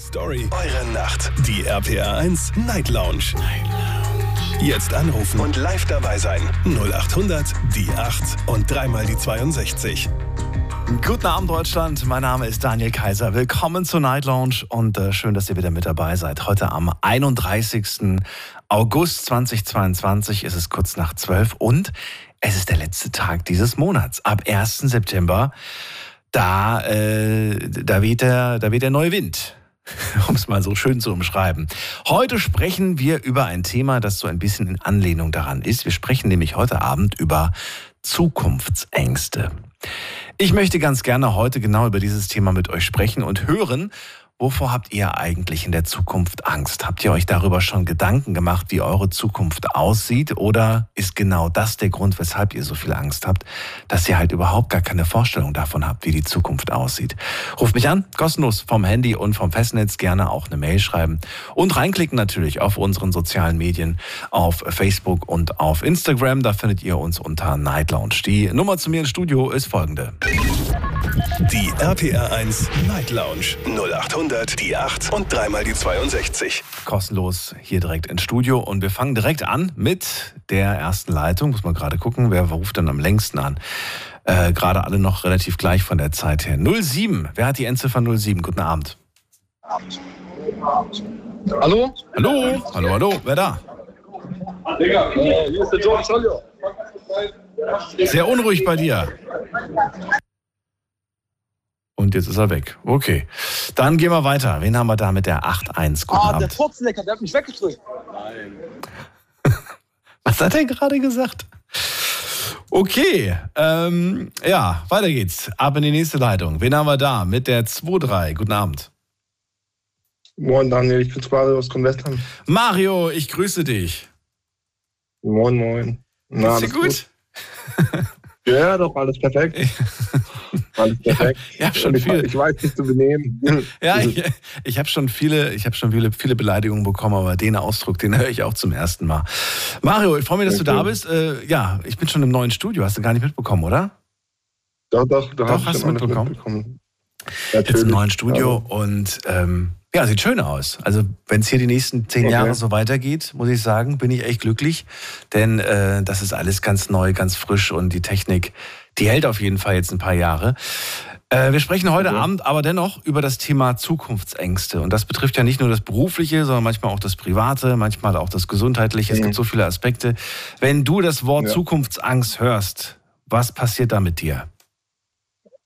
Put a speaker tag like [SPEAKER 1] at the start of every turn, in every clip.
[SPEAKER 1] Story, eure Nacht. Die RPR 1 Night Lounge. Night Lounge. Jetzt anrufen und live dabei sein. 0800 die 8 und dreimal die 62.
[SPEAKER 2] Guten Abend, Deutschland. Mein Name ist Daniel Kaiser. Willkommen zur Night Lounge und äh, schön, dass ihr wieder mit dabei seid. Heute am 31. August 2022 ist es kurz nach 12 und es ist der letzte Tag dieses Monats. Ab 1. September, da, äh, da, weht der, da weht der neue Wind. Um es mal so schön zu umschreiben. Heute sprechen wir über ein Thema, das so ein bisschen in Anlehnung daran ist. Wir sprechen nämlich heute Abend über Zukunftsängste. Ich möchte ganz gerne heute genau über dieses Thema mit euch sprechen und hören, Wovor habt ihr eigentlich in der Zukunft Angst? Habt ihr euch darüber schon Gedanken gemacht, wie eure Zukunft aussieht? Oder ist genau das der Grund, weshalb ihr so viel Angst habt, dass ihr halt überhaupt gar keine Vorstellung davon habt, wie die Zukunft aussieht? Ruft mich an, kostenlos vom Handy und vom Festnetz, gerne auch eine Mail schreiben und reinklicken natürlich auf unseren sozialen Medien, auf Facebook und auf Instagram. Da findet ihr uns unter Night Lounge. Die Nummer zu mir ins Studio ist folgende.
[SPEAKER 1] Die RPR 1 Night Lounge 0800 die 8 und dreimal die 62.
[SPEAKER 2] Kostenlos hier direkt ins Studio und wir fangen direkt an mit der ersten Leitung. Muss man gerade gucken, wer ruft dann am längsten an. Äh, gerade alle noch relativ gleich von der Zeit her. 07, wer hat die Endziffer 07? Guten Abend.
[SPEAKER 3] Hallo?
[SPEAKER 2] Hallo? Hallo, hallo, wer da?
[SPEAKER 3] Digga, hier ist der George.
[SPEAKER 2] Sehr unruhig bei dir. Und jetzt ist er weg. Okay. Dann gehen wir weiter. Wen haben wir da mit der 8-1? Guten
[SPEAKER 3] Ah, der
[SPEAKER 2] Abend.
[SPEAKER 3] Furzenlecker, der hat mich weggedrückt.
[SPEAKER 2] Was hat er gerade gesagt? Okay, ähm, ja, weiter geht's. Ab in die nächste Leitung. Wen haben wir da mit der 2-3? Guten Abend.
[SPEAKER 4] Moin Daniel, ich bin Mario aus Convestheim.
[SPEAKER 2] Mario, ich grüße dich.
[SPEAKER 4] Moin, moin. Na,
[SPEAKER 2] Geht's dir
[SPEAKER 4] alles
[SPEAKER 2] gut?
[SPEAKER 4] Ja, doch, alles perfekt. Alles perfekt.
[SPEAKER 2] Ich habe schon
[SPEAKER 4] ich,
[SPEAKER 2] viel,
[SPEAKER 4] ich weiß mich zu benehmen.
[SPEAKER 2] ja, ich, ich habe schon viele, ich habe schon viele, viele Beleidigungen bekommen, aber den Ausdruck, den höre ich auch zum ersten Mal. Mario, ich freue mich, dass du
[SPEAKER 4] Okay.
[SPEAKER 2] da bist. Äh, ja, ich bin schon im neuen Studio. Hast du gar nicht mitbekommen, oder?
[SPEAKER 4] doch, doch,
[SPEAKER 2] Doch,
[SPEAKER 4] ich
[SPEAKER 2] hast du mitbekommen? Jetzt
[SPEAKER 4] Natürlich.
[SPEAKER 2] im neuen Studio
[SPEAKER 4] Also,
[SPEAKER 2] und ähm, ja, sieht schön aus. Also wenn es hier die nächsten zehn
[SPEAKER 4] Okay.
[SPEAKER 2] Jahre so weitergeht, muss ich sagen, bin ich echt glücklich, denn äh, das ist alles ganz neu, ganz frisch und die Technik, die hält auf jeden Fall jetzt ein paar Jahre. Äh, wir sprechen heute
[SPEAKER 4] Okay.
[SPEAKER 2] Abend aber dennoch über das Thema Zukunftsängste. Und das betrifft ja nicht nur das Berufliche, sondern manchmal auch das Private, manchmal auch das Gesundheitliche. Es
[SPEAKER 4] Mhm.
[SPEAKER 2] gibt so viele Aspekte. Wenn du das Wort
[SPEAKER 4] Ja.
[SPEAKER 2] Zukunftsangst hörst, was passiert da mit dir?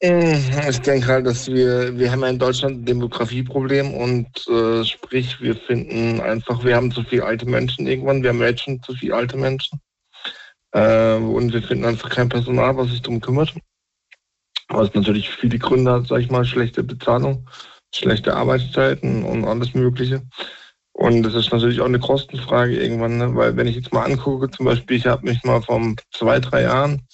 [SPEAKER 4] Mm, Ich denke halt, dass wir, wir haben ja in Deutschland ein Demografieproblem und äh, sprich, wir finden einfach, wir haben zu viele alte Menschen irgendwann, wir haben jetzt schon zu viele alte Menschen. Äh, und wir finden einfach kein Personal, was sich darum kümmert. Was natürlich viele Gründe hat, sag ich mal, schlechte Bezahlung, schlechte Arbeitszeiten und alles Mögliche. Und das ist natürlich auch eine Kostenfrage irgendwann, ne? weil wenn ich jetzt mal angucke, zum Beispiel, ich habe mich mal vor zwei, drei Jahren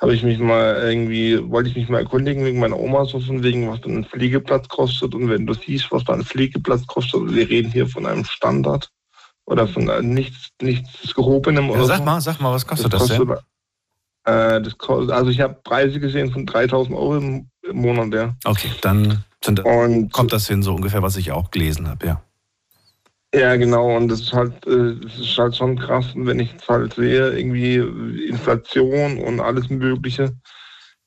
[SPEAKER 4] habe ich mich mal irgendwie, wollte ich mich mal erkundigen wegen meiner Oma, so von wegen, was dann ein Pflegeplatz kostet. Und wenn du siehst, was da ein Pflegeplatz kostet, wir reden hier von einem Standard oder von äh, nichts, nichts Gehobenem
[SPEAKER 2] Ja,
[SPEAKER 4] oder
[SPEAKER 2] sag
[SPEAKER 4] so.
[SPEAKER 2] mal, sag mal, was kostet das, denn?
[SPEAKER 4] äh, das kostet, also ich habe Preise gesehen von 3000 Euro im, im Monat, ja.
[SPEAKER 2] Okay, dann sind,
[SPEAKER 4] Und
[SPEAKER 2] kommt das hin, so ungefähr, was ich auch gelesen habe, ja.
[SPEAKER 4] Ja, genau, und das ist halt, äh, das ist halt schon krass, wenn ich es halt sehe, irgendwie Inflation und alles Mögliche.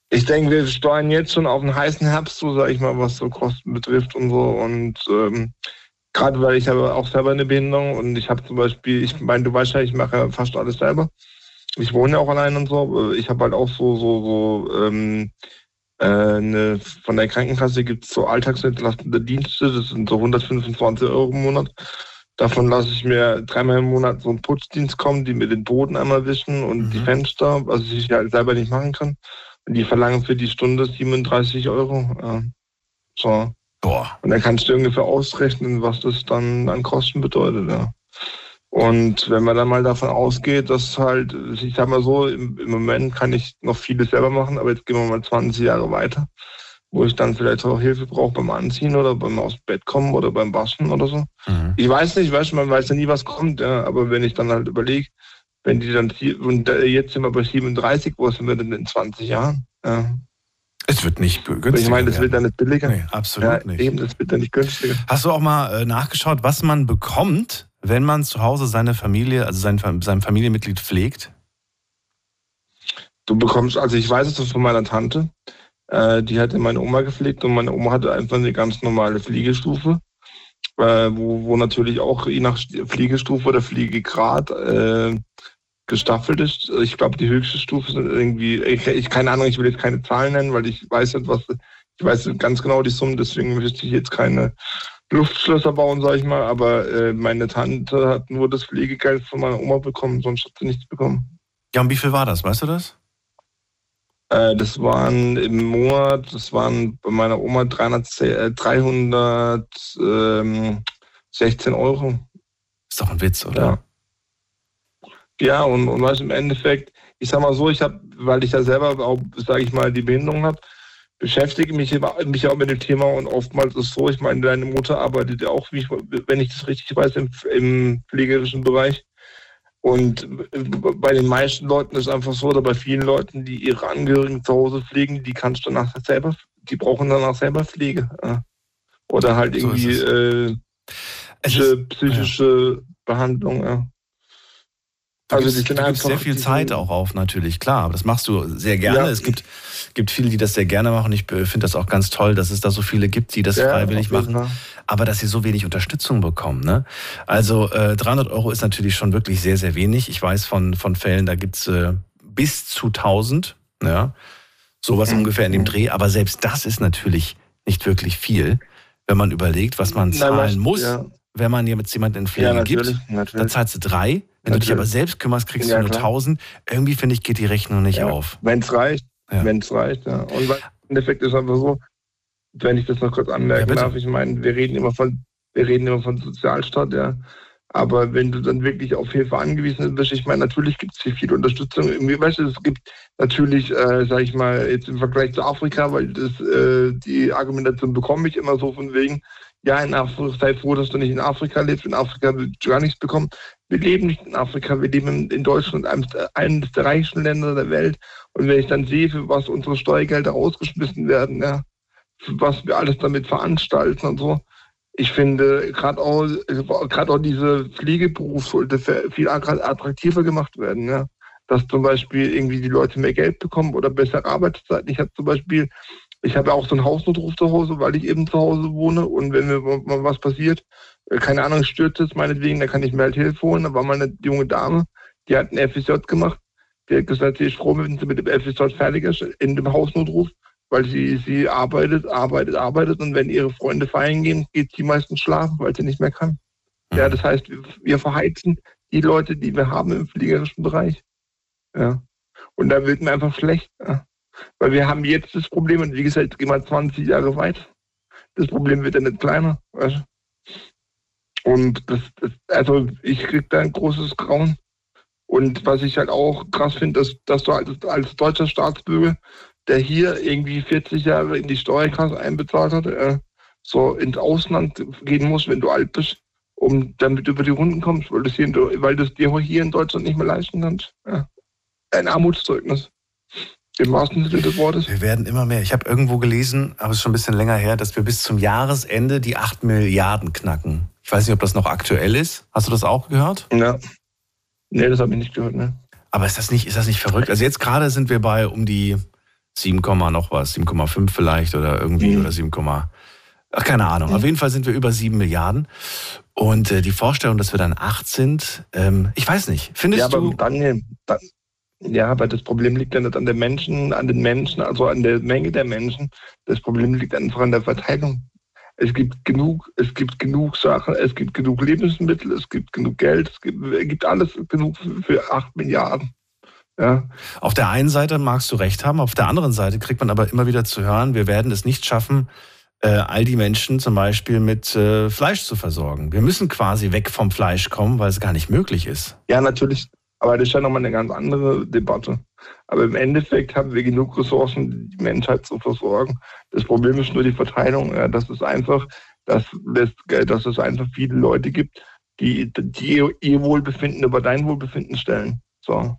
[SPEAKER 4] Ich denke, wir steuern jetzt schon auf einen heißen Herbst, so sage ich mal, was so Kosten betrifft und so. Und ähm, gerade weil ich habe auch selber eine Behinderung und ich habe zum Beispiel, ich meine, du weißt ja, ich mache ja fast alles selber. Ich wohne ja auch allein und so. Ich habe halt auch so, so, so, ähm, äh, eine, von der Krankenkasse gibt es so alltagsentlastende Dienste, das sind so 125 Euro im Monat. Davon lasse ich mir dreimal im Monat so einen Putzdienst kommen, die mir den Boden einmal wischen und
[SPEAKER 2] Mhm.
[SPEAKER 4] die Fenster, was ich halt selber nicht machen kann. Und die verlangen für die Stunde 37 Euro. Ja. So.
[SPEAKER 2] Boah.
[SPEAKER 4] Und dann kannst du ungefähr ausrechnen, was das dann an Kosten bedeutet. Ja. Und wenn man dann mal davon ausgeht, dass halt, ich sag mal so, im, im Moment kann ich noch vieles selber machen, aber jetzt gehen wir mal 20 Jahre weiter, wo ich dann vielleicht auch Hilfe brauche beim Anziehen oder beim aus Bett kommen oder beim Waschen oder so.
[SPEAKER 2] Mhm.
[SPEAKER 4] Ich weiß nicht, weißt, man weiß ja nie, was kommt, ja, aber wenn ich dann halt überlege, wenn die dann, hier- und äh, jetzt sind wir bei 37, wo sind wir denn in 20 Jahren? Ja.
[SPEAKER 2] Es wird nicht günstiger.
[SPEAKER 4] Ich meine, es wird dann nicht billiger.
[SPEAKER 2] Nee, absolut
[SPEAKER 4] ja,
[SPEAKER 2] nicht.
[SPEAKER 4] Eben, es wird dann nicht günstiger.
[SPEAKER 2] Hast du auch mal äh, nachgeschaut, was man bekommt, wenn man zu Hause seine Familie, also sein, sein Familienmitglied pflegt?
[SPEAKER 4] Du bekommst, also ich weiß es von meiner Tante, äh, die hatte meine Oma gepflegt und meine Oma hatte einfach eine ganz normale Fliegestufe, äh, wo, wo natürlich auch je nach Fliegestufe oder Fliegegrad äh, gestaffelt ist. Ich glaube, die höchste Stufe sind irgendwie, ich, ich, keine Ahnung, ich will jetzt keine Zahlen nennen, weil ich weiß nicht, was, ich weiß ganz genau die Summen, deswegen möchte ich jetzt keine Luftschlösser bauen, sage ich mal, aber äh, meine Tante hat nur das Pflegegeld von meiner Oma bekommen, sonst hat sie nichts bekommen.
[SPEAKER 2] Ja, und wie viel war das, weißt du das?
[SPEAKER 4] Äh, das waren im Monat, das waren bei meiner Oma 300, äh, 316 Euro.
[SPEAKER 2] Ist doch ein Witz, oder?
[SPEAKER 4] Ja. Ja, und, und was im Endeffekt, ich sag mal so, ich habe, weil ich ja selber auch, sage ich mal, die Behinderung habe, beschäftige mich, mich auch mit dem Thema und oftmals ist es so, ich meine, deine Mutter arbeitet ja auch, ich, wenn ich das richtig weiß, im, im pflegerischen Bereich. Und bei den meisten Leuten ist es einfach so, oder bei vielen Leuten, die ihre Angehörigen zu Hause pflegen, die kannst du danach selber, die brauchen danach selber Pflege. Oder halt irgendwie so äh, psychische ja. Behandlung. Ja.
[SPEAKER 2] Du also gibst, du gibst sehr viel Zeit auch auf, natürlich, klar. Das machst du sehr gerne. Ja. Es gibt, gibt viele, die das sehr gerne machen. Ich finde das auch ganz toll, dass es da so viele gibt, die das ja, freiwillig machen. Fall. Aber dass sie so wenig Unterstützung bekommen. Ne? Also äh, 300 Euro ist natürlich schon wirklich sehr, sehr wenig. Ich weiß von, von Fällen, da gibt's äh, bis zu 1000. Ja? Sowas mhm. ungefähr in dem Dreh. Aber selbst das ist natürlich nicht wirklich viel, wenn man überlegt, was man zahlen Nein, muss. Ja wenn man jetzt jemanden in Pflege gibt, natürlich. dann zahlst du drei. Wenn natürlich. du dich aber selbst kümmerst, kriegst ja, du nur klar. 1000. Irgendwie, finde ich, geht die Rechnung nicht ja, auf.
[SPEAKER 4] Wenn es reicht. Wenn es reicht, ja. Und im Endeffekt ist einfach so, wenn ich das noch kurz anmerken darf, ich meine, wir reden immer von, wir reden immer von Sozialstaat, ja. Aber wenn du dann wirklich auf Hilfe angewiesen bist, ich meine, natürlich gibt es hier viel Unterstützung. Weißt du, es gibt natürlich, äh, sage ich mal, jetzt im Vergleich zu Afrika, weil das, äh, die Argumentation bekomme ich immer so von wegen, ja, in Afrika, sei froh, dass du nicht in Afrika lebst. In Afrika willst du gar nichts bekommen. Wir leben nicht in Afrika, wir leben in Deutschland, eines der reichsten Länder der Welt. Und wenn ich dann sehe, für was unsere Steuergelder rausgeschmissen werden, ja, für was wir alles damit veranstalten und so, ich finde, gerade auch, auch diese Pflegeberuf sollte viel attraktiver gemacht werden, ja. Dass zum Beispiel irgendwie die Leute mehr Geld bekommen oder bessere Arbeitszeiten. Ich habe zum Beispiel ich habe auch so einen Hausnotruf zu Hause, weil ich eben zu Hause wohne. Und wenn mir mal was passiert, äh, keine Ahnung, stürzt es meinetwegen, dann kann ich mir halt Hilfe holen. Da war mal eine junge Dame, die hat einen FSJ gemacht. Die hat gesagt, sie ist froh, wenn sie mit dem FSJ fertig ist, in dem Hausnotruf, weil sie, sie arbeitet, arbeitet, arbeitet. Und wenn ihre Freunde feiern gehen, geht sie meistens schlafen, weil sie nicht mehr kann. Ja, das heißt, wir verheizen die Leute, die wir haben im fliegerischen Bereich. Ja. Und da wird mir einfach schlecht. Ja. Weil wir haben jetzt das Problem, und wie gesagt, gehen wir 20 Jahre weit. Das Problem wird ja nicht kleiner. Weißt? Und das, das, also ich krieg da ein großes Grauen. Und was ich halt auch krass finde, dass, dass du als, als deutscher Staatsbürger, der hier irgendwie 40 Jahre in die Steuerkasse einbezahlt hat, äh, so ins Ausland gehen musst, wenn du alt bist, um damit du über die Runden kommst, weil du es dir hier in Deutschland nicht mehr leisten kannst. Ja. Ein Armutszeugnis. Im wahrsten Sinne des Wortes.
[SPEAKER 2] Wir werden immer mehr. Ich habe irgendwo gelesen, aber es ist schon ein bisschen länger her, dass wir bis zum Jahresende die 8 Milliarden knacken. Ich weiß nicht, ob das noch aktuell ist. Hast du das auch gehört?
[SPEAKER 4] Ja. Nee, das habe ich nicht gehört, ne?
[SPEAKER 2] Aber ist das nicht, ist das nicht verrückt? Also jetzt gerade sind wir bei um die 7, noch was, 7,5 vielleicht oder irgendwie mhm. oder 7, ach, keine Ahnung. Mhm. Auf jeden Fall sind wir über 7 Milliarden. Und äh, die Vorstellung, dass wir dann 8 sind, ähm, ich weiß nicht. Findest ja, aber du?
[SPEAKER 4] Daniel, dann, ja, aber das Problem liegt ja nicht an den Menschen, an den Menschen, also an der Menge der Menschen. Das Problem liegt einfach an der Verteilung. Es gibt genug, es gibt genug Sachen, es gibt genug Lebensmittel, es gibt genug Geld, es gibt, es gibt alles genug für acht Milliarden. Ja.
[SPEAKER 2] Auf der einen Seite magst du recht haben, auf der anderen Seite kriegt man aber immer wieder zu hören, wir werden es nicht schaffen, äh, all die Menschen zum Beispiel mit äh, Fleisch zu versorgen. Wir müssen quasi weg vom Fleisch kommen, weil es gar nicht möglich ist.
[SPEAKER 4] Ja, natürlich, aber das ist ja nochmal eine ganz andere Debatte. Aber im Endeffekt haben wir genug Ressourcen, die Menschheit zu versorgen. Das Problem ist nur die Verteilung. Ja, dass es einfach, dass, dass es einfach viele Leute gibt, die, die ihr Wohlbefinden über dein Wohlbefinden stellen. So.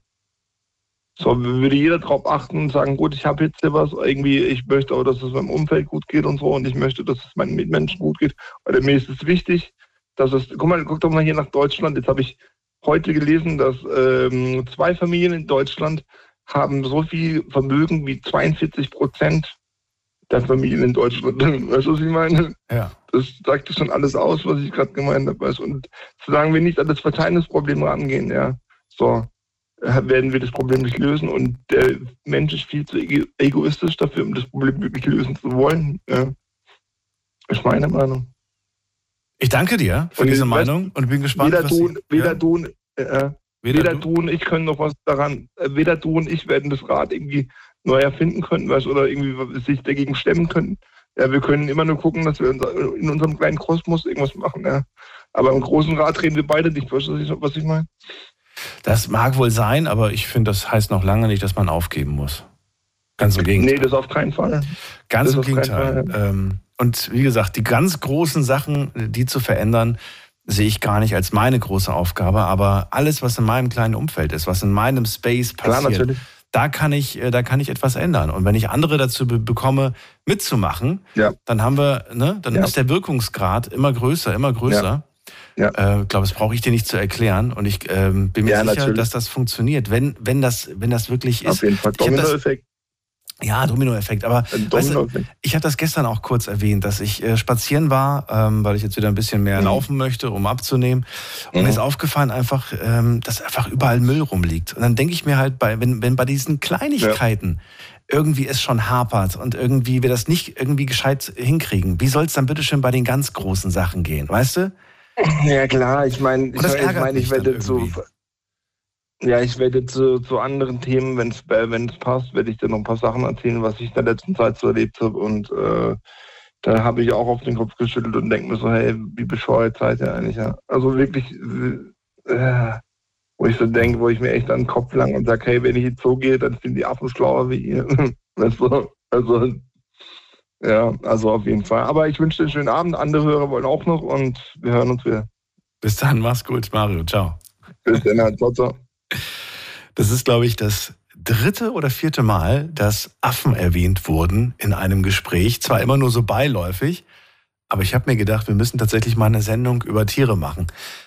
[SPEAKER 4] So würde jeder darauf achten und sagen, gut, ich habe jetzt hier was, irgendwie, ich möchte auch, dass es meinem Umfeld gut geht und so und ich möchte, dass es meinen Mitmenschen gut geht. Oder mir ist es wichtig, dass es, guck mal, guck doch mal hier nach Deutschland. Jetzt habe ich heute gelesen, dass ähm, zwei Familien in Deutschland haben so viel Vermögen wie 42 Prozent der Familien in Deutschland. Weißt du, was ich meine?
[SPEAKER 2] Ja.
[SPEAKER 4] Das sagt schon alles aus, was ich gerade gemeint habe. Weißt? Und solange wir nicht an das Verteilungsproblem rangehen, ja, so werden wir das Problem nicht lösen. Und der Mensch ist viel zu egoistisch dafür, um das Problem wirklich lösen zu wollen. Ja. Ist meine Meinung.
[SPEAKER 2] Ich danke dir für und diese Meinung und bin gespannt.
[SPEAKER 4] Weder du, Sie, weder ja? du, äh, weder, weder du und ich können noch was daran, äh, weder du und ich werden das Rad irgendwie neu erfinden können, was oder irgendwie sich dagegen stemmen können. Ja, wir können immer nur gucken, dass wir in unserem kleinen Kosmos irgendwas machen. Ja. Aber im großen Rad reden wir beide nicht. Weißt du, was ich meine?
[SPEAKER 2] Das mag wohl sein, aber ich finde, das heißt noch lange nicht, dass man aufgeben muss. Ganz im Gegenteil.
[SPEAKER 4] Nee, das auf keinen Fall.
[SPEAKER 2] Ganz das im Gegenteil. Fall, ja. Ähm, und wie gesagt, die ganz großen Sachen, die zu verändern, sehe ich gar nicht als meine große Aufgabe. Aber alles, was in meinem kleinen Umfeld ist, was in meinem Space passiert, Klar, da kann ich, äh, da kann ich etwas ändern. Und wenn ich andere dazu be bekomme, mitzumachen, ja. dann haben wir, ne, dann ja. ist der Wirkungsgrad immer größer, immer größer. Ja. Äh, ich glaube, das brauche ich dir nicht zu erklären. Und ich ähm, bin mir sicher, natürlich. dass das funktioniert. Wenn, wenn, das, wenn das wirklich ist.
[SPEAKER 4] Auf jeden Fall. Dominoeffekt.
[SPEAKER 2] Ja, Dominoeffekt. Aber Domino weißt du, ich habe das gestern auch kurz erwähnt, dass ich äh, spazieren war, ähm, weil ich jetzt wieder ein bisschen mehr mhm. laufen möchte, um abzunehmen. Und mhm. mir ist aufgefallen einfach, ähm, dass einfach überall Müll rumliegt. Und dann denke ich mir halt, bei, wenn, wenn bei diesen Kleinigkeiten ja. irgendwie es schon hapert und irgendwie wir das nicht irgendwie gescheit hinkriegen, wie soll es dann bitteschön bei den ganz großen Sachen gehen, weißt du?
[SPEAKER 4] Ja klar, ich meine, ich, ich, mein, ich werde zu, ja, ich werde zu, zu anderen Themen, wenn es wenn es passt, werde ich dir noch ein paar Sachen erzählen, was ich in der letzten Zeit so erlebt habe. Und äh, da habe ich auch auf den Kopf geschüttelt und denke mir so, hey, wie bescheuert seid ihr eigentlich? Ja? Also wirklich, äh, wo ich so denke, wo ich mir echt an den Kopf lang und sage, hey, wenn ich jetzt so gehe, dann sind die Affen schlauer wie ihr. also, also, ja, also auf jeden Fall. Aber ich wünsche dir einen schönen Abend. Andere Hörer wollen auch noch und wir hören uns wieder.
[SPEAKER 2] Bis dann, mach's gut, Mario. Ciao.
[SPEAKER 4] Bis dann, ciao, ciao.
[SPEAKER 2] Das ist, glaube ich, das dritte oder vierte Mal, dass Affen erwähnt wurden in einem Gespräch. Zwar immer nur so beiläufig, aber ich habe mir gedacht, wir müssen tatsächlich mal eine Sendung über Tiere machen.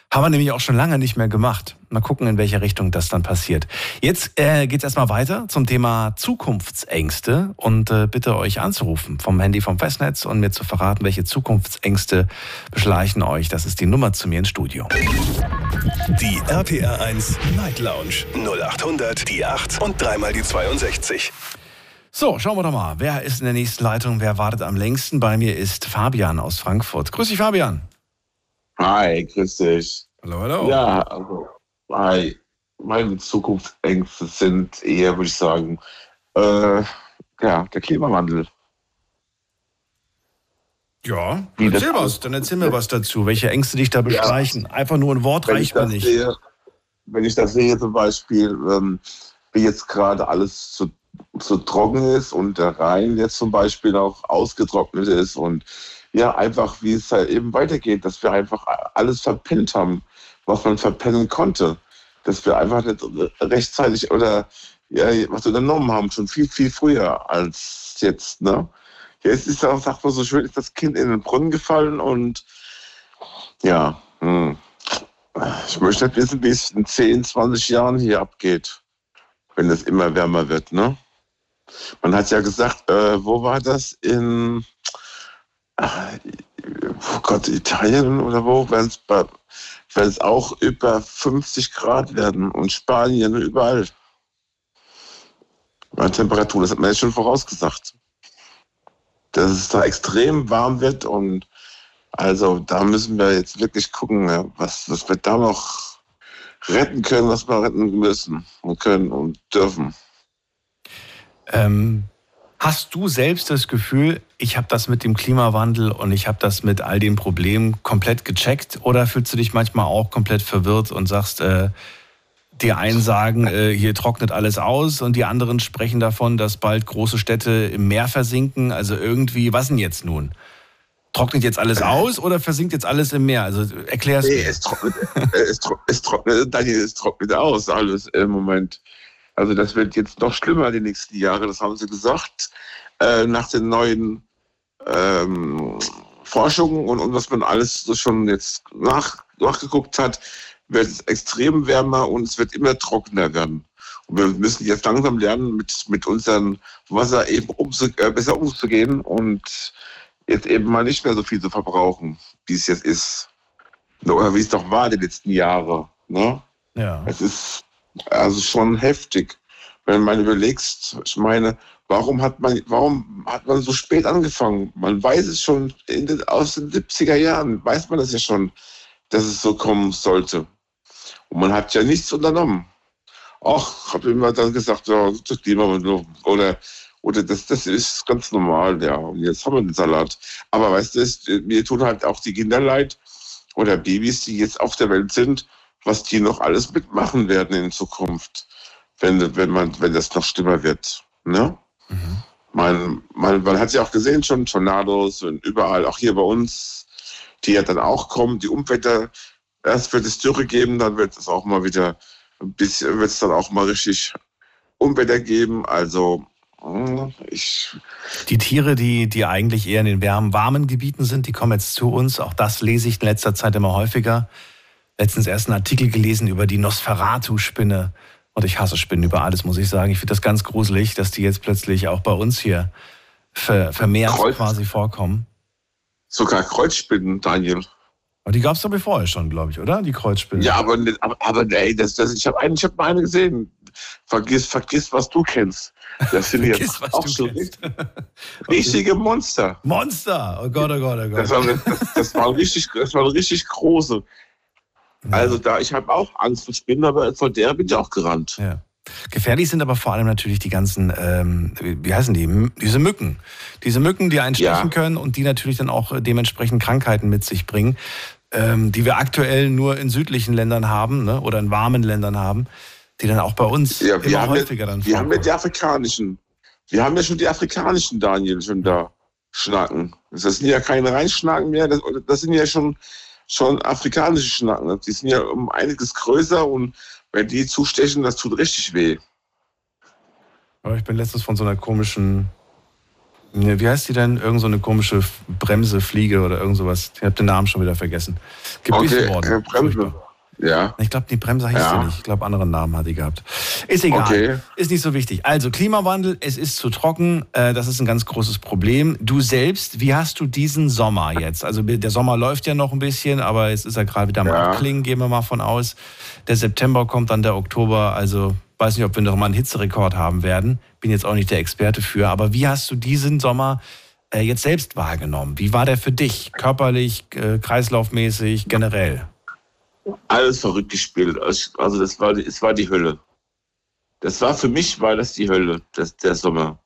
[SPEAKER 2] Haben wir nämlich auch schon lange nicht mehr gemacht. Mal gucken, in welche Richtung das dann passiert. Jetzt äh, geht es erstmal weiter zum Thema Zukunftsängste und äh, bitte euch anzurufen vom Handy vom Festnetz und mir zu verraten, welche Zukunftsängste beschleichen euch. Das ist die Nummer zu mir ins Studio.
[SPEAKER 1] Die RPR 1 Night Lounge 0800 die 8 und dreimal die 62.
[SPEAKER 2] So, schauen wir doch mal. Wer ist in der nächsten Leitung? Wer wartet am längsten? Bei mir ist Fabian aus Frankfurt. Grüß dich, Fabian.
[SPEAKER 5] Hi, grüß dich.
[SPEAKER 2] Hallo, hallo.
[SPEAKER 5] Ja, also, hi. Meine Zukunftsängste sind eher, würde ich sagen, äh, ja, der Klimawandel.
[SPEAKER 2] Ja, Wie erzähl was, dann erzähl mir was dazu. Welche Ängste dich da beschleichen? Ja, Einfach nur ein Wort reicht mir nicht.
[SPEAKER 5] Sehe, wenn ich das sehe, zum Beispiel, ähm, wie jetzt gerade alles zu so trocken ist und der Rhein jetzt zum Beispiel auch ausgetrocknet ist und ja, einfach wie es halt eben weitergeht, dass wir einfach alles verpennt haben, was man verpennen konnte. Dass wir einfach nicht rechtzeitig oder ja, was unternommen haben, schon viel, viel früher als jetzt. Ne? Ja, ist auch, sagt man so schön, ist das Kind in den Brunnen gefallen und ja, hm. ich möchte nicht wissen, wie es in 10, 20 Jahren hier abgeht, wenn es immer wärmer wird. Ne? Man hat ja gesagt, äh, wo war das? In oh Gott, Italien oder wo, wenn es auch über 50 Grad werden und Spanien überall. Meine Temperatur, das hat man jetzt schon vorausgesagt. Dass es da extrem warm wird und also da müssen wir jetzt wirklich gucken, was, was wir da noch retten können, was wir retten müssen und können und dürfen.
[SPEAKER 2] Ähm, hast du selbst das Gefühl, ich habe das mit dem Klimawandel und ich habe das mit all den Problemen komplett gecheckt? Oder fühlst du dich manchmal auch komplett verwirrt und sagst, äh, die einen sagen, äh, hier trocknet alles aus und die anderen sprechen davon, dass bald große Städte im Meer versinken. Also irgendwie, was denn jetzt nun? Trocknet jetzt alles aus oder versinkt jetzt alles im Meer? Also erklär's
[SPEAKER 5] nee, mir. Es trocknet, es, trocknet, es, trocknet, Daniel, es trocknet aus alles im Moment. Also das wird jetzt noch schlimmer die nächsten Jahre, das haben sie gesagt. Äh, nach den neuen ähm, Forschungen und, und was man alles so schon jetzt nach, nachgeguckt hat, wird es extrem wärmer und es wird immer trockener werden. Und wir müssen jetzt langsam lernen, mit, mit unserem Wasser eben umzu, äh, besser umzugehen und jetzt eben mal nicht mehr so viel zu verbrauchen, wie es jetzt ist. Oder wie es doch war die letzten Jahre. Ne?
[SPEAKER 2] Ja.
[SPEAKER 5] Es ist also schon heftig, wenn man überlegst, ich meine, warum hat man, warum hat man so spät angefangen? Man weiß es schon den, aus den 70er Jahren, weiß man das ja schon, dass es so kommen sollte. Und man hat ja nichts unternommen. Ach, habe immer dann gesagt, ja, das Klimawandel oder oder das, das ist ganz normal, ja. Und jetzt haben wir den Salat. Aber weißt du, mir tun halt auch die Kinder leid oder Babys, die jetzt auf der Welt sind, was die noch alles mitmachen werden in Zukunft, wenn, wenn, man, wenn das noch schlimmer wird. Ne? Mhm. Man, man, man hat ja auch gesehen schon, Tornados und überall, auch hier bei uns, die ja dann auch kommen, die Umwetter, erst wird es Dürre geben, dann wird es auch mal wieder ein bisschen, wird es dann auch mal richtig Unwetter geben. Also hm, ich
[SPEAKER 2] die Tiere, die, die eigentlich eher in den wärmen, warmen Gebieten sind, die kommen jetzt zu uns. Auch das lese ich in letzter Zeit immer häufiger. Letztens erst einen Artikel gelesen über die Nosferatu-Spinne. Und ich hasse Spinnen über alles, muss ich sagen. Ich finde das ganz gruselig, dass die jetzt plötzlich auch bei uns hier ver vermehrt Kreuz. quasi vorkommen.
[SPEAKER 5] Sogar Kreuzspinnen, Daniel.
[SPEAKER 2] Aber die gab es doch vorher schon, glaube ich, oder? Die Kreuzspinnen.
[SPEAKER 5] Ja, aber, aber, aber ey, das, das, ich habe hab mal eine gesehen. Vergiss, vergiss, was du kennst. Das sind jetzt auch so richtige Monster.
[SPEAKER 2] Monster! Oh Gott, oh Gott, oh Gott.
[SPEAKER 5] Das, war, das, das waren richtig, das waren richtig große. Also da, ich habe auch Angst vor Spinnen, aber vor der bin ich auch gerannt.
[SPEAKER 2] Ja. Gefährlich sind aber vor allem natürlich die ganzen, ähm, wie heißen die? Diese Mücken. Diese Mücken, die einstechen ja. können und die natürlich dann auch dementsprechend Krankheiten mit sich bringen, ähm, die wir aktuell nur in südlichen Ländern haben ne, oder in warmen Ländern haben, die dann auch bei uns ja, immer häufiger
[SPEAKER 5] ja,
[SPEAKER 2] dann
[SPEAKER 5] Wir haben ja die afrikanischen. Wir haben ja schon die afrikanischen, Daniel, schon da schnacken. Das sind ja keine Reinschnacken mehr, das, das sind ja schon schon afrikanische Schnacken. Die sind ja um einiges größer und wenn die zustechen, das tut richtig weh.
[SPEAKER 2] ich bin letztens von so einer komischen, wie heißt die denn? Irgend so eine komische Bremse, Fliege oder irgend sowas. Ich habe den Namen schon wieder vergessen.
[SPEAKER 5] Gebissen okay, worden. Äh, Bremse.
[SPEAKER 2] Ja. Ich glaube, die Bremse heißt ja. sie nicht. Ich glaube, anderen Namen hat die gehabt. Ist egal. Okay. Ist nicht so wichtig. Also, Klimawandel, es ist zu trocken. Äh, das ist ein ganz großes Problem. Du selbst, wie hast du diesen Sommer jetzt? Also, der Sommer läuft ja noch ein bisschen, aber jetzt ist er gerade wieder am ja. Abklingen, gehen wir mal von aus. Der September kommt dann der Oktober. Also, weiß nicht, ob wir noch mal einen Hitzerekord haben werden. Bin jetzt auch nicht der Experte für. Aber wie hast du diesen Sommer äh, jetzt selbst wahrgenommen? Wie war der für dich? Körperlich, äh, kreislaufmäßig, generell?
[SPEAKER 5] Alles verrückt gespielt. Also das war, es war die Hölle. Das war für mich war das die Hölle, das, der Sommer.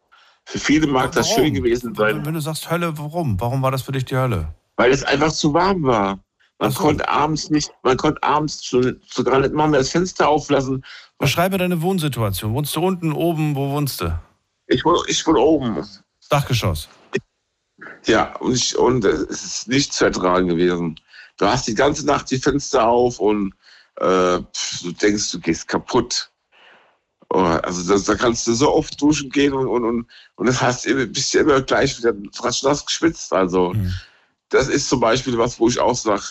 [SPEAKER 5] Für viele mag warum? das schön gewesen sein.
[SPEAKER 2] Wenn du sagst Hölle, warum? Warum war das für dich die Hölle?
[SPEAKER 5] Weil es einfach zu warm war. Man so. konnte abends nicht, man konnte abends schon sogar nicht mal mehr das Fenster auflassen.
[SPEAKER 2] Beschreibe deine Wohnsituation. Wohnst du unten, oben? Wo wohnst du?
[SPEAKER 5] Ich wohne, ich wohne oben.
[SPEAKER 2] Dachgeschoss.
[SPEAKER 5] Ja, und, ich, und es ist nicht zu ertragen gewesen du hast die ganze Nacht die Fenster auf und äh, du denkst, du gehst kaputt. Oh, also das, da kannst du so oft duschen gehen und, und, und, und das heißt, bist du immer gleich wieder fast nass geschwitzt. Also mhm. das ist zum Beispiel was, wo ich auch sage,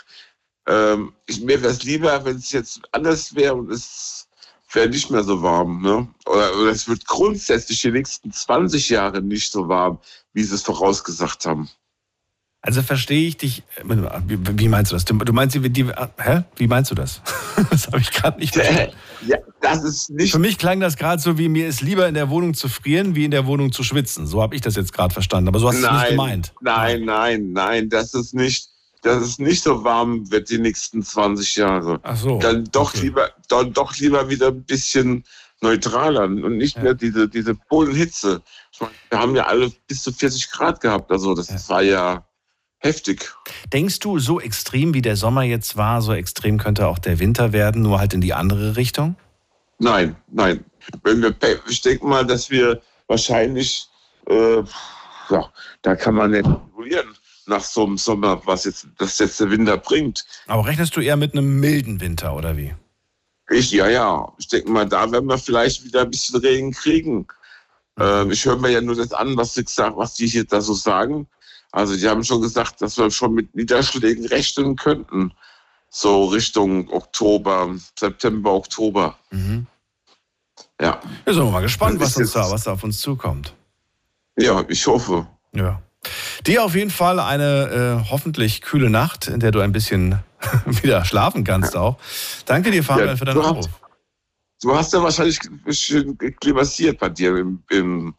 [SPEAKER 5] ähm, ich, mir wäre es lieber, wenn es jetzt anders wäre und es wäre nicht mehr so warm. Ne? Oder, oder es wird grundsätzlich die nächsten 20 Jahre nicht so warm, wie sie es vorausgesagt haben.
[SPEAKER 2] Also verstehe ich dich. Wie, meinst du das? Du meinst die, die hä? Wie meinst du das? das habe ich gerade nicht verstanden.
[SPEAKER 5] Ja, das ist nicht.
[SPEAKER 2] Für mich klang das gerade so wie mir ist lieber in der Wohnung zu frieren, wie in der Wohnung zu schwitzen. So habe ich das jetzt gerade verstanden. Aber so hast du es nicht gemeint.
[SPEAKER 5] Nein, nein, nein. Das ist nicht, dass es nicht so warm wird die nächsten 20 Jahre.
[SPEAKER 2] Ach so.
[SPEAKER 5] Dann doch okay. lieber, dann doch lieber wieder ein bisschen neutraler und nicht ja. mehr diese, diese Polenhitze. Wir haben ja alle bis zu 40 Grad gehabt. Also das ja. war ja heftig.
[SPEAKER 2] Denkst du, so extrem wie der Sommer jetzt war, so extrem könnte auch der Winter werden, nur halt in die andere Richtung?
[SPEAKER 5] Nein, nein. Wenn wir, ich denke mal, dass wir wahrscheinlich, äh, ja, da kann man nicht regulieren nach so einem Sommer, was jetzt, das jetzt der Winter bringt.
[SPEAKER 2] Aber rechnest du eher mit einem milden Winter oder wie?
[SPEAKER 5] Ich, ja, ja. Ich denke mal, da werden wir vielleicht wieder ein bisschen Regen kriegen. Ähm, ich höre mir ja nur das an, was die, was die hier da so sagen. Also die haben schon gesagt, dass wir schon mit Niederschlägen rechnen könnten. So Richtung Oktober, September, Oktober. Mhm.
[SPEAKER 2] Ja. Wir sind mal gespannt, was, uns da, was da auf uns zukommt.
[SPEAKER 5] Ja, ich hoffe.
[SPEAKER 2] Ja. Dir auf jeden Fall eine äh, hoffentlich kühle Nacht, in der du ein bisschen wieder schlafen kannst auch. Danke dir, Fabian, ja, für deinen Anruf.
[SPEAKER 5] Du hast ja wahrscheinlich schön klimatisiert bei dir im, im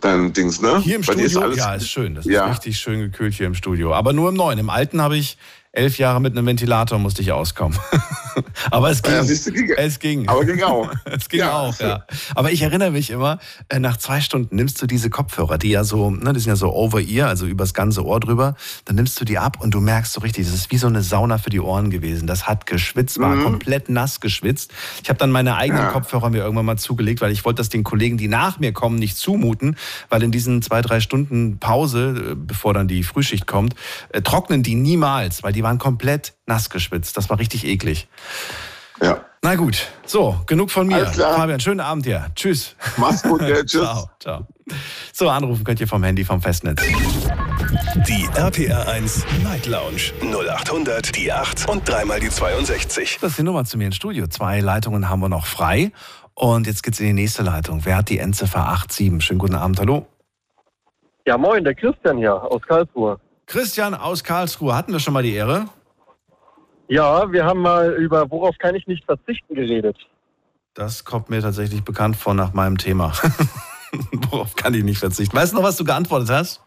[SPEAKER 5] dein Dings, ne?
[SPEAKER 2] Hier im
[SPEAKER 5] bei
[SPEAKER 2] Studio? Ist ja, ist schön. Das ja. ist richtig schön gekühlt hier im Studio. Aber nur im neuen. Im alten habe ich elf Jahre mit einem Ventilator musste ich auskommen. Aber es ging. Ja, du, ging. Es ging.
[SPEAKER 5] Aber ging auch.
[SPEAKER 2] es ging ja. auch, ja. Aber ich erinnere mich immer, äh, nach zwei Stunden nimmst du diese Kopfhörer, die ja so, ne, die sind ja so over ear, also übers ganze Ohr drüber. Dann nimmst du die ab und du merkst so richtig, das ist wie so eine Sauna für die Ohren gewesen. Das hat geschwitzt, war mhm. komplett nass geschwitzt. Ich habe dann meine eigenen ja. Kopfhörer mir irgendwann mal zugelegt, weil ich wollte das den Kollegen, die nach mir kommen, nicht zumuten, weil in diesen zwei, drei Stunden Pause, äh, bevor dann die Frühschicht kommt, äh, trocknen die niemals, weil die waren komplett nass geschwitzt. Das war richtig eklig.
[SPEAKER 5] Ja.
[SPEAKER 2] Na gut, so, genug von mir. Fabian, schönen Abend dir. Tschüss.
[SPEAKER 5] Mach's gut, ja, tschüss. ciao,
[SPEAKER 2] ciao. So, anrufen könnt ihr vom Handy vom Festnetz.
[SPEAKER 1] Die RPR 1 Night Lounge 0800 die 8 und dreimal die 62.
[SPEAKER 2] Das ist die Nummer zu mir ins Studio. Zwei Leitungen haben wir noch frei. Und jetzt geht's in die nächste Leitung. Wer hat die Endziffer 87? Schönen guten Abend, hallo.
[SPEAKER 6] Ja, moin, der Christian hier aus Karlsruhe.
[SPEAKER 2] Christian aus Karlsruhe, hatten wir schon mal die Ehre?
[SPEAKER 6] Ja, wir haben mal über Worauf kann ich nicht verzichten geredet.
[SPEAKER 2] Das kommt mir tatsächlich bekannt vor nach meinem Thema. Worauf kann ich nicht verzichten? Weißt du noch, was du geantwortet hast?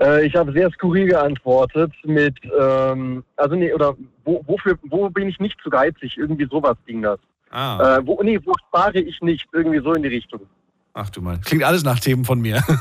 [SPEAKER 6] Äh, ich habe sehr skurril geantwortet mit, ähm, also nee, oder wo, wofür, wo bin ich nicht zu geizig? Irgendwie sowas ging das. Ah. Äh, wo, nee, wo spare ich nicht? Irgendwie so in die Richtung.
[SPEAKER 2] Ach du mein, klingt alles nach Themen von mir.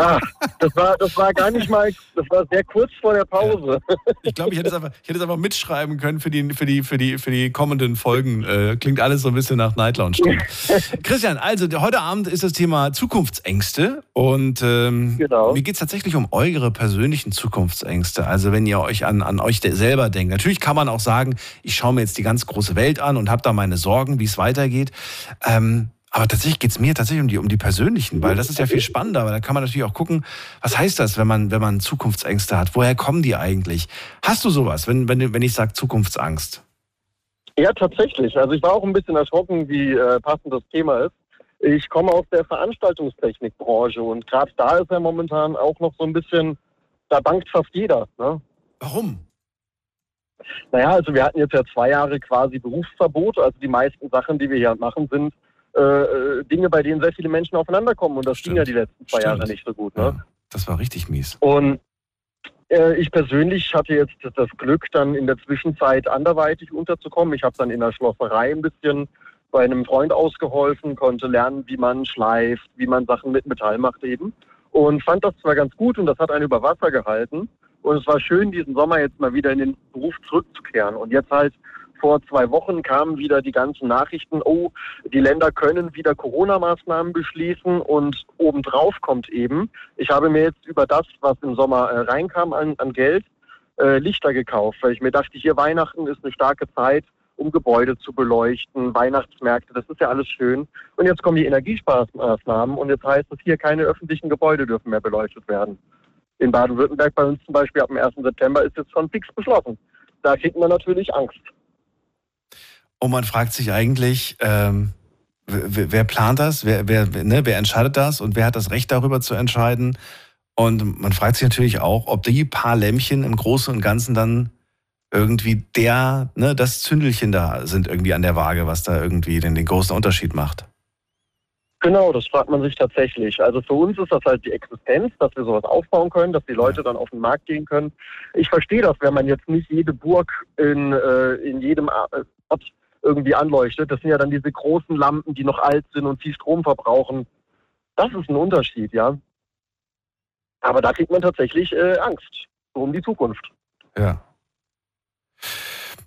[SPEAKER 6] Ah, das war, das war gar nicht mal, das war sehr kurz vor der Pause.
[SPEAKER 2] Ich glaube, ich hätte es einfach, ich hätte es einfach mitschreiben können für die, für die, für die, für die kommenden Folgen. Äh, klingt alles so ein bisschen nach Night Lounge. Christian, also heute Abend ist das Thema Zukunftsängste und ähm, genau. mir geht es tatsächlich um eure persönlichen Zukunftsängste. Also wenn ihr euch an, an euch selber denkt. Natürlich kann man auch sagen, ich schaue mir jetzt die ganz große Welt an und habe da meine Sorgen, wie es weitergeht. Ähm, aber tatsächlich geht es mir tatsächlich um die, um die persönlichen, weil das ist ja viel spannender, weil da kann man natürlich auch gucken, was heißt das, wenn man, wenn man Zukunftsängste hat? Woher kommen die eigentlich? Hast du sowas, wenn, wenn, wenn ich sage Zukunftsangst?
[SPEAKER 6] Ja, tatsächlich. Also ich war auch ein bisschen erschrocken, wie äh, passend das Thema ist. Ich komme aus der Veranstaltungstechnikbranche und gerade da ist ja momentan auch noch so ein bisschen, da bangt fast jeder. Ne?
[SPEAKER 2] Warum?
[SPEAKER 6] Naja, also wir hatten jetzt ja zwei Jahre quasi Berufsverbot. Also die meisten Sachen, die wir hier machen, sind äh, äh, Dinge, bei denen sehr viele Menschen aufeinander kommen. Und das Stimmt. ging ja die letzten zwei Stimmt. Jahre nicht so gut. Ne? Ja,
[SPEAKER 2] das war richtig mies.
[SPEAKER 6] Und äh, ich persönlich hatte jetzt das Glück, dann in der Zwischenzeit anderweitig unterzukommen. Ich habe dann in der Schlosserei ein bisschen bei einem Freund ausgeholfen, konnte lernen, wie man schleift, wie man Sachen mit Metall macht eben. Und fand das zwar ganz gut und das hat einen über Wasser gehalten. Und es war schön, diesen Sommer jetzt mal wieder in den Beruf zurückzukehren. Und jetzt halt vor zwei Wochen kamen wieder die ganzen Nachrichten, oh, die Länder können wieder Corona-Maßnahmen beschließen und obendrauf kommt eben, ich habe mir jetzt über das, was im Sommer äh, reinkam an, an Geld, äh, Lichter gekauft, weil ich mir dachte, hier Weihnachten ist eine starke Zeit, um Gebäude zu beleuchten, Weihnachtsmärkte, das ist ja alles schön. Und jetzt kommen die Energiesparmaßnahmen und jetzt heißt es hier, keine öffentlichen Gebäude dürfen mehr beleuchtet werden. In Baden-Württemberg bei uns zum Beispiel ab dem 1. September ist jetzt schon fix beschlossen. Da kriegt man natürlich Angst.
[SPEAKER 2] Und man fragt sich eigentlich, ähm, wer, wer, plant das? Wer, wer, ne, wer entscheidet das? Und wer hat das Recht darüber zu entscheiden? Und man fragt sich natürlich auch, ob die paar Lämpchen im Großen und Ganzen dann irgendwie der, ne, das Zündelchen da sind irgendwie an der Waage, was da irgendwie den, den großen Unterschied macht.
[SPEAKER 6] Genau, das fragt man sich tatsächlich. Also für uns ist das halt die Existenz, dass wir sowas aufbauen können, dass die Leute dann auf den Markt gehen können. Ich verstehe das, wenn man jetzt nicht jede Burg in, äh, in jedem Ort irgendwie anleuchtet. Das sind ja dann diese großen Lampen, die noch alt sind und viel Strom verbrauchen. Das ist ein Unterschied, ja. Aber da kriegt man tatsächlich äh, Angst um die Zukunft.
[SPEAKER 2] Ja.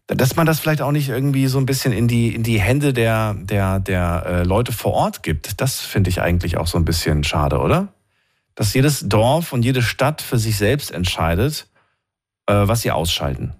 [SPEAKER 2] Dass man das vielleicht auch nicht irgendwie so ein bisschen in die, in die Hände der, der, der äh, Leute vor Ort gibt, das finde ich eigentlich auch so ein bisschen schade, oder? Dass jedes Dorf und jede Stadt für sich selbst entscheidet, äh, was sie ausschalten.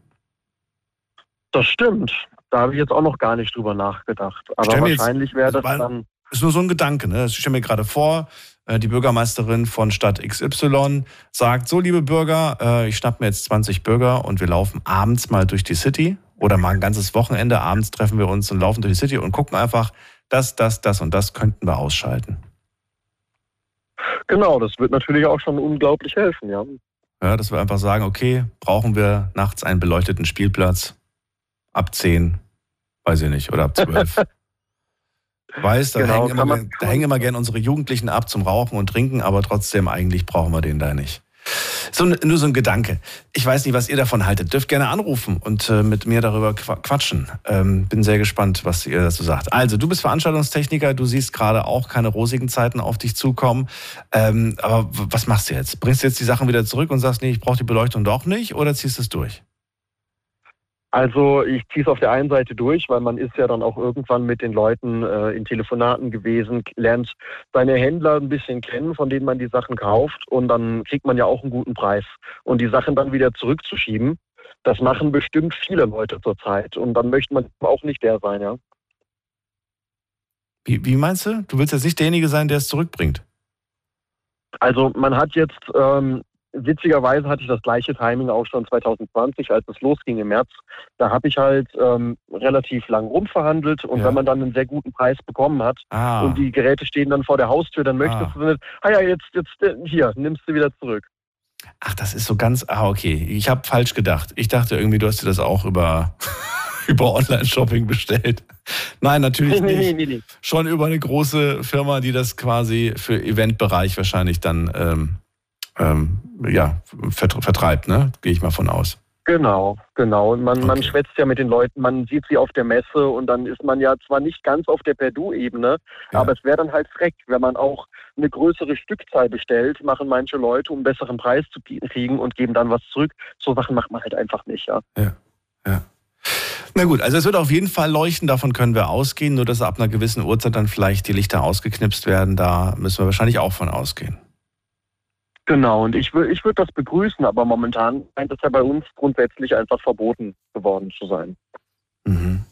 [SPEAKER 6] Das stimmt. Da habe ich jetzt auch noch gar nicht drüber nachgedacht. Aber wahrscheinlich wäre das dann.
[SPEAKER 2] Ist nur so ein Gedanke, ne? Ich stelle mir gerade vor, äh, die Bürgermeisterin von Stadt XY sagt, so liebe Bürger, äh, ich schnapp mir jetzt 20 Bürger und wir laufen abends mal durch die City oder mal ein ganzes Wochenende, abends treffen wir uns und laufen durch die City und gucken einfach, das, das, das und das könnten wir ausschalten.
[SPEAKER 6] Genau, das wird natürlich auch schon unglaublich helfen, ja.
[SPEAKER 2] Ja, dass wir einfach sagen, okay, brauchen wir nachts einen beleuchteten Spielplatz ab 10, weiß ich nicht, oder ab 12. Weißt, da, genau, hängen immer, da hängen immer gern unsere Jugendlichen ab zum Rauchen und Trinken, aber trotzdem eigentlich brauchen wir den da nicht. So, nur so ein Gedanke. Ich weiß nicht, was ihr davon haltet. Dürft gerne anrufen und äh, mit mir darüber quatschen. Ähm, bin sehr gespannt, was ihr dazu sagt. Also, du bist Veranstaltungstechniker, du siehst gerade auch keine rosigen Zeiten auf dich zukommen. Ähm, aber was machst du jetzt? Bringst du jetzt die Sachen wieder zurück und sagst, nee, ich brauche die Beleuchtung doch nicht oder ziehst du es durch?
[SPEAKER 6] Also ich ziehe es auf der einen Seite durch, weil man ist ja dann auch irgendwann mit den Leuten äh, in Telefonaten gewesen, lernt seine Händler ein bisschen kennen, von denen man die Sachen kauft und dann kriegt man ja auch einen guten Preis. Und die Sachen dann wieder zurückzuschieben, das machen bestimmt viele Leute zurzeit und dann möchte man auch nicht der sein, ja.
[SPEAKER 2] Wie, wie meinst du? Du willst jetzt nicht derjenige sein, der es zurückbringt?
[SPEAKER 6] Also man hat jetzt ähm, witzigerweise hatte ich das gleiche Timing auch schon 2020, als es losging im März. Da habe ich halt ähm, relativ lang rumverhandelt und ja. wenn man dann einen sehr guten Preis bekommen hat ah. und die Geräte stehen dann vor der Haustür, dann möchtest ah. du nicht, ah ja, jetzt, jetzt, äh, hier, nimmst du wieder zurück.
[SPEAKER 2] Ach, das ist so ganz, ah, okay. Ich habe falsch gedacht. Ich dachte irgendwie, du hast dir das auch über, über Online-Shopping bestellt. Nein, natürlich nicht. Nee, nee, nee, Schon über eine große Firma, die das quasi für Eventbereich wahrscheinlich dann ähm, ähm, ja, vertreibt, ne? Gehe ich mal von aus.
[SPEAKER 6] Genau, genau. Und man, okay. man schwätzt ja mit den Leuten, man sieht sie auf der Messe und dann ist man ja zwar nicht ganz auf der Perdu-Ebene, ja. aber es wäre dann halt freck, wenn man auch eine größere Stückzahl bestellt, machen manche Leute, um einen besseren Preis zu kriegen und geben dann was zurück. So Sachen macht man halt einfach nicht, ja.
[SPEAKER 2] Ja, ja. Na gut, also es wird auf jeden Fall leuchten, davon können wir ausgehen, nur dass ab einer gewissen Uhrzeit dann vielleicht die Lichter ausgeknipst werden, da müssen wir wahrscheinlich auch von ausgehen.
[SPEAKER 6] Genau, und ich, ich würde das begrüßen, aber momentan scheint es ja bei uns grundsätzlich einfach verboten geworden zu sein.
[SPEAKER 2] Mhm.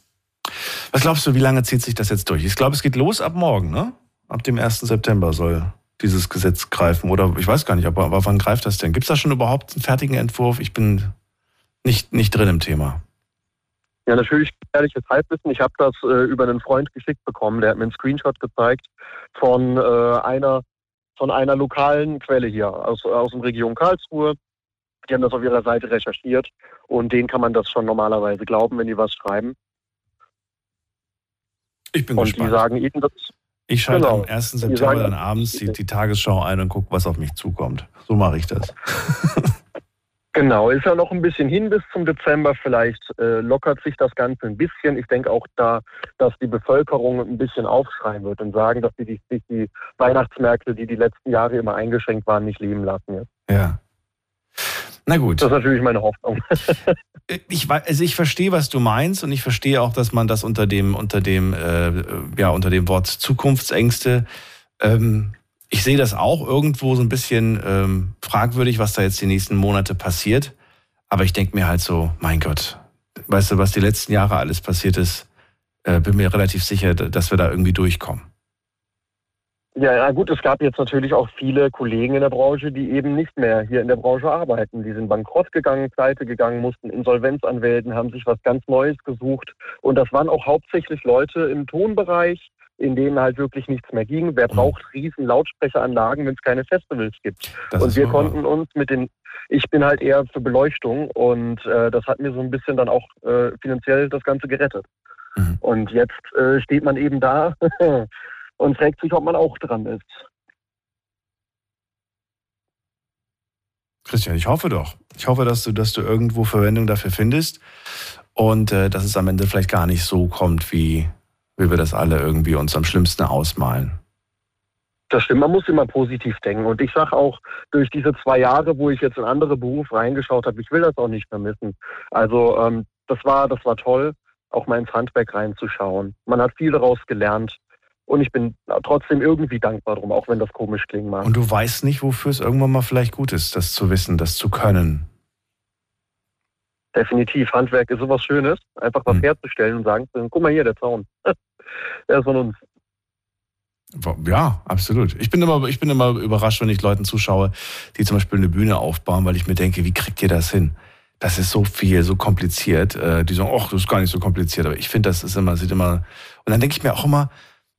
[SPEAKER 2] Was glaubst du, wie lange zieht sich das jetzt durch? Ich glaube, es geht los ab morgen, ne? Ab dem 1. September soll dieses Gesetz greifen. Oder ich weiß gar nicht, aber, aber wann greift das denn? Gibt es da schon überhaupt einen fertigen Entwurf? Ich bin nicht, nicht drin im Thema.
[SPEAKER 6] Ja, natürlich ehrliches Halbwissen. Ich habe das äh, über einen Freund geschickt bekommen. Der hat mir einen Screenshot gezeigt von äh, einer von einer lokalen Quelle hier aus, aus der Region Karlsruhe. Die haben das auf ihrer Seite recherchiert und denen kann man das schon normalerweise glauben, wenn die was schreiben.
[SPEAKER 2] Ich bin
[SPEAKER 6] und
[SPEAKER 2] gespannt.
[SPEAKER 6] die sagen ihnen das.
[SPEAKER 2] Ich schalte genau. am 1. September sagen, dann abends die, die Tagesschau ein und gucke, was auf mich zukommt. So mache ich das.
[SPEAKER 6] Genau, ist ja noch ein bisschen hin bis zum Dezember. Vielleicht äh, lockert sich das Ganze ein bisschen. Ich denke auch da, dass die Bevölkerung ein bisschen aufschreien wird und sagen, dass sie die, die, die Weihnachtsmärkte, die die letzten Jahre immer eingeschränkt waren, nicht leben lassen. Jetzt.
[SPEAKER 2] Ja. Na gut.
[SPEAKER 6] Das ist natürlich meine Hoffnung.
[SPEAKER 2] ich, also ich verstehe, was du meinst und ich verstehe auch, dass man das unter dem, unter dem, äh, ja, unter dem Wort Zukunftsängste ähm, ich sehe das auch irgendwo so ein bisschen ähm, fragwürdig, was da jetzt die nächsten Monate passiert. Aber ich denke mir halt so, mein Gott, weißt du, was die letzten Jahre alles passiert ist, äh, bin mir relativ sicher, dass wir da irgendwie durchkommen.
[SPEAKER 6] Ja, ja, gut, es gab jetzt natürlich auch viele Kollegen in der Branche, die eben nicht mehr hier in der Branche arbeiten. Die sind bankrott gegangen, pleite gegangen, mussten Insolvenz anmelden, haben sich was ganz Neues gesucht. Und das waren auch hauptsächlich Leute im Tonbereich, in denen halt wirklich nichts mehr ging. Wer mhm. braucht riesen Lautsprecheranlagen, wenn es keine Festivals gibt? Das und wir konnten uns mit den, ich bin halt eher für Beleuchtung und äh, das hat mir so ein bisschen dann auch äh, finanziell das Ganze gerettet. Mhm. Und jetzt äh, steht man eben da und fragt sich, ob man auch dran ist.
[SPEAKER 2] Christian, ich hoffe doch. Ich hoffe, dass du, dass du irgendwo Verwendung dafür findest und äh, dass es am Ende vielleicht gar nicht so kommt, wie, wie wir das alle irgendwie uns am schlimmsten ausmalen.
[SPEAKER 6] Das stimmt, man muss immer positiv denken. Und ich sage auch, durch diese zwei Jahre, wo ich jetzt in andere Berufe reingeschaut habe, ich will das auch nicht vermissen. Also ähm, das war, das war toll, auch mal ins Handwerk reinzuschauen. Man hat viel daraus gelernt. Und ich bin trotzdem irgendwie dankbar drum, auch wenn das komisch klingen mag.
[SPEAKER 2] Und du weißt nicht, wofür es irgendwann mal vielleicht gut ist, das zu wissen, das zu können.
[SPEAKER 6] Definitiv. Handwerk ist sowas Schönes, einfach was hm. herzustellen und sagen, guck mal hier, der Zaun. der ist von uns.
[SPEAKER 2] Ja, absolut. Ich bin, immer, ich bin immer überrascht, wenn ich Leuten zuschaue, die zum Beispiel eine Bühne aufbauen, weil ich mir denke, wie kriegt ihr das hin? Das ist so viel, so kompliziert. Äh, die sagen, ach, das ist gar nicht so kompliziert. Aber ich finde, das ist immer, sieht immer. Und dann denke ich mir auch immer,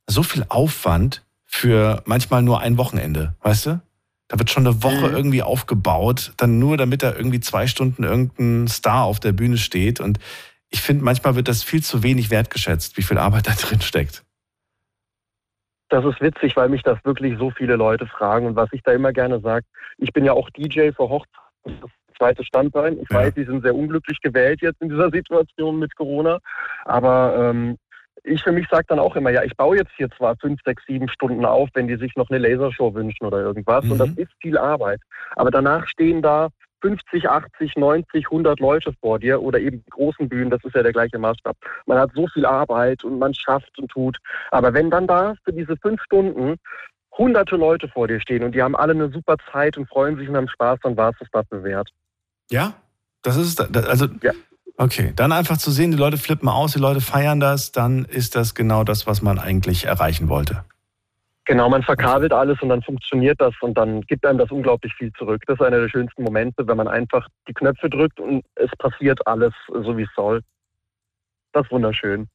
[SPEAKER 2] so viel Aufwand für manchmal nur ein Wochenende, weißt du? Da wird schon eine Woche mhm. irgendwie aufgebaut, dann nur damit da irgendwie zwei Stunden irgendein Star auf der Bühne steht. Und ich finde, manchmal wird das viel zu wenig wertgeschätzt, wie viel Arbeit da drin steckt.
[SPEAKER 6] Das ist witzig, weil mich das wirklich so viele Leute fragen. Und was ich da immer gerne sage, ich bin ja auch DJ für Hochzeiten, das zweite Standbein. Ich ja. weiß, die sind sehr unglücklich gewählt jetzt in dieser Situation mit Corona. Aber ähm, ich für mich sage dann auch immer, ja, ich baue jetzt hier zwar fünf, sechs, sieben Stunden auf, wenn die sich noch eine Lasershow wünschen oder irgendwas. Mhm. Und das mhm. ist viel Arbeit. Aber danach stehen da 50, 80, 90, 100 Leute vor dir oder eben großen Bühnen, das ist ja der gleiche Maßstab. Man hat so viel Arbeit und man schafft und tut. Aber wenn dann da für diese fünf Stunden hunderte Leute vor dir stehen und die haben alle eine super Zeit und freuen sich und haben Spaß, dann war es das dafür wert.
[SPEAKER 2] Ja, das ist, also, ja. okay, dann einfach zu sehen, die Leute flippen aus, die Leute feiern das, dann ist das genau das, was man eigentlich erreichen wollte.
[SPEAKER 6] Genau, man verkabelt alles und dann funktioniert das und dann gibt einem das unglaublich viel zurück. Das ist einer der schönsten Momente, wenn man einfach die Knöpfe drückt und es passiert alles so, wie es soll. Das ist wunderschön.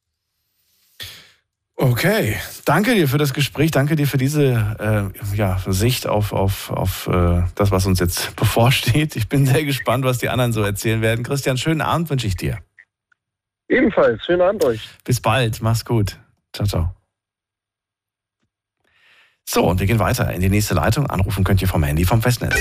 [SPEAKER 2] Okay, danke dir für das Gespräch, danke dir für diese äh, ja, Sicht auf, auf, auf äh, das, was uns jetzt bevorsteht. Ich bin sehr gespannt, was die anderen so erzählen werden. Christian, schönen Abend wünsche ich dir.
[SPEAKER 6] Ebenfalls, schönen Abend euch.
[SPEAKER 2] Bis bald, mach's gut. Ciao, ciao. So, und wir gehen weiter in die nächste Leitung. Anrufen könnt ihr vom Handy vom Festnetz.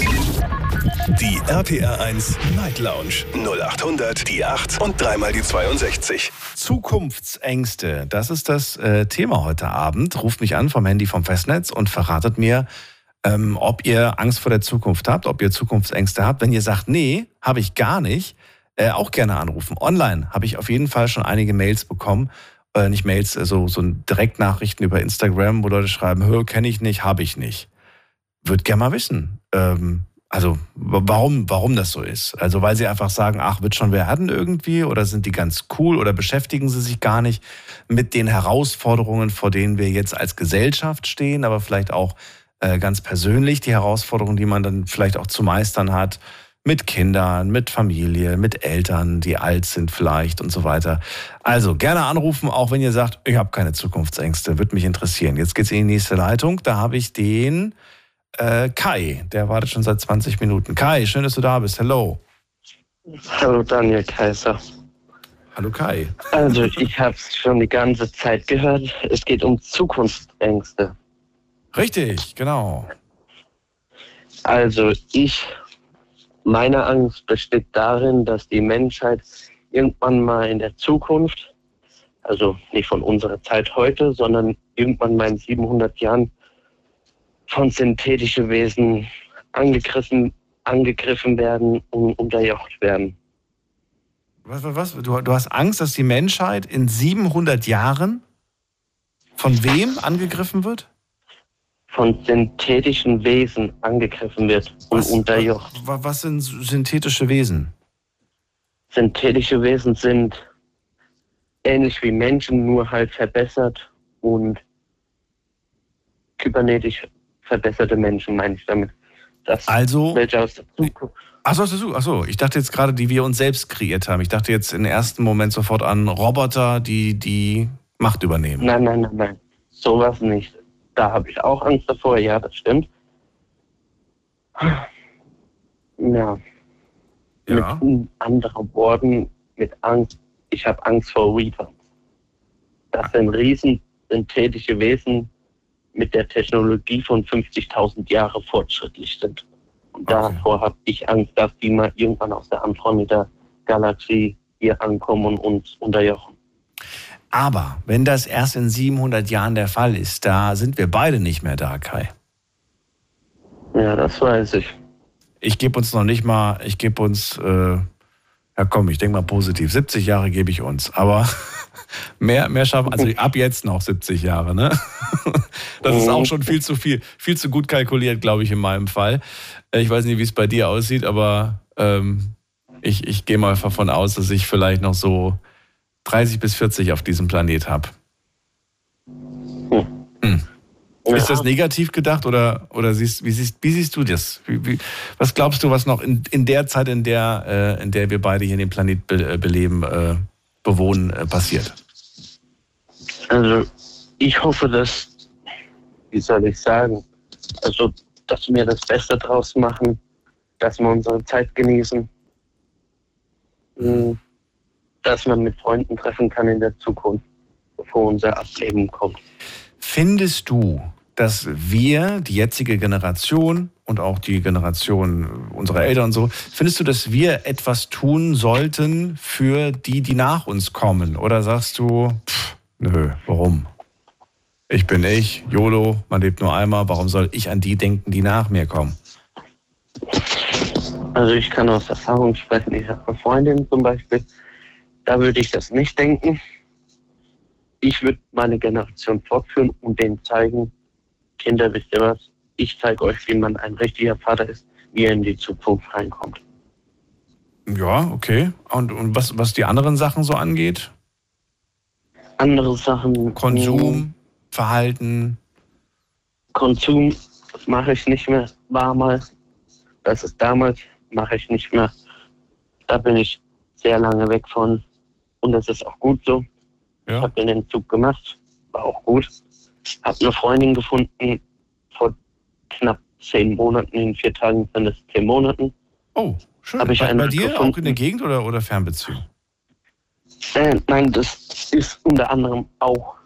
[SPEAKER 1] Die RPR 1 Night Lounge 0800 die 8 und dreimal die 62.
[SPEAKER 2] Zukunftsängste, das ist das äh, Thema heute Abend. Ruft mich an vom Handy vom Festnetz und verratet mir, ähm, ob ihr Angst vor der Zukunft habt, ob ihr Zukunftsängste habt. Wenn ihr sagt, nee, habe ich gar nicht, äh, auch gerne anrufen. Online habe ich auf jeden Fall schon einige Mails bekommen äh, nicht Mails, äh, so, so Direktnachrichten über Instagram, wo Leute schreiben, hör, kenne ich nicht, habe ich nicht. Würde gerne mal wissen. Ähm, also warum, warum das so ist. Also weil sie einfach sagen, ach, wird schon werden irgendwie oder sind die ganz cool oder beschäftigen sie sich gar nicht mit den Herausforderungen, vor denen wir jetzt als Gesellschaft stehen, aber vielleicht auch äh, ganz persönlich die Herausforderungen, die man dann vielleicht auch zu meistern hat mit Kindern, mit Familie, mit Eltern, die alt sind vielleicht und so weiter. Also gerne anrufen, auch wenn ihr sagt, ich habe keine Zukunftsängste, würde mich interessieren. Jetzt geht's in die nächste Leitung. Da habe ich den äh, Kai, der wartet schon seit 20 Minuten. Kai, schön, dass du da bist. Hello.
[SPEAKER 7] Hallo Daniel Kaiser.
[SPEAKER 2] Hallo Kai.
[SPEAKER 7] Also ich habe es schon die ganze Zeit gehört. Es geht um Zukunftsängste.
[SPEAKER 2] Richtig, genau.
[SPEAKER 7] Also ich meine Angst besteht darin, dass die Menschheit irgendwann mal in der Zukunft, also nicht von unserer Zeit heute, sondern irgendwann mal in 700 Jahren von synthetischen Wesen angegriffen, angegriffen werden und unterjocht werden.
[SPEAKER 2] Was, was, was? Du, du hast Angst, dass die Menschheit in 700 Jahren von wem angegriffen wird?
[SPEAKER 7] Von synthetischen Wesen angegriffen wird und was, unterjocht.
[SPEAKER 2] Was, sind synthetische Wesen?
[SPEAKER 7] Synthetische Wesen sind ähnlich wie Menschen, nur halt verbessert und kybernetisch verbesserte Menschen, meine ich damit.
[SPEAKER 2] Das, also, welche aus der Zukunft. Achso, achso, achso, ich dachte jetzt gerade, die wir uns selbst kreiert haben. Ich dachte jetzt im ersten Moment sofort an Roboter, die die Macht übernehmen.
[SPEAKER 7] Nein, nein, nein, nein. Sowas nicht. Da habe ich auch Angst davor, ja, das stimmt. Ja. ja. Mit anderen Worten, mit Angst, ich habe Angst vor Reaper. Das sind riesen synthetische Wesen mit der Technologie von 50.000 Jahren fortschrittlich sind. Und okay. davor habe ich Angst, dass die mal irgendwann aus der Andromeda-Galaxie hier ankommen und uns unterjochen.
[SPEAKER 2] Aber wenn das erst in 700 Jahren der Fall ist, da sind wir beide nicht mehr da, Kai.
[SPEAKER 7] Ja, das weiß ich.
[SPEAKER 2] Ich gebe uns noch nicht mal, ich gebe uns, äh, ja komm, ich denke mal positiv, 70 Jahre gebe ich uns. Aber mehr, mehr schaffen, also ab jetzt noch 70 Jahre, ne? Das ist auch schon viel zu viel, viel zu gut kalkuliert, glaube ich, in meinem Fall. Äh, ich weiß nicht, wie es bei dir aussieht, aber ähm, Ich, ich gehe mal davon aus, dass ich vielleicht noch so 30 bis 40 auf diesem Planet habe. Hm. Hm. Ja. Ist das negativ gedacht oder, oder siehst, wie, siehst, wie siehst du das? Wie, wie, was glaubst du, was noch in, in der Zeit, in der, äh, in der wir beide hier den Planet be, äh, beleben, äh, bewohnen, äh, passiert?
[SPEAKER 7] Also ich hoffe, dass, wie soll ich sagen, also dass wir das Beste draus machen, dass wir unsere Zeit genießen, hm, dass man mit Freunden treffen kann in der Zukunft, bevor unser Ableben kommt.
[SPEAKER 2] Findest du, dass wir, die jetzige Generation und auch die Generation unserer Eltern und so, findest du, dass wir etwas tun sollten für die, die nach uns kommen? Oder sagst du, pff, nö, warum? Ich bin ich, YOLO, man lebt nur einmal, warum soll ich an die denken, die nach mir kommen?
[SPEAKER 7] Also ich kann aus Erfahrung sprechen, ich habe eine Freundin zum Beispiel, da würde ich das nicht denken. Ich würde meine Generation fortführen und denen zeigen, Kinder, wisst ihr was? Ich zeige euch, wie man ein richtiger Vater ist, wie er in die Zukunft reinkommt.
[SPEAKER 2] Ja, okay. Und, und was, was die anderen Sachen so angeht?
[SPEAKER 7] Andere Sachen.
[SPEAKER 2] Konsum, Verhalten.
[SPEAKER 7] Konsum mache ich nicht mehr. War mal. Das ist damals, mache ich nicht mehr. Da bin ich sehr lange weg von. Und das ist auch gut so. Ja. Ich habe den Entzug gemacht. War auch gut habe eine Freundin gefunden vor knapp zehn Monaten, in vier Tagen sind es zehn Monaten.
[SPEAKER 2] Oh, schön. Hab ich bei, bei dir gefunden. auch in der Gegend oder, oder Fernbeziehung?
[SPEAKER 7] Äh, nein, das ist unter anderem auch,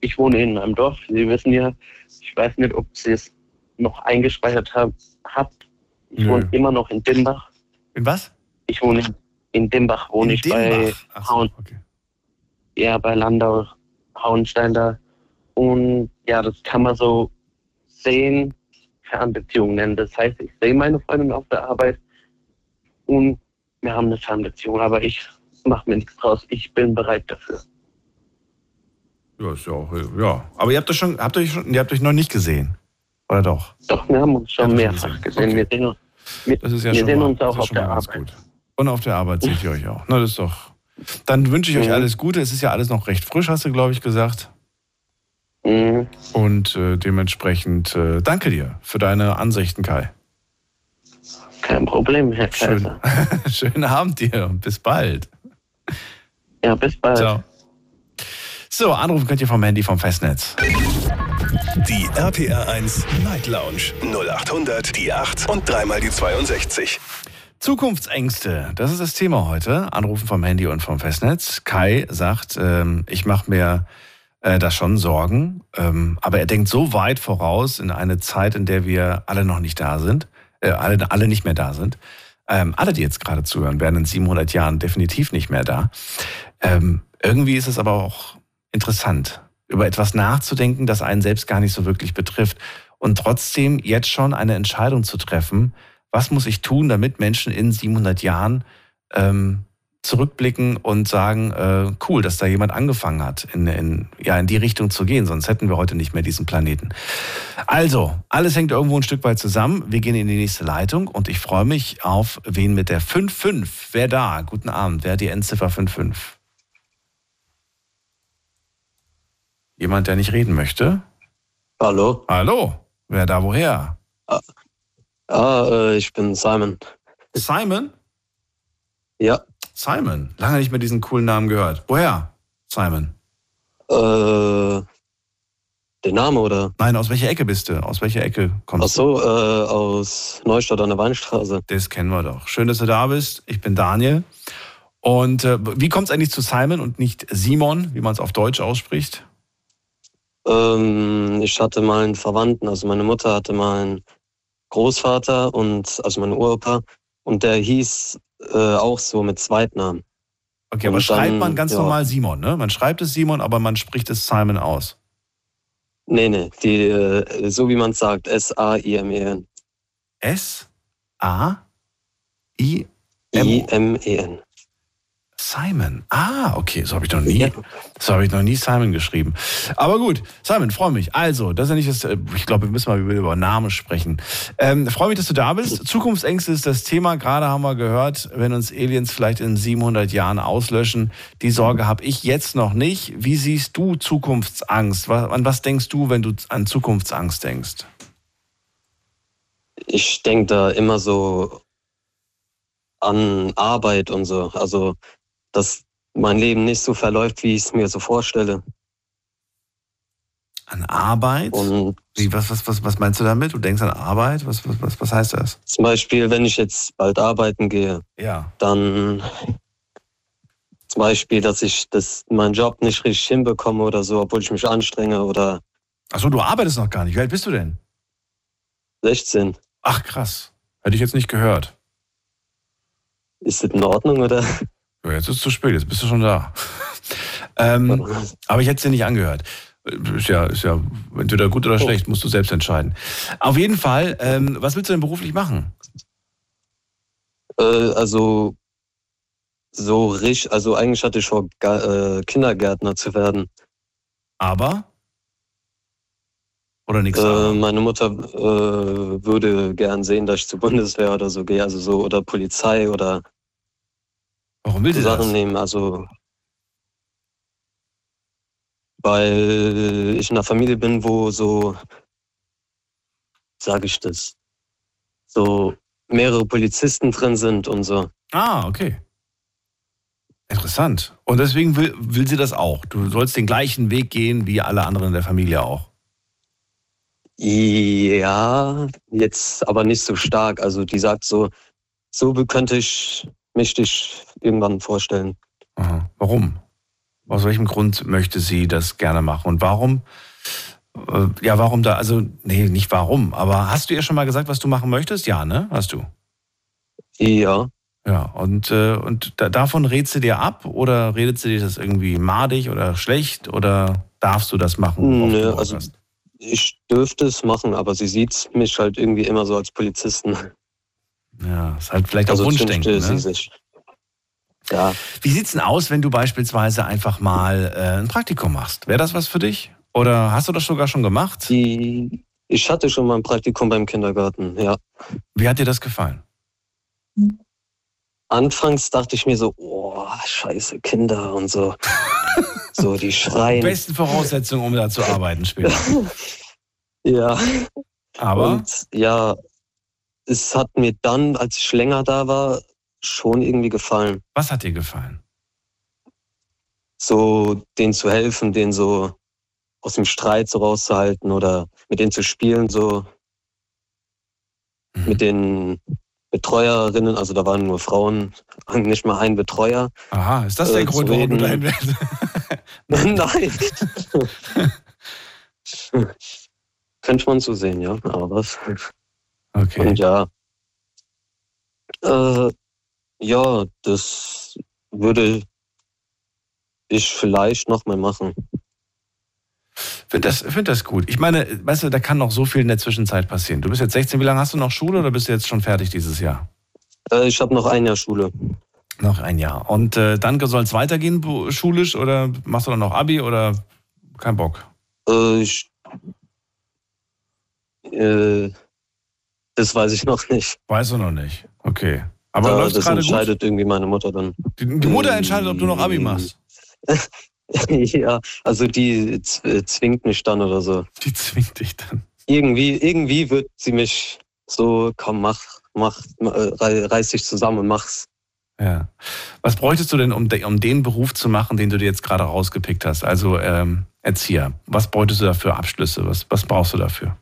[SPEAKER 7] ich wohne in einem Dorf, Sie wissen ja, ich weiß nicht, ob Sie es noch eingespeichert haben, habt. Ich Nö. wohne immer noch in Dimbach.
[SPEAKER 2] In was?
[SPEAKER 7] Ich wohne in, in Dimbach, wohne in ich Dimbach? bei so, Hauen. Okay. Ja, bei Landau, Hauenstein da. Und ja, das kann man so sehen, Fernbeziehung nennen. Das heißt, ich sehe meine Freundin auf der Arbeit und wir haben eine Fernbeziehung, aber ich mache mir nichts draus. Ich bin bereit dafür.
[SPEAKER 2] Ja, ist ja auch, ja. Aber ihr habt euch schon, habt euch schon, ihr habt euch noch nicht gesehen. Oder doch?
[SPEAKER 7] Doch, wir haben uns schon mehrfach gesehen. gesehen. Okay. Wir sehen, wir,
[SPEAKER 2] das ist ja wir
[SPEAKER 7] sehen uns auch auf der Arbeit.
[SPEAKER 2] Gut. Und auf der Arbeit seht ihr euch auch. Na, das ist doch. Dann wünsche ich euch mhm. alles Gute. Es ist ja alles noch recht frisch, hast du, glaube ich, gesagt. Mhm. Und äh, dementsprechend äh, danke dir für deine Ansichten, Kai.
[SPEAKER 7] Kein Problem, Herr Kaiser.
[SPEAKER 2] Schön, schönen Abend dir und bis bald.
[SPEAKER 7] Ja, bis bald. Ciao.
[SPEAKER 2] So, anrufen könnt ihr vom Handy vom Festnetz.
[SPEAKER 1] Die RPR 1 Night Lounge 0800 die 8 und dreimal die 62.
[SPEAKER 2] Zukunftsängste, das ist das Thema heute. Anrufen vom Handy und vom Festnetz. Kai sagt, ähm, ich mache mir äh, da schon Sorgen. Ähm, aber er denkt so weit voraus in eine Zeit, in der wir alle noch nicht da sind, äh, alle, alle nicht mehr da sind. Ähm, alle, die jetzt gerade zuhören, werden in 700 Jahren definitiv nicht mehr da. Ähm, irgendwie ist es aber auch interessant, über etwas nachzudenken, das einen selbst gar nicht so wirklich betrifft und trotzdem jetzt schon eine Entscheidung zu treffen, was muss ich tun, damit Menschen in 700 Jahren ähm, zurückblicken und sagen, äh, cool, dass da jemand angefangen hat, in, in, ja, in die Richtung zu gehen, sonst hätten wir heute nicht mehr diesen Planeten. Also, alles hängt irgendwo ein Stück weit zusammen. Wir gehen in die nächste Leitung und ich freue mich auf wen mit der 5-5. Wer da? Guten Abend. Wer hat die Endziffer 5-5? Jemand, der nicht reden möchte?
[SPEAKER 8] Hallo.
[SPEAKER 2] Hallo. Wer da woher?
[SPEAKER 8] Ah, äh, ich bin Simon.
[SPEAKER 2] Simon?
[SPEAKER 8] Ja.
[SPEAKER 2] Simon. Lange nicht mehr diesen coolen Namen gehört. Woher, Simon?
[SPEAKER 8] Äh, der Name oder?
[SPEAKER 2] Nein, aus welcher Ecke bist du? Aus welcher Ecke kommst
[SPEAKER 8] Ach so, du? Äh, aus Neustadt an der Weinstraße.
[SPEAKER 2] Das kennen wir doch. Schön, dass du da bist. Ich bin Daniel. Und äh, wie kommt es eigentlich zu Simon und nicht Simon, wie man es auf Deutsch ausspricht?
[SPEAKER 8] Ähm, ich hatte mal einen Verwandten, also meine Mutter hatte mal einen Großvater und also mein Uropa und der hieß äh, auch so mit Zweitnamen.
[SPEAKER 2] Okay, aber schreibt man ganz ja. normal Simon, ne? Man schreibt es Simon, aber man spricht es Simon aus.
[SPEAKER 8] Nee, nee, die, äh, so wie man es sagt, S-A-I-M-E-N.
[SPEAKER 2] S-A-I-M-E-N. Simon. Ah, okay, so habe ich noch nie, so habe ich noch nie Simon geschrieben. Aber gut, Simon, freue mich. Also, das ist ja nicht das, äh, ich glaube, wir müssen mal über Namen sprechen. Ähm, freue mich, dass du da bist. Zukunftsängste ist das Thema. Gerade haben wir gehört, wenn uns Aliens vielleicht in 700 Jahren auslöschen. Die Sorge habe ich jetzt noch nicht. Wie siehst du Zukunftsangst? An was denkst du, wenn du an Zukunftsangst denkst?
[SPEAKER 8] Ich denke da immer so an Arbeit und so. Also dass mein Leben nicht so verläuft, wie ich es mir so vorstelle.
[SPEAKER 2] An Arbeit? Und wie, was, was, was, was meinst du damit? Du denkst an Arbeit? Was, was, was, was heißt das?
[SPEAKER 8] Zum Beispiel, wenn ich jetzt bald arbeiten gehe,
[SPEAKER 2] ja.
[SPEAKER 8] dann zum Beispiel, dass ich das, meinen Job nicht richtig hinbekomme oder so, obwohl ich mich anstrenge oder.
[SPEAKER 2] Achso, du arbeitest noch gar nicht. Wie alt bist du denn?
[SPEAKER 8] 16.
[SPEAKER 2] Ach krass. Hätte ich jetzt nicht gehört.
[SPEAKER 8] Ist das in Ordnung oder?
[SPEAKER 2] Ja, jetzt ist es zu spät, jetzt bist du schon da. ähm, aber ich hätte es dir nicht angehört. Ist ja, ist ja entweder gut oder oh. schlecht, musst du selbst entscheiden. Auf jeden Fall, ähm, was willst du denn beruflich machen?
[SPEAKER 8] Äh, also, so richtig, also eigentlich hatte ich vor, äh, Kindergärtner zu werden.
[SPEAKER 2] Aber? Oder nichts?
[SPEAKER 8] Äh, meine Mutter äh, würde gern sehen, dass ich zur Bundeswehr oder so gehe, also so, oder Polizei oder
[SPEAKER 2] Warum will sie Sachen das?
[SPEAKER 8] nehmen. Also weil ich in einer Familie bin, wo so, sage ich das, so mehrere Polizisten drin sind und so.
[SPEAKER 2] Ah, okay. Interessant. Und deswegen will, will sie das auch. Du sollst den gleichen Weg gehen wie alle anderen in der Familie auch.
[SPEAKER 8] Ja, jetzt aber nicht so stark. Also die sagt so, so könnte ich mich dich irgendwann vorstellen.
[SPEAKER 2] Aha. Warum? Aus welchem Grund möchte sie das gerne machen? Und warum? Äh, ja, warum da? Also, nee, nicht warum. Aber hast du ihr schon mal gesagt, was du machen möchtest? Ja, ne? Hast du?
[SPEAKER 8] Ja.
[SPEAKER 2] Ja, und, äh, und da, davon redet sie dir ab oder redet sie dir das irgendwie madig oder schlecht oder darfst du das machen?
[SPEAKER 8] Nö, also hast? ich dürfte es machen, aber sie sieht mich halt irgendwie immer so als Polizisten.
[SPEAKER 2] Ja, ist halt vielleicht also auch Wunschdenken. Ne? Ja. Wie sieht's denn aus, wenn du beispielsweise einfach mal äh, ein Praktikum machst? Wäre das was für dich? Oder hast du das sogar schon gemacht?
[SPEAKER 8] Die, ich hatte schon mal ein Praktikum beim Kindergarten, ja.
[SPEAKER 2] Wie hat dir das gefallen?
[SPEAKER 8] Anfangs dachte ich mir so, oh, scheiße, Kinder und so. so, die schreien.
[SPEAKER 2] Die besten Voraussetzungen, um da zu arbeiten später.
[SPEAKER 8] ja.
[SPEAKER 2] Aber?
[SPEAKER 8] Und, ja, es hat mir dann, als ich länger da war, schon irgendwie gefallen.
[SPEAKER 2] Was hat dir gefallen?
[SPEAKER 8] So, denen zu helfen, denen so aus dem Streit so rauszuhalten oder mit denen zu spielen, so mhm. mit den Betreuerinnen, also da waren nur Frauen, nicht mal ein Betreuer.
[SPEAKER 2] Aha, ist das der äh, Grund, warum du dahin
[SPEAKER 8] willst? Nein. Könnte man so sehen, ja, aber was.
[SPEAKER 2] Okay.
[SPEAKER 8] Und ja, äh, ja, das würde ich vielleicht nochmal machen.
[SPEAKER 2] Finde das, find das gut. Ich meine, weißt du, da kann noch so viel in der Zwischenzeit passieren. Du bist jetzt 16, wie lange hast du noch Schule oder bist du jetzt schon fertig dieses Jahr?
[SPEAKER 8] Äh, ich habe noch ein Jahr Schule.
[SPEAKER 2] Noch ein Jahr. Und äh, dann soll es weitergehen schulisch oder machst du dann noch Abi oder kein Bock?
[SPEAKER 8] Äh, ich, äh, das weiß ich noch nicht.
[SPEAKER 2] Weißt du noch nicht? Okay. Aber
[SPEAKER 8] da, läuft das entscheidet gut? irgendwie meine Mutter dann.
[SPEAKER 2] Die, die Mutter entscheidet, ob du noch Abi machst.
[SPEAKER 8] ja, also die äh, zwingt mich dann oder so.
[SPEAKER 2] Die zwingt dich dann.
[SPEAKER 8] Irgendwie, irgendwie wird sie mich so, komm, mach, mach, äh, reiß dich zusammen und mach's.
[SPEAKER 2] Ja. Was bräuchtest du denn, um, um den Beruf zu machen, den du dir jetzt gerade rausgepickt hast? Also ähm, Erzieher. Was bräuchtest du da für Abschlüsse? Was, was brauchst du dafür?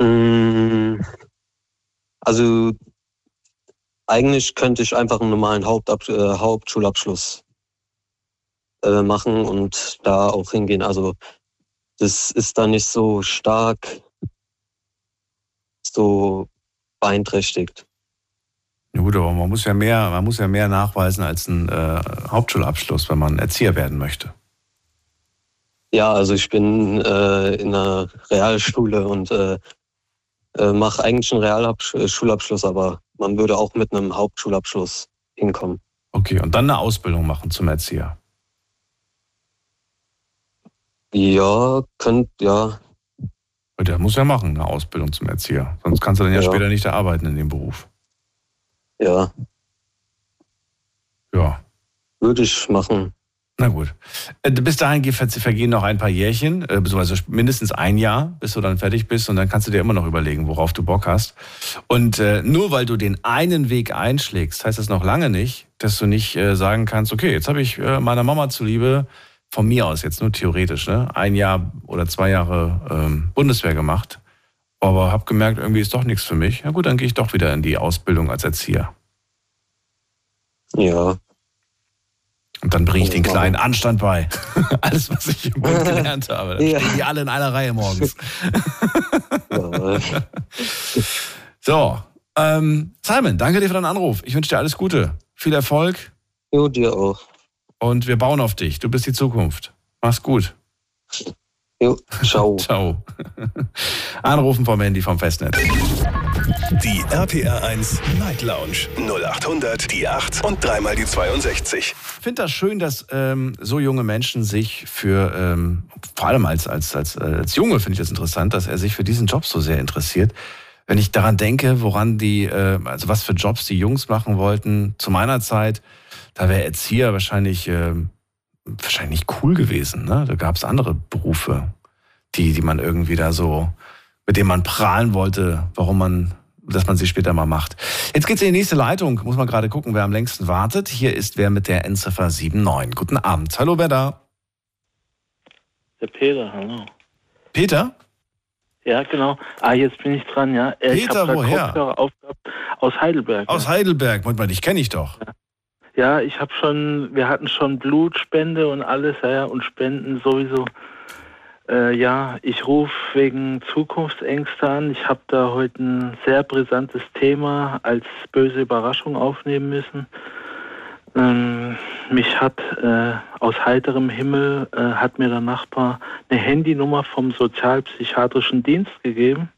[SPEAKER 8] Mm, also eigentlich könnte ich einfach einen normalen Hauptab äh, Hauptschulabschluss äh, machen und da auch hingehen. Also das ist da nicht so stark so beeinträchtigt.
[SPEAKER 2] Ja gut, aber man muss ja mehr, man muss ja mehr nachweisen als ein äh, Hauptschulabschluss, wenn man Erzieher werden möchte.
[SPEAKER 8] Ja, also ich bin äh, in einer Realschule und äh, äh, mache eigentlich einen Realschulabschluss, aber man würde auch mit einem Hauptschulabschluss hinkommen.
[SPEAKER 2] Okay, und dann eine Ausbildung machen zum Erzieher.
[SPEAKER 8] Ja, könnt, ja.
[SPEAKER 2] Der muss ja machen, eine Ausbildung zum Erzieher. Sonst kannst du dann ja, ja. später nicht arbeiten in dem Beruf.
[SPEAKER 8] Ja.
[SPEAKER 2] Ja.
[SPEAKER 8] Würde ich machen.
[SPEAKER 2] Na gut. Äh, bis dahin vergehen noch ein paar Jährchen, äh, beziehungsweise mindestens ein Jahr, bis du dann fertig bist und dann kannst du dir immer noch überlegen, worauf du Bock hast. Und äh, nur weil du den einen Weg einschlägst, heißt das noch lange nicht, dass du nicht sagen kannst, okay, jetzt habe ich meiner Mama zuliebe, von mir aus jetzt nur theoretisch, ne, ein Jahr oder zwei Jahre ähm, Bundeswehr gemacht, aber habe gemerkt, irgendwie ist doch nichts für mich. Na gut, dann gehe ich doch wieder in die Ausbildung als Erzieher.
[SPEAKER 8] Ja,
[SPEAKER 2] und dann bringe ich den kleinen Anstand bei. Alles, was ich im Bund gelernt habe. Dann ja. stehen die alle in einer Reihe morgens. so, ähm, Simon, danke dir für deinen Anruf. Ich wünsche dir alles Gute. Viel Erfolg.
[SPEAKER 8] Jo, dir auch.
[SPEAKER 2] Und wir bauen auf dich. Du bist die Zukunft. Mach's gut.
[SPEAKER 8] Jo, ciao.
[SPEAKER 2] ciao. Anrufen vom Handy vom Festnetz.
[SPEAKER 1] Die RPR 1 Night Lounge 0800 die 8 und dreimal die 62. Ich
[SPEAKER 2] finde das schön, dass ähm, so junge Menschen sich für, ähm, vor allem als, als, als, als Junge finde ich das interessant, dass er sich für diesen Job so sehr interessiert. Wenn ich daran denke, woran die, äh, also was für Jobs die Jungs machen wollten, zu meiner Zeit, da wäre Erzieher wahrscheinlich äh, wahrscheinlich cool gewesen. Ne? Da gab es andere Berufe, die, die man irgendwie da so, mit denen man prahlen wollte, warum man, dass man sie später mal macht. Jetzt geht's in die nächste Leitung. Muss man gerade gucken, wer am längsten wartet. Hier ist wer mit der Endziffer 79. Guten Abend. Hallo, wer da?
[SPEAKER 9] Der Peter, hallo.
[SPEAKER 2] Peter?
[SPEAKER 9] Ja, genau. Ah, jetzt bin ich dran, ja.
[SPEAKER 2] Peter, ich woher?
[SPEAKER 9] Kopfhörer aufgehabt. Aus Heidelberg.
[SPEAKER 2] Aus
[SPEAKER 9] ja.
[SPEAKER 2] Heidelberg. Moment mal, dich kenne ich doch.
[SPEAKER 9] Ja. Ja, ich habe schon, wir hatten schon Blutspende und alles, ja, und Spenden sowieso. Äh, ja, ich rufe wegen Zukunftsängste an. Ich habe da heute ein sehr brisantes Thema als böse Überraschung aufnehmen müssen. Ähm, mich hat äh, aus heiterem Himmel äh, hat mir der Nachbar eine Handynummer vom sozialpsychiatrischen Dienst gegeben.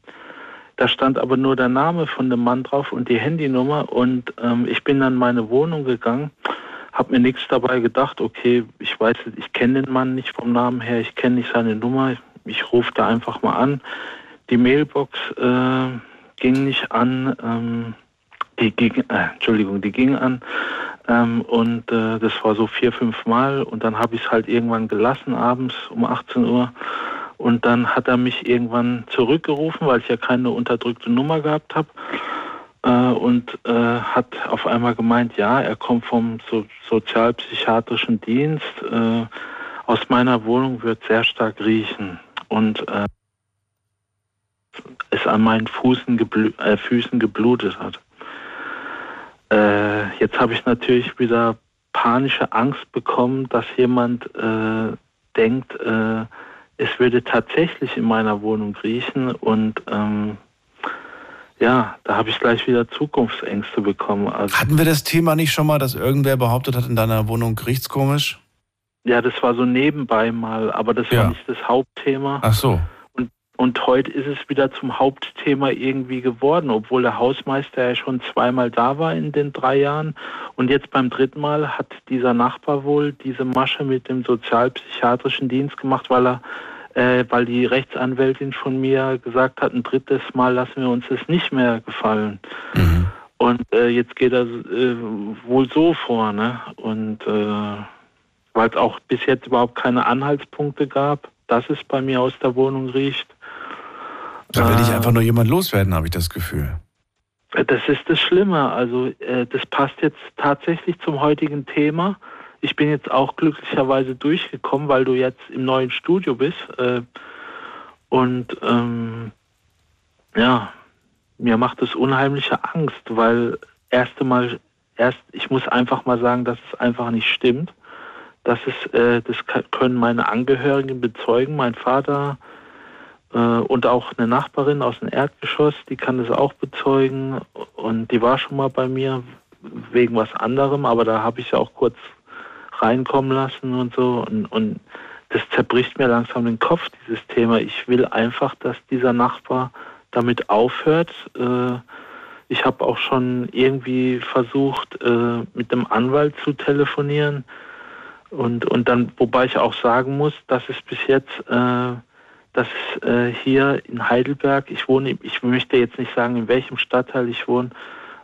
[SPEAKER 9] Da stand aber nur der Name von dem Mann drauf und die Handynummer. Und ähm, ich bin dann in meine Wohnung gegangen, habe mir nichts dabei gedacht. Okay, ich weiß, ich kenne den Mann nicht vom Namen her, ich kenne nicht seine Nummer. Ich rufe da einfach mal an. Die Mailbox äh, ging nicht an. Ähm, die ging, äh, Entschuldigung, die ging an. Ähm, und äh, das war so vier, fünf Mal. Und dann habe ich es halt irgendwann gelassen, abends um 18 Uhr. Und dann hat er mich irgendwann zurückgerufen, weil ich ja keine unterdrückte Nummer gehabt habe. Äh, und äh, hat auf einmal gemeint, ja, er kommt vom so sozialpsychiatrischen Dienst. Äh, aus meiner Wohnung wird sehr stark riechen. Und äh, es an meinen gebl äh, Füßen geblutet hat. Äh, jetzt habe ich natürlich wieder panische Angst bekommen, dass jemand denkt, es würde tatsächlich in meiner Wohnung riechen und ähm, ja, da habe ich gleich wieder Zukunftsängste bekommen.
[SPEAKER 2] Also, Hatten wir das Thema nicht schon mal, dass irgendwer behauptet hat, in deiner Wohnung riecht's komisch?
[SPEAKER 9] Ja, das war so nebenbei mal, aber das ja. war nicht das Hauptthema.
[SPEAKER 2] Ach so.
[SPEAKER 9] Und heute ist es wieder zum Hauptthema irgendwie geworden, obwohl der Hausmeister ja schon zweimal da war in den drei Jahren. Und jetzt beim dritten Mal hat dieser Nachbar wohl diese Masche mit dem sozialpsychiatrischen Dienst gemacht, weil er äh, weil die Rechtsanwältin von mir gesagt hat, ein drittes Mal lassen wir uns das nicht mehr gefallen. Mhm. Und äh, jetzt geht er äh, wohl so vor, ne? Und äh, weil es auch bis jetzt überhaupt keine Anhaltspunkte gab, dass es bei mir aus der Wohnung riecht.
[SPEAKER 2] Da will ich äh. einfach nur jemand loswerden, habe ich das Gefühl.
[SPEAKER 9] Das ist das Schlimme. Also äh, das passt jetzt tatsächlich zum heutigen Thema. Ich bin jetzt auch glücklicherweise durchgekommen, weil du jetzt im neuen Studio bist. Äh, und ähm, ja, mir macht es unheimliche Angst, weil erste Mal, erst, ich muss einfach mal sagen, dass es einfach nicht stimmt. Das ist, äh, das können meine Angehörigen bezeugen. Mein Vater, äh, und auch eine Nachbarin aus dem Erdgeschoss, die kann das auch bezeugen. Und die war schon mal bei mir wegen was anderem, aber da habe ich sie auch kurz reinkommen lassen und so. Und, und das zerbricht mir langsam den Kopf, dieses Thema. Ich will einfach, dass dieser Nachbar damit aufhört, äh, Ich habe auch schon irgendwie versucht, äh, mit dem Anwalt zu telefonieren. Und, und dann, wobei ich auch sagen muss, dass es bis jetzt, äh, dass äh, hier in Heidelberg, ich wohne, ich möchte jetzt nicht sagen, in welchem Stadtteil ich wohne,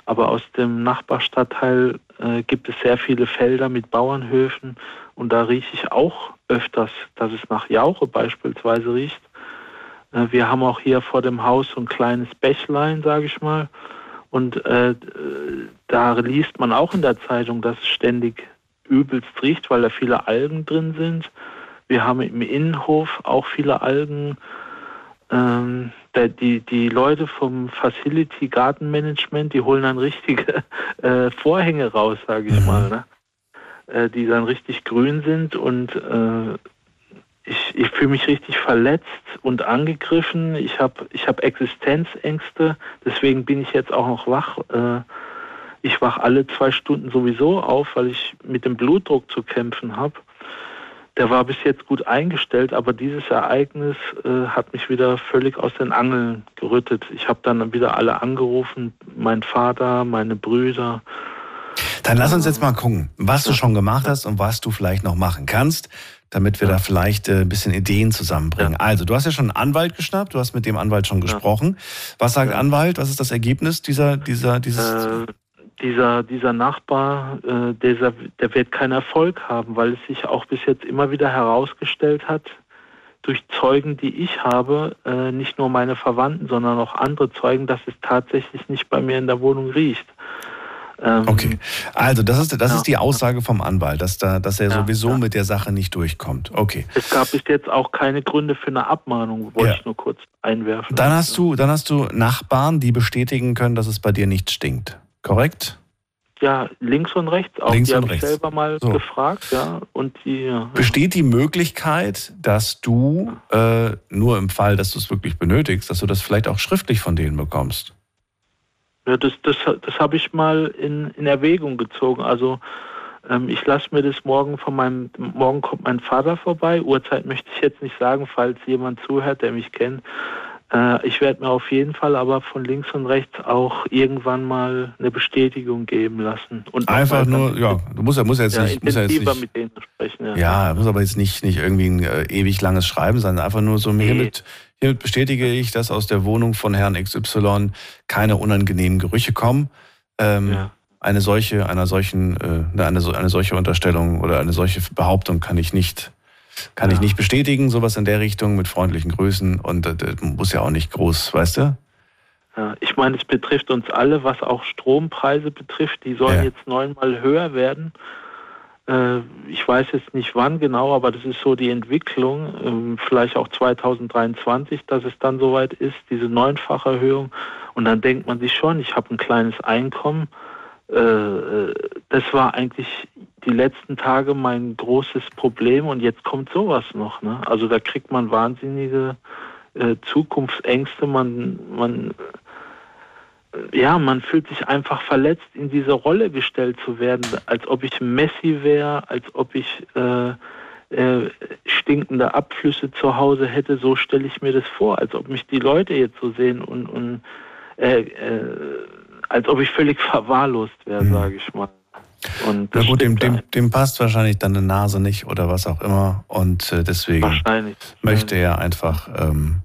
[SPEAKER 9] aber aus dem Nachbarstadtteil äh, gibt es sehr viele Felder mit Bauernhöfen und da rieche ich auch öfters, dass es nach Jauche beispielsweise riecht. Äh, wir haben auch hier vor dem Haus so ein kleines Bächlein, sage ich mal. Und äh, da liest man auch in der Zeitung, dass es ständig übelst riecht, weil da viele Algen drin sind. Wir haben im Innenhof auch viele Algen. Ähm, die, die Leute vom Facility Garden Management, die holen dann richtige äh, Vorhänge raus, sage ich mhm. mal, ne? äh, die dann richtig grün sind und äh, ich, ich fühle mich richtig verletzt und angegriffen. Ich habe ich hab Existenzängste, deswegen bin ich jetzt auch noch wach. Äh, ich wach alle zwei Stunden sowieso auf, weil ich mit dem Blutdruck zu kämpfen habe der war bis jetzt gut eingestellt, aber dieses Ereignis äh, hat mich wieder völlig aus den Angeln gerüttet. Ich habe dann wieder alle angerufen, mein Vater, meine Brüder.
[SPEAKER 2] Dann lass uns jetzt mal gucken, was du schon gemacht hast und was du vielleicht noch machen kannst, damit wir ja. da vielleicht äh, ein bisschen Ideen zusammenbringen. Ja. Also, du hast ja schon einen Anwalt geschnappt, du hast mit dem Anwalt schon gesprochen. Was sagt Anwalt? Was ist das Ergebnis dieser, dieser, dieses? Äh,
[SPEAKER 9] dieser, dieser Nachbar, äh, der, der wird keinen Erfolg haben, weil es sich auch bis jetzt immer wieder herausgestellt hat, durch Zeugen, die ich habe, äh, nicht nur meine Verwandten, sondern auch andere Zeugen, dass es tatsächlich nicht bei mir in der Wohnung riecht.
[SPEAKER 2] Ähm, okay, also das ist das ja. ist die Aussage vom Anwalt, dass da, dass er ja, sowieso ja. mit der Sache nicht durchkommt. Okay.
[SPEAKER 9] Es gab bis jetzt auch keine Gründe für eine Abmahnung, wollte ich nur kurz einwerfen.
[SPEAKER 2] Dann hast du, dann hast du Nachbarn, die bestätigen können, dass es bei dir nicht stinkt korrekt?
[SPEAKER 9] Ja, links und rechts auch.
[SPEAKER 2] Links
[SPEAKER 9] die
[SPEAKER 2] habe ich
[SPEAKER 9] selber mal so. gefragt, ja. Und die, ja.
[SPEAKER 2] Besteht die Möglichkeit, dass du äh, nur im Fall, dass du es wirklich benötigst, dass du das vielleicht auch schriftlich von denen bekommst?
[SPEAKER 9] Ja, das, das, das habe ich mal in, in Erwägung gezogen. Also ähm, ich lasse mir das morgen von meinem, morgen kommt mein Vater vorbei. Uhrzeit möchte ich jetzt nicht sagen, falls jemand zuhört, der mich kennt. Äh, ich werde mir auf jeden Fall aber von links und rechts auch irgendwann mal eine Bestätigung geben lassen.
[SPEAKER 2] Und Einfach nur, ja, du musst musst ja jetzt
[SPEAKER 9] ja,
[SPEAKER 2] nicht, musst ja jetzt nicht,
[SPEAKER 9] mit denen sprechen. Ja,
[SPEAKER 2] ja muss aber jetzt nicht, nicht irgendwie ein äh, ewig langes Schreiben sein, einfach nur so nee. hiermit, hiermit bestätige ich, dass aus der Wohnung von Herrn XY keine unangenehmen Gerüche kommen. Ähm, ja. Eine solche, einer solchen, äh, eine, eine solche Unterstellung oder eine solche Behauptung kann ich nicht kann ja. ich nicht bestätigen, sowas in der Richtung mit freundlichen Grüßen und äh, das muss ja auch nicht groß, weißt du?
[SPEAKER 9] Ja, ich meine, es betrifft uns alle, was auch Strompreise betrifft. Die sollen ja. jetzt neunmal höher werden. Äh, ich weiß jetzt nicht wann genau, aber das ist so die Entwicklung, ähm, vielleicht auch 2023, dass es dann soweit ist, diese neunfache Erhöhung. Und dann denkt man sich schon, ich habe ein kleines Einkommen. Äh, äh, das war eigentlich die letzten Tage mein großes Problem und jetzt kommt sowas noch. Ne? Also da kriegt man wahnsinnige äh, Zukunftsängste. Man, man, äh, ja, man fühlt sich einfach verletzt, in diese Rolle gestellt zu werden, als ob ich Messi wäre, als ob ich äh, äh, stinkende Abflüsse zu Hause hätte. So stelle ich mir das vor, als ob mich die Leute jetzt so sehen und, und äh, äh, als ob ich völlig verwahrlost wäre, mhm. sage ich mal.
[SPEAKER 2] Und Na gut, dem, dem, dem, passt wahrscheinlich deine Nase nicht oder was auch immer. Und äh, deswegen möchte er einfach ähm,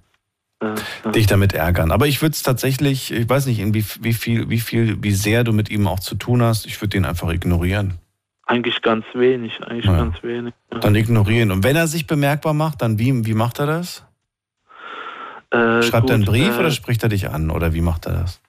[SPEAKER 2] ja, ja. dich damit ärgern. Aber ich würde es tatsächlich, ich weiß nicht, in wie, wie, viel, wie viel, wie sehr du mit ihm auch zu tun hast, ich würde den einfach ignorieren.
[SPEAKER 9] Eigentlich ganz wenig, eigentlich ja. ganz wenig.
[SPEAKER 2] Dann ignorieren. Und wenn er sich bemerkbar macht, dann wie, wie macht er das? Äh, Schreibt gut, er einen Brief äh, oder spricht er dich an oder wie macht er das?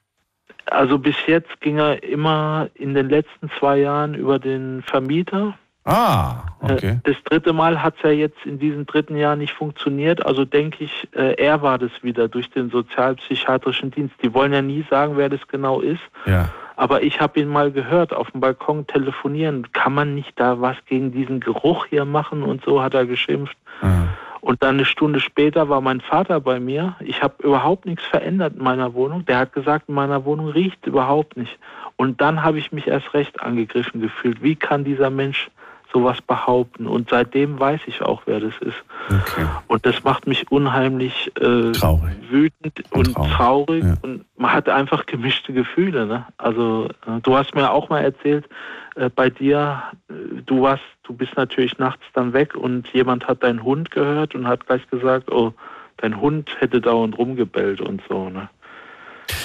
[SPEAKER 9] Also bis jetzt ging er immer in den letzten zwei Jahren über den Vermieter.
[SPEAKER 2] Ah, okay.
[SPEAKER 9] Das dritte Mal hat es ja jetzt in diesem dritten Jahr nicht funktioniert. Also denke ich, äh, er war das wieder durch den sozialpsychiatrischen Dienst. Die wollen ja nie sagen, wer das genau ist.
[SPEAKER 2] Ja.
[SPEAKER 9] Aber ich habe ihn mal gehört, auf dem Balkon telefonieren. Kann man nicht da was gegen diesen Geruch hier machen? Und so hat er geschimpft. Mhm. Und dann eine Stunde später war mein Vater bei mir. Ich habe überhaupt nichts verändert in meiner Wohnung. Der hat gesagt, in meiner Wohnung riecht überhaupt nicht. Und dann habe ich mich erst recht angegriffen gefühlt. Wie kann dieser Mensch sowas behaupten. Und seitdem weiß ich auch, wer das ist. Okay. Und das macht mich unheimlich äh, traurig. wütend und, und traurig. traurig. Ja. Und man hat einfach gemischte Gefühle. Ne? Also äh, du hast mir auch mal erzählt, äh, bei dir, äh, du warst, du bist natürlich nachts dann weg und jemand hat deinen Hund gehört und hat gleich gesagt, oh, dein Hund hätte dauernd rumgebellt und so. Ne?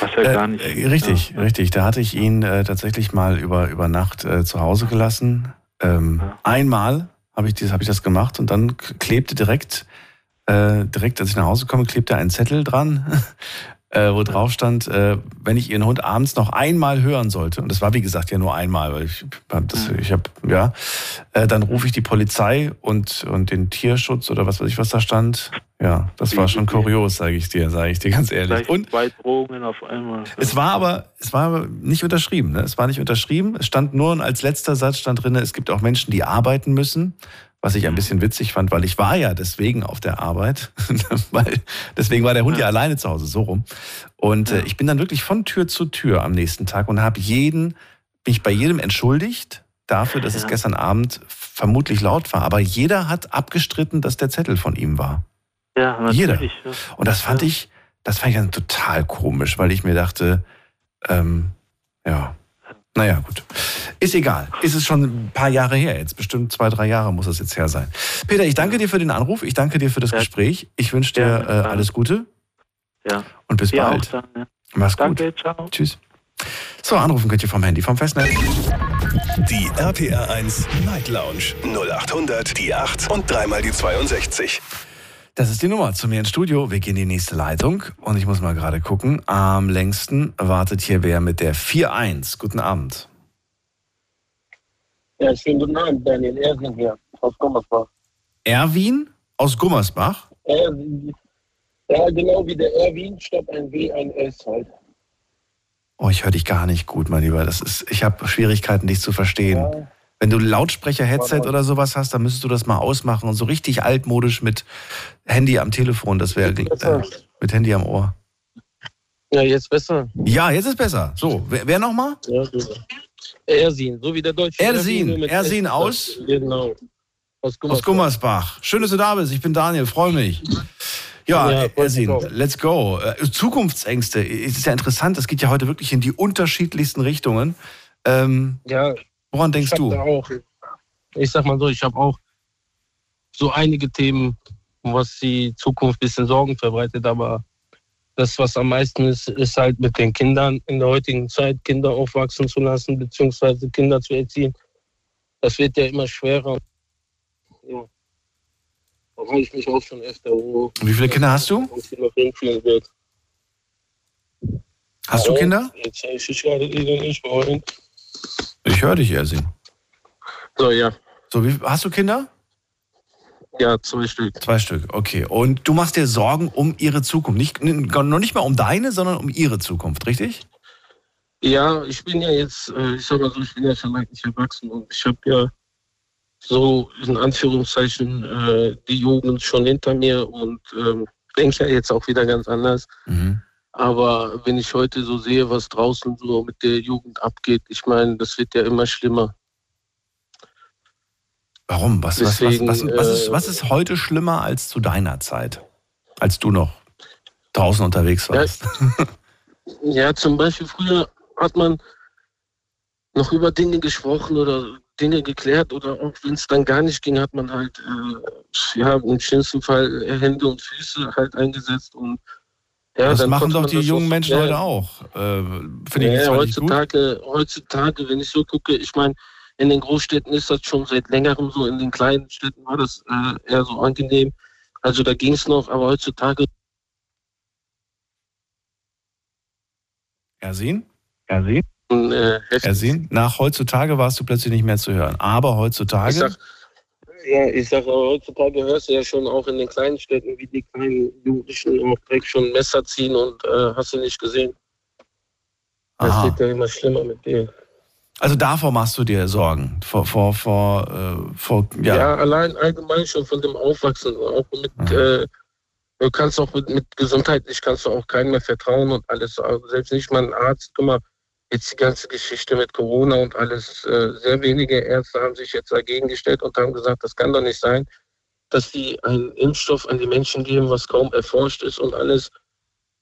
[SPEAKER 2] Was ja gar nicht. Äh, richtig, ja. richtig. Da hatte ich ihn äh, tatsächlich mal über, über Nacht äh, zu Hause gelassen. Ähm, ja. Einmal habe ich, das, hab ich das gemacht und dann klebte direkt, äh, direkt, als ich nach Hause komme, klebte ein Zettel dran, äh, wo drauf stand, äh, wenn ich Ihren Hund abends noch einmal hören sollte, und das war wie gesagt ja nur einmal, weil ich, das, ich habe, ja, äh, dann rufe ich die Polizei und, und den Tierschutz oder was weiß ich, was da stand. Ja, das war schon kurios, sage ich dir, sage ich dir ganz ehrlich.
[SPEAKER 9] Und zwei Drogen auf einmal.
[SPEAKER 2] Es war aber, es war nicht unterschrieben. Ne? Es war nicht unterschrieben. Es stand nur als letzter Satz stand drin: Es gibt auch Menschen, die arbeiten müssen. Was ich ein mhm. bisschen witzig fand, weil ich war ja deswegen auf der Arbeit, weil deswegen war der Hund ja, ja alleine zu Hause so rum. Und äh, ja. äh, ich bin dann wirklich von Tür zu Tür am nächsten Tag und habe jeden, mich bei jedem entschuldigt dafür, dass ja. es gestern Abend vermutlich laut war. Aber jeder hat abgestritten, dass der Zettel von ihm war.
[SPEAKER 9] Ja, natürlich.
[SPEAKER 2] Jeder. Und das fand ich, das fand ich dann total komisch, weil ich mir dachte, ähm, ja, naja, gut. Ist egal. Ist es schon ein paar Jahre her jetzt. Bestimmt zwei, drei Jahre muss es jetzt her sein. Peter, ich danke dir für den Anruf. Ich danke dir für das ja. Gespräch. Ich wünsche dir ja, äh, alles Gute.
[SPEAKER 9] Ja.
[SPEAKER 2] Und bis
[SPEAKER 9] dir
[SPEAKER 2] bald.
[SPEAKER 9] Dann, ja.
[SPEAKER 2] Mach's
[SPEAKER 9] danke,
[SPEAKER 2] gut. Ciao. Tschüss. So, anrufen könnt ihr vom Handy, vom Festnetz.
[SPEAKER 1] Die RPR 1 Night Lounge 0800 die 8 und dreimal die 62.
[SPEAKER 2] Das ist die Nummer zu mir ins Studio. Wir gehen in die nächste Leitung und ich muss mal gerade gucken. Am längsten wartet hier wer mit der 4-1. Guten Abend.
[SPEAKER 10] Ja, schönen guten Abend, Daniel. Erwin hier aus Gummersbach.
[SPEAKER 2] Erwin aus Gummersbach?
[SPEAKER 10] Erwin. Ja, genau wie der Erwin, statt ein W, ein S halt.
[SPEAKER 2] Oh, ich höre dich gar nicht gut, mein Lieber. Das ist, ich habe Schwierigkeiten, dich zu verstehen. Ja. Wenn du Lautsprecher-Headset oder sowas hast, dann müsstest du das mal ausmachen und so richtig altmodisch mit Handy am Telefon, das wäre äh, mit Handy am Ohr.
[SPEAKER 10] Ja, jetzt besser.
[SPEAKER 2] Ja, jetzt ist besser. So, wer, wer nochmal? Ja,
[SPEAKER 10] Ersin, so wie der deutsche.
[SPEAKER 2] Ersin, Ersin aus? Genau. Aus Gummersbach. aus Gummersbach. Schön, dass du da bist. Ich bin Daniel, freue mich. Ja, ja Ersin, let's go. Äh, Zukunftsängste, es ist ja interessant, das geht ja heute wirklich in die unterschiedlichsten Richtungen. Ähm,
[SPEAKER 10] ja,
[SPEAKER 2] Woran denkst du?
[SPEAKER 10] Auch, ich sag mal so, ich habe auch so einige Themen, was die Zukunft ein bisschen Sorgen verbreitet, aber das, was am meisten ist, ist halt mit den Kindern in der heutigen Zeit, Kinder aufwachsen zu lassen, beziehungsweise Kinder zu erziehen. Das wird ja immer schwerer. Ja. Da habe ich mich auch schon öfter.
[SPEAKER 2] Wie viele Kinder hast du? Hast du Kinder?
[SPEAKER 10] Jetzt ich gerade nicht mehr
[SPEAKER 2] ich höre dich, Ersin.
[SPEAKER 10] So, ja.
[SPEAKER 2] So, wie, hast du Kinder?
[SPEAKER 10] Ja, zwei Stück.
[SPEAKER 2] Zwei Stück, okay. Und du machst dir Sorgen um ihre Zukunft. Nicht, noch nicht mal um deine, sondern um ihre Zukunft, richtig?
[SPEAKER 10] Ja, ich bin ja jetzt, äh, ich sag mal so, ich bin ja schon eigentlich erwachsen und ich habe ja so in Anführungszeichen äh, die Jugend schon hinter mir und ähm, denke ja jetzt auch wieder ganz anders. Mhm. Aber wenn ich heute so sehe, was draußen so mit der Jugend abgeht, ich meine, das wird ja immer schlimmer.
[SPEAKER 2] Warum? Was, Deswegen, was, was, was, ist, was ist heute schlimmer als zu deiner Zeit, als du noch draußen unterwegs warst?
[SPEAKER 10] Ja, ja zum Beispiel früher hat man noch über Dinge gesprochen oder Dinge geklärt oder auch wenn es dann gar nicht ging, hat man halt äh, ja, im schlimmsten Fall Hände und Füße halt eingesetzt und
[SPEAKER 2] ja, das machen doch die jungen Menschen ja. heute auch. Äh, Finde
[SPEAKER 10] ich ja, heutzutage, heutzutage, wenn ich so gucke, ich meine, in den Großstädten ist das schon seit längerem so, in den kleinen Städten war das äh, eher so angenehm. Also da ging es noch, aber heutzutage.
[SPEAKER 2] Ersin? Ersin? Äh, Ersin? Nach heutzutage warst du plötzlich nicht mehr zu hören. Aber heutzutage. Ich sag,
[SPEAKER 10] ja, ich sage, heutzutage hörst du ja schon auch in den kleinen Städten, wie die kleinen Jugendlichen auch direkt schon Messer ziehen und äh, hast du nicht gesehen. Das Aha. wird ja immer schlimmer mit dir.
[SPEAKER 2] Also davor machst du dir Sorgen? Vor, vor, vor, äh, vor ja.
[SPEAKER 10] ja. allein allgemein schon von dem Aufwachsen. Auch mit, äh, du kannst auch mit, mit gesundheitlich kannst du auch keinem mehr vertrauen und alles. Also selbst nicht mal ein Arzt. Guck mal, jetzt die ganze Geschichte mit Corona und alles, äh, sehr wenige Ärzte haben sich jetzt dagegen gestellt und haben gesagt, das kann doch nicht sein, dass sie einen Impfstoff an die Menschen geben, was kaum erforscht ist und alles.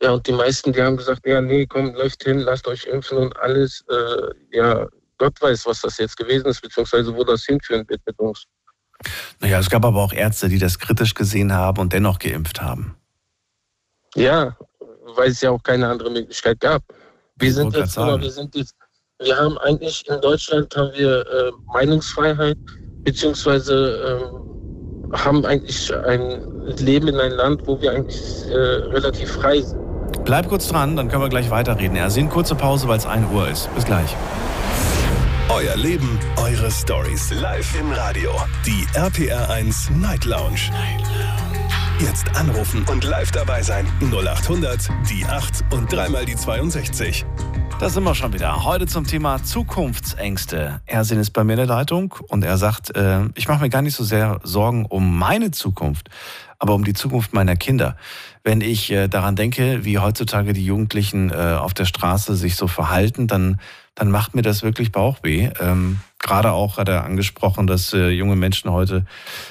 [SPEAKER 10] Ja, und die meisten, die haben gesagt, ja, nee, komm, läuft hin, lasst euch impfen und alles. Äh, ja, Gott weiß, was das jetzt gewesen ist, beziehungsweise wo das hinführen wird mit uns.
[SPEAKER 2] Naja, es gab aber auch Ärzte, die das kritisch gesehen haben und dennoch geimpft haben.
[SPEAKER 10] Ja, weil es ja auch keine andere Möglichkeit gab. Wir sind jetzt, aber wir sind jetzt, wir haben eigentlich in Deutschland haben wir äh, Meinungsfreiheit, beziehungsweise äh, haben eigentlich ein Leben in einem Land, wo wir eigentlich äh, relativ frei sind.
[SPEAKER 2] Bleib kurz dran, dann können wir gleich weiterreden. Ja, sehen kurze Pause, weil es 1 Uhr ist. Bis gleich.
[SPEAKER 1] Euer Leben, eure Stories. Live im Radio. Die RPR1 Night Lounge. Night Lounge. Jetzt anrufen und live dabei sein. 0800 die 8 und dreimal die 62.
[SPEAKER 2] Da sind wir schon wieder. Heute zum Thema Zukunftsängste. Ersin ist bei mir in der Leitung und er sagt, äh, ich mache mir gar nicht so sehr Sorgen um meine Zukunft, aber um die Zukunft meiner Kinder. Wenn ich äh, daran denke, wie heutzutage die Jugendlichen äh, auf der Straße sich so verhalten, dann dann macht mir das wirklich Bauchweh. Ähm, Gerade auch hat er angesprochen, dass äh, junge Menschen heute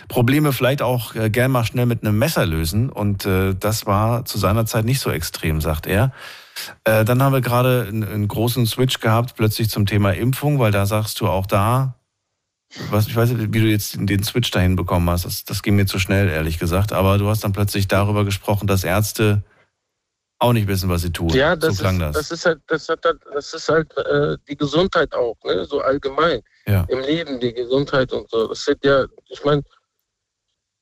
[SPEAKER 2] Probleme vielleicht auch äh, gern mal schnell mit einem Messer lösen. Und äh, das war zu seiner Zeit nicht so extrem, sagt er. Äh, dann haben wir gerade einen, einen großen Switch gehabt, plötzlich zum Thema Impfung, weil da sagst du auch da, was, ich weiß nicht, wie du jetzt den Switch dahin bekommen hast. Das, das ging mir zu schnell, ehrlich gesagt. Aber du hast dann plötzlich darüber gesprochen, dass Ärzte auch nicht wissen, was sie tun.
[SPEAKER 10] Ja, das, so ist, das. das ist halt, das, hat, das ist halt äh, die Gesundheit auch, ne? so allgemein. Ja. Im Leben, die Gesundheit und so. Das sind ja, ich meine,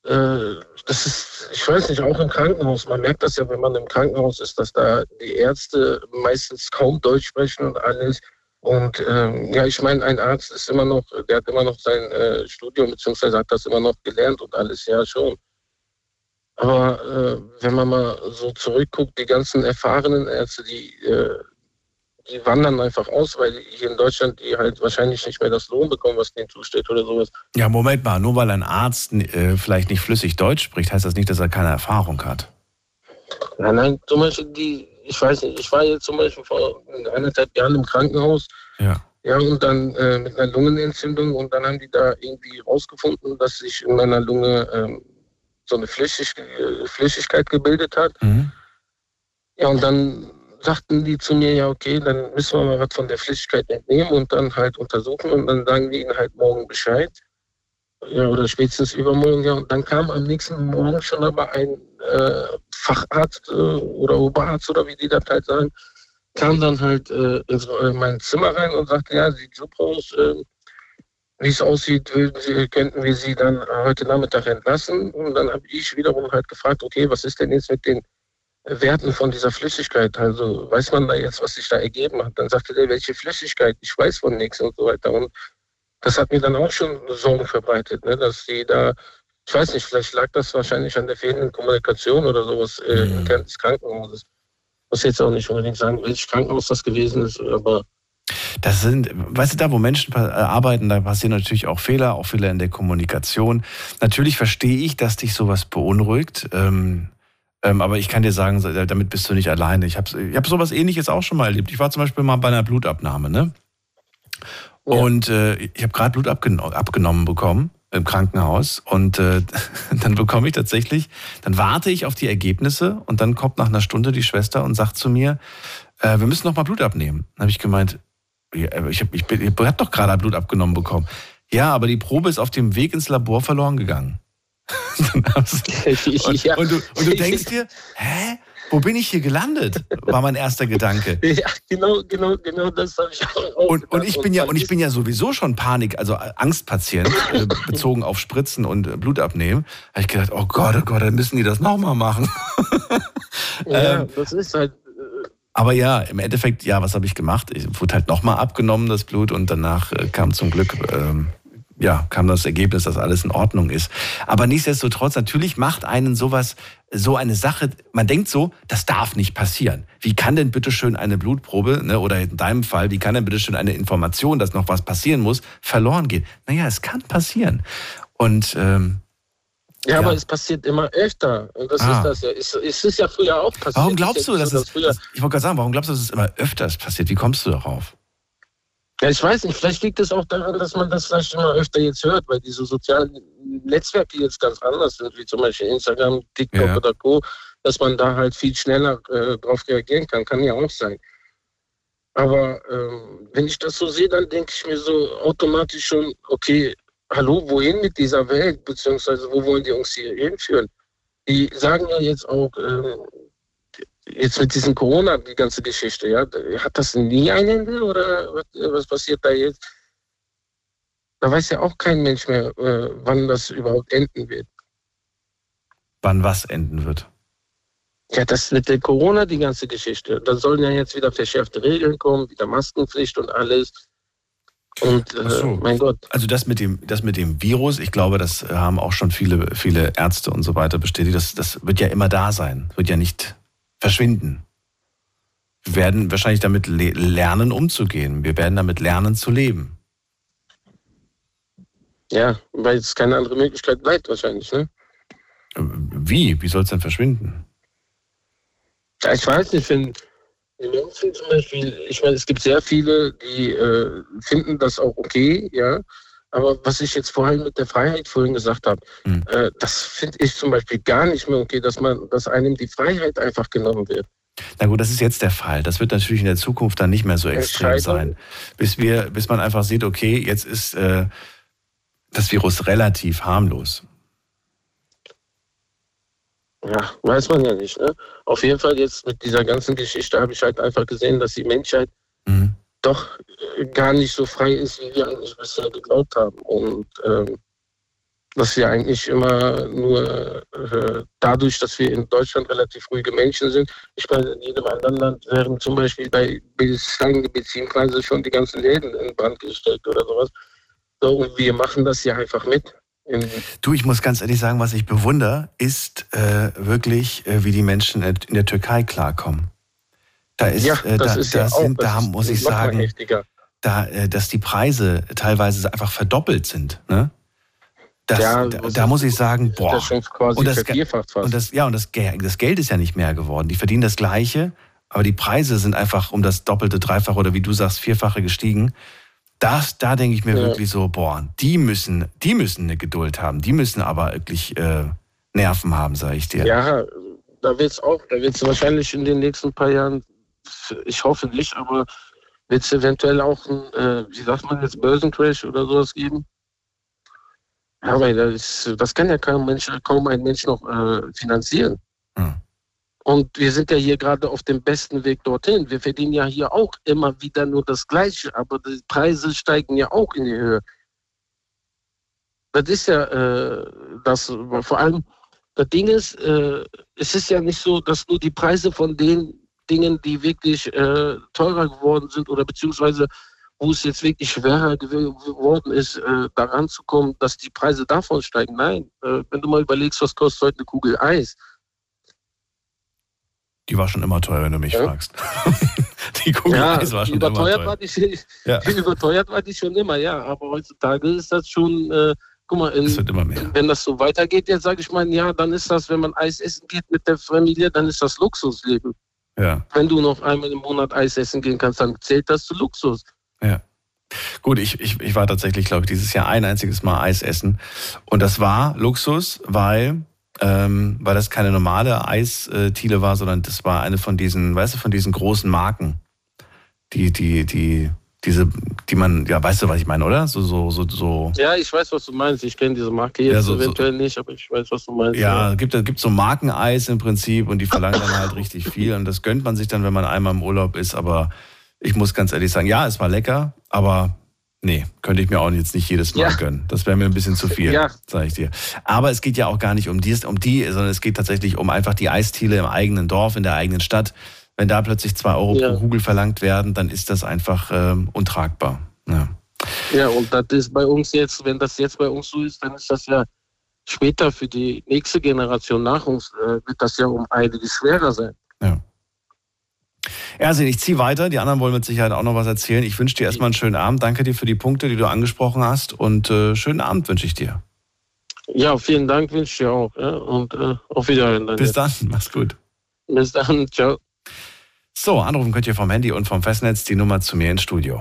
[SPEAKER 10] äh, das ist, ich weiß nicht, auch im Krankenhaus. Man merkt das ja, wenn man im Krankenhaus ist, dass da die Ärzte meistens kaum Deutsch sprechen und alles. Und ähm, ja, ich meine, ein Arzt ist immer noch, der hat immer noch sein äh, Studium, beziehungsweise hat das immer noch gelernt und alles, ja schon. Aber äh, wenn man mal so zurückguckt, die ganzen erfahrenen Ärzte, die, äh, die wandern einfach aus, weil hier in Deutschland die halt wahrscheinlich nicht mehr das Lohn bekommen, was denen zusteht oder sowas.
[SPEAKER 2] Ja, Moment mal, nur weil ein Arzt äh, vielleicht nicht flüssig Deutsch spricht, heißt das nicht, dass er keine Erfahrung hat.
[SPEAKER 10] Nein, nein, zum Beispiel die, ich weiß nicht, ich war jetzt zum Beispiel vor eineinhalb Jahren im Krankenhaus. Ja. Ja, und dann äh, mit einer Lungenentzündung und dann haben die da irgendwie rausgefunden, dass sich in meiner Lunge ähm, so eine Flüssig Flüssigkeit gebildet hat. Mhm. Ja, und dann sagten die zu mir, ja, okay, dann müssen wir mal was von der Flüssigkeit entnehmen und dann halt untersuchen und dann sagen die ihnen halt morgen Bescheid. Ja, oder spätestens übermorgen, ja. Und dann kam am nächsten Morgen schon aber ein äh, Facharzt äh, oder Oberarzt oder wie die das halt sagen, kam dann halt äh, in mein Zimmer rein und sagte, ja, sieht super aus, äh, wie es aussieht, Sie, könnten wir Sie dann heute Nachmittag entlassen. Und dann habe ich wiederum halt gefragt, okay, was ist denn jetzt mit den Werten von dieser Flüssigkeit? Also weiß man da jetzt, was sich da ergeben hat? Dann sagte der, welche Flüssigkeit? Ich weiß von nichts und so weiter. Und das hat mir dann auch schon Sorgen verbreitet, ne? dass sie da, ich weiß nicht, vielleicht lag das wahrscheinlich an der fehlenden Kommunikation oder sowas äh, mhm. des Krankenhauses. Ich muss jetzt auch nicht unbedingt sagen, welches Krankenhaus das gewesen ist, aber
[SPEAKER 2] das sind, weißt du, da wo Menschen arbeiten, da passieren natürlich auch Fehler, auch Fehler in der Kommunikation. Natürlich verstehe ich, dass dich sowas beunruhigt. Ähm, ähm, aber ich kann dir sagen, damit bist du nicht alleine. Ich habe ich hab sowas ähnliches auch schon mal erlebt. Ich war zum Beispiel mal bei einer Blutabnahme, ne? Ja. Und äh, ich habe gerade Blut abgenommen, abgenommen bekommen im Krankenhaus und äh, dann bekomme ich tatsächlich, dann warte ich auf die Ergebnisse und dann kommt nach einer Stunde die Schwester und sagt zu mir, äh, wir müssen noch mal Blut abnehmen. Dann habe ich gemeint, ich habe ich, ich, ich hab doch gerade Blut abgenommen bekommen. Ja, aber die Probe ist auf dem Weg ins Labor verloren gegangen. Und, ja. und, du, und du denkst dir, hä? Wo bin ich hier gelandet? War mein erster Gedanke.
[SPEAKER 10] Ja, genau, genau, genau das habe ich auch.
[SPEAKER 2] Und, und ich bin ja und ich bin ja sowieso schon Panik, also Angstpatient äh, bezogen auf Spritzen und äh, Blut abnehmen. Habe ich gedacht, oh Gott, oh Gott, dann müssen die das nochmal machen.
[SPEAKER 10] ja, ähm, das ist halt
[SPEAKER 2] aber ja, im Endeffekt, ja, was habe ich gemacht? Ich wurde halt nochmal abgenommen, das Blut, und danach äh, kam zum Glück, ähm, ja, kam das Ergebnis, dass alles in Ordnung ist. Aber nichtsdestotrotz, natürlich macht einen sowas, so eine Sache, man denkt so, das darf nicht passieren. Wie kann denn bitteschön eine Blutprobe, ne, oder in deinem Fall, wie kann denn bitteschön eine Information, dass noch was passieren muss, verloren gehen? Naja, es kann passieren. Und ähm,
[SPEAKER 10] ja, ja, aber es passiert immer öfter. Und das ah. ist das ja. Es, es, ist ja früher auch passiert.
[SPEAKER 2] Warum glaubst du, dass es. Das ich wollte gerade sagen, warum glaubst du, dass es immer öfters passiert? Wie kommst du darauf?
[SPEAKER 10] Ja, ich weiß nicht, vielleicht liegt es auch daran, dass man das vielleicht immer öfter jetzt hört, weil diese sozialen Netzwerke jetzt ganz anders sind, wie zum Beispiel Instagram, TikTok ja. oder Co., dass man da halt viel schneller äh, darauf reagieren kann, kann ja auch sein. Aber ähm, wenn ich das so sehe, dann denke ich mir so automatisch schon, okay, hallo, wohin mit dieser Welt, beziehungsweise wo wollen die uns hier hinführen? Die sagen ja jetzt auch, äh, jetzt mit diesem Corona, die ganze Geschichte, ja, hat das nie ein Ende oder was passiert da jetzt? Da weiß ja auch kein Mensch mehr, äh, wann das überhaupt enden wird.
[SPEAKER 2] Wann was enden wird?
[SPEAKER 10] Ja, das mit der Corona, die ganze Geschichte. Da sollen ja jetzt wieder verschärfte Regeln kommen, wieder Maskenpflicht und alles. Und äh, so. mein Gott.
[SPEAKER 2] Also das mit dem, das mit dem Virus, ich glaube, das haben auch schon viele, viele Ärzte und so weiter bestätigt. Das, das wird ja immer da sein, wird ja nicht verschwinden. Wir werden wahrscheinlich damit lernen, umzugehen. Wir werden damit lernen zu leben.
[SPEAKER 10] Ja, weil es keine andere Möglichkeit bleibt wahrscheinlich, ne?
[SPEAKER 2] Wie? Wie soll es denn verschwinden?
[SPEAKER 10] Ja, ich weiß nicht, wenn in München zum Beispiel, ich meine, es gibt sehr viele, die äh, finden das auch okay, ja. Aber was ich jetzt vorhin mit der Freiheit vorhin gesagt habe, mhm. äh, das finde ich zum Beispiel gar nicht mehr okay, dass man, dass einem die Freiheit einfach genommen wird.
[SPEAKER 2] Na gut, das ist jetzt der Fall. Das wird natürlich in der Zukunft dann nicht mehr so extrem sein. Bis wir, bis man einfach sieht, okay, jetzt ist äh, das Virus relativ harmlos.
[SPEAKER 10] Ja, weiß man ja nicht. Ne? Auf jeden Fall jetzt mit dieser ganzen Geschichte habe ich halt einfach gesehen, dass die Menschheit mhm doch gar nicht so frei ist, wie wir eigentlich bisher geglaubt haben. Und ähm, dass wir eigentlich immer nur äh, dadurch, dass wir in Deutschland relativ ruhige Menschen sind, ich meine, in jedem anderen Land wären zum Beispiel bei steigenden Benzinpreisen schon die ganzen Läden in Brand gesteckt oder sowas. So, und wir machen das ja einfach mit.
[SPEAKER 2] Du, ich muss ganz ehrlich sagen, was ich bewundere, ist äh, wirklich, äh, wie die Menschen in der Türkei klarkommen. Da ist, ja, äh, da, ist da, ja sind, auch, da muss ich sagen, da, äh, dass die Preise teilweise einfach verdoppelt sind. Ne? Das, ja, da, da muss ich sagen, boah. Das und das, und das, ja, und das, das Geld ist ja nicht mehr geworden. Die verdienen das Gleiche, aber die Preise sind einfach um das Doppelte, Dreifache oder wie du sagst, Vierfache gestiegen. Das, da denke ich mir ja. wirklich so, boah, die müssen, die müssen eine Geduld haben. Die müssen aber wirklich äh, Nerven haben, sage ich dir.
[SPEAKER 10] Ja, da wird es auch, da wird es wahrscheinlich in den nächsten paar Jahren ich hoffe nicht, aber wird es eventuell auch ein, äh, wie sagt man jetzt, Börsencrash oder sowas geben? Ja, weil das, das kann ja kaum, Mensch, kaum ein Mensch noch äh, finanzieren. Hm. Und wir sind ja hier gerade auf dem besten Weg dorthin. Wir verdienen ja hier auch immer wieder nur das Gleiche, aber die Preise steigen ja auch in die Höhe. Das ist ja äh, das, vor allem, das Ding ist, äh, es ist ja nicht so, dass nur die Preise von denen Dingen, die wirklich äh, teurer geworden sind oder beziehungsweise wo es jetzt wirklich schwerer geworden ist, äh, daran zu kommen, dass die Preise davon steigen. Nein, äh, wenn du mal überlegst, was kostet heute eine Kugel Eis?
[SPEAKER 2] Die war schon immer teuer, wenn du mich ja. fragst.
[SPEAKER 10] die Kugel ja, Eis war schon immer teuer. War die, ja. überteuert war die schon immer, ja. Aber heutzutage ist das schon, äh, guck mal, in, wenn das so weitergeht, jetzt sage ich mal, ja, dann ist das, wenn man Eis essen geht mit der Familie, dann ist das Luxusleben. Ja. Wenn du noch einmal im Monat Eis essen gehen kannst, dann zählt das zu Luxus.
[SPEAKER 2] Ja. Gut, ich, ich, ich war tatsächlich, glaube ich, dieses Jahr ein einziges Mal Eis essen. Und das war Luxus, weil, ähm, weil das keine normale Eistiele war, sondern das war eine von diesen, weißt du, von diesen großen Marken. Die, die, die, diese, die man, ja, weißt du, was ich meine, oder? So, so, so, so.
[SPEAKER 10] Ja, ich weiß, was du meinst. Ich kenne diese Marke jetzt ja, so, eventuell so, nicht, aber ich weiß, was du meinst.
[SPEAKER 2] Ja, ja. gibt gibt so Markeneis im Prinzip und die verlangen dann halt richtig viel und das gönnt man sich dann, wenn man einmal im Urlaub ist. Aber ich muss ganz ehrlich sagen, ja, es war lecker, aber nee, könnte ich mir auch jetzt nicht jedes Mal ja. gönnen. Das wäre mir ein bisschen zu viel, ja. sage ich dir. Aber es geht ja auch gar nicht um die, um die, sondern es geht tatsächlich um einfach die Eistiele im eigenen Dorf, in der eigenen Stadt wenn da plötzlich zwei Euro ja. pro Kugel verlangt werden, dann ist das einfach ähm, untragbar. Ja.
[SPEAKER 10] ja, und das ist bei uns jetzt, wenn das jetzt bei uns so ist, dann ist das ja später für die nächste Generation nach uns, äh, wird das ja um einiges schwerer sein.
[SPEAKER 2] Ja. Ersin, ich ziehe weiter. Die anderen wollen mit Sicherheit auch noch was erzählen. Ich wünsche dir erstmal einen schönen Abend. Danke dir für die Punkte, die du angesprochen hast. Und äh, schönen Abend wünsche ich dir.
[SPEAKER 10] Ja, vielen Dank wünsche ich dir auch. Ja? Und äh, auf Wiedersehen.
[SPEAKER 2] Bis dann, mach's gut.
[SPEAKER 10] Bis dann, ciao.
[SPEAKER 2] So, anrufen könnt ihr vom Handy und vom Festnetz die Nummer zu mir ins Studio.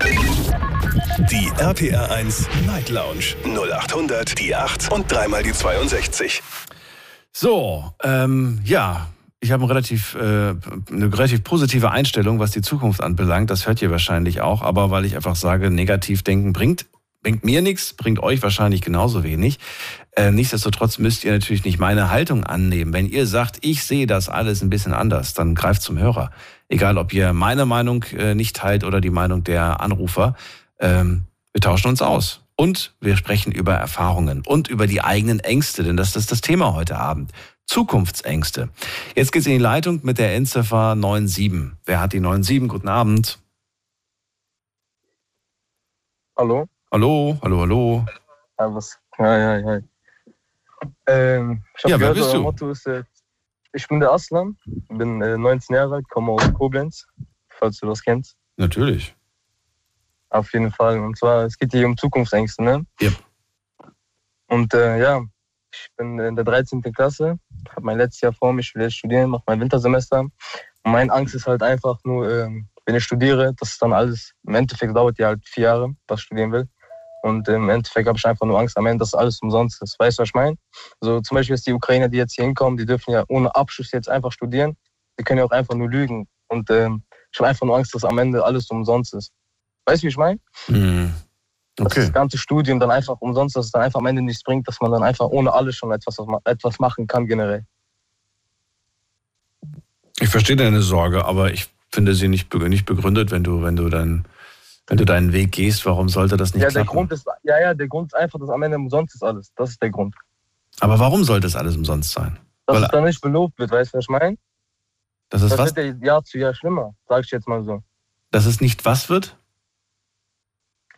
[SPEAKER 1] Die RPR 1 Night Lounge 0800 die 8 und dreimal die 62.
[SPEAKER 2] So, ähm, ja, ich habe ein relativ, äh, eine relativ positive Einstellung, was die Zukunft anbelangt. Das hört ihr wahrscheinlich auch, aber weil ich einfach sage, negativ denken bringt, bringt mir nichts, bringt euch wahrscheinlich genauso wenig. Äh, nichtsdestotrotz müsst ihr natürlich nicht meine Haltung annehmen. Wenn ihr sagt, ich sehe das alles ein bisschen anders, dann greift zum Hörer. Egal, ob ihr meine Meinung äh, nicht teilt oder die Meinung der Anrufer. Ähm, wir tauschen uns aus. Und wir sprechen über Erfahrungen und über die eigenen Ängste, denn das ist das Thema heute Abend. Zukunftsängste. Jetzt geht's in die Leitung mit der Endziffer 97. Wer hat die 97? Guten Abend.
[SPEAKER 11] Hallo?
[SPEAKER 2] Hallo, hallo, hallo.
[SPEAKER 11] Was? Ja, ja, ja. Ähm, ich habe
[SPEAKER 2] Ja,
[SPEAKER 11] gehört, euer? Motto ist, äh, ich bin der Aslan, bin äh, 19 Jahre alt, komme aus Koblenz, falls du das kennst.
[SPEAKER 2] Natürlich.
[SPEAKER 11] Auf jeden Fall. Und zwar, es geht hier um Zukunftsängste, ne?
[SPEAKER 2] Ja.
[SPEAKER 11] Und äh, ja, ich bin in der 13. Klasse, habe mein letztes Jahr vor mir, ich will jetzt studieren, mache mein Wintersemester. Und meine Angst ist halt einfach nur, ähm, wenn ich studiere, das ist dann alles, im Endeffekt dauert ja halt vier Jahre, was ich studieren will. Und im Endeffekt habe ich einfach nur Angst am Ende, dass alles umsonst ist. Weißt du, was ich meine? So zum Beispiel jetzt die Ukrainer, die jetzt hier hinkommen, die dürfen ja ohne Abschluss jetzt einfach studieren. Die können ja auch einfach nur lügen. Und ähm, ich habe einfach nur Angst, dass am Ende alles umsonst ist. Weißt du, wie ich meine?
[SPEAKER 2] Hm.
[SPEAKER 11] Dass
[SPEAKER 2] Okay.
[SPEAKER 11] das ganze Studium dann einfach umsonst, dass es dann einfach am Ende nichts bringt, dass man dann einfach ohne alles schon etwas, etwas machen kann generell.
[SPEAKER 2] Ich verstehe deine Sorge, aber ich finde sie nicht, nicht begründet, wenn du, wenn du dann, wenn du deinen Weg gehst. Warum sollte das nicht
[SPEAKER 11] Ja, der
[SPEAKER 2] klappen?
[SPEAKER 11] Grund ist, ja, ja, der Grund ist einfach, dass am Ende umsonst ist alles. Das ist der Grund.
[SPEAKER 2] Aber warum sollte es alles umsonst sein?
[SPEAKER 11] Dass
[SPEAKER 2] Weil-
[SPEAKER 11] es dann nicht belobt wird, weißt du, was ich meine?
[SPEAKER 2] Das ist
[SPEAKER 11] das
[SPEAKER 2] was?
[SPEAKER 11] wird ja Jahr zu Jahr schlimmer, sag ich jetzt mal so.
[SPEAKER 2] Dass es nicht was wird?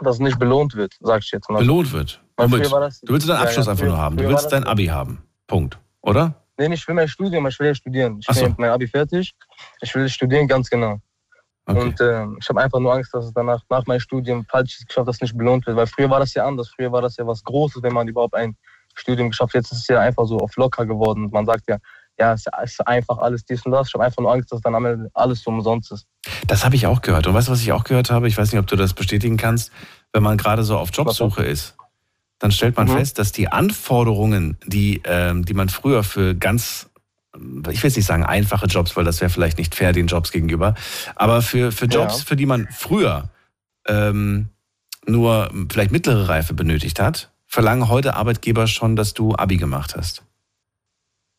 [SPEAKER 11] Dass es nicht belohnt wird, sag ich jetzt mal.
[SPEAKER 2] Belohnt wird. Womit? Du willst deinen
[SPEAKER 11] Ja,
[SPEAKER 2] Abschluss
[SPEAKER 11] ja,
[SPEAKER 2] einfach
[SPEAKER 11] früher-
[SPEAKER 2] nur haben. Du willst dein Abi haben. Punkt. Oder?
[SPEAKER 11] Nee, nicht für mein Studium, ich will ja studieren. Ich
[SPEAKER 2] Ach so.
[SPEAKER 11] bin meinem Abi fertig. Ich will studieren, ganz genau. Und äh, ich habe einfach nur Angst, dass es danach, nach meinem Studium, falls ich es geschafft habe, das nicht belohnt wird. Weil früher war das ja anders. Früher war das ja was Großes, wenn man überhaupt ein Studium geschafft hat. Jetzt ist es ja einfach so auf locker geworden. Man sagt ja, ja, es ist einfach alles dies und das. Ich habe einfach nur Angst, dass dann am Ende alles so umsonst ist.
[SPEAKER 2] Das habe ich auch gehört. Und weißt du, was ich auch gehört habe? Ich weiß nicht, ob du das bestätigen kannst. Wenn man gerade so auf Jobsuche ist, dann stellt man
[SPEAKER 11] Mhm.
[SPEAKER 2] fest, dass die Anforderungen, die, ähm, die man früher für ganz, ich will jetzt nicht sagen einfache Jobs, weil das wäre vielleicht nicht fair den Jobs gegenüber, aber für, für Jobs,
[SPEAKER 11] Ja.
[SPEAKER 2] für die man früher ähm, nur vielleicht mittlere Reife benötigt hat, verlangen heute Arbeitgeber schon, dass du Abi gemacht hast.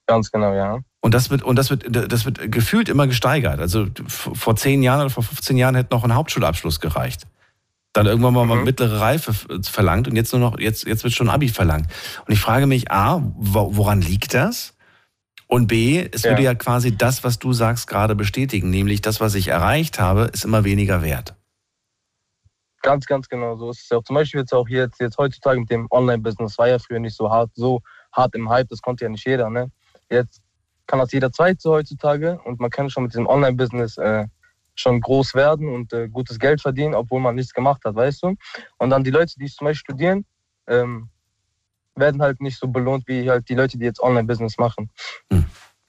[SPEAKER 11] Ganz genau, ja.
[SPEAKER 2] Und das wird, und das wird, das wird gefühlt immer gesteigert. Also vor zehn Jahren oder vor 15 Jahren hätte noch ein Hauptschulabschluss gereicht. Dann irgendwann mal, mal
[SPEAKER 11] Mhm.
[SPEAKER 2] mittlere Reife verlangt und jetzt nur noch, jetzt, jetzt wird schon Abi verlangt. Und ich frage mich, A, wo- woran liegt das? Und B, es
[SPEAKER 11] Ja.
[SPEAKER 2] würde ja quasi das, was du sagst, gerade bestätigen, nämlich das, was ich erreicht habe, ist immer weniger wert.
[SPEAKER 11] Ganz, ganz genau. So ist es ja auch. Zum Beispiel jetzt auch jetzt, jetzt heutzutage mit dem Online-Business war ja früher nicht so hart, so hart im Hype, das konnte ja nicht jeder. Ne? Jetzt kann das jeder Zweite heutzutage und man kann schon mit diesem Online-Business äh, schon groß werden und äh, gutes Geld verdienen, obwohl man nichts gemacht hat, weißt du? Und dann die Leute, die zum Beispiel studieren, ähm, werden halt nicht so belohnt wie halt die Leute, die jetzt Online-Business machen.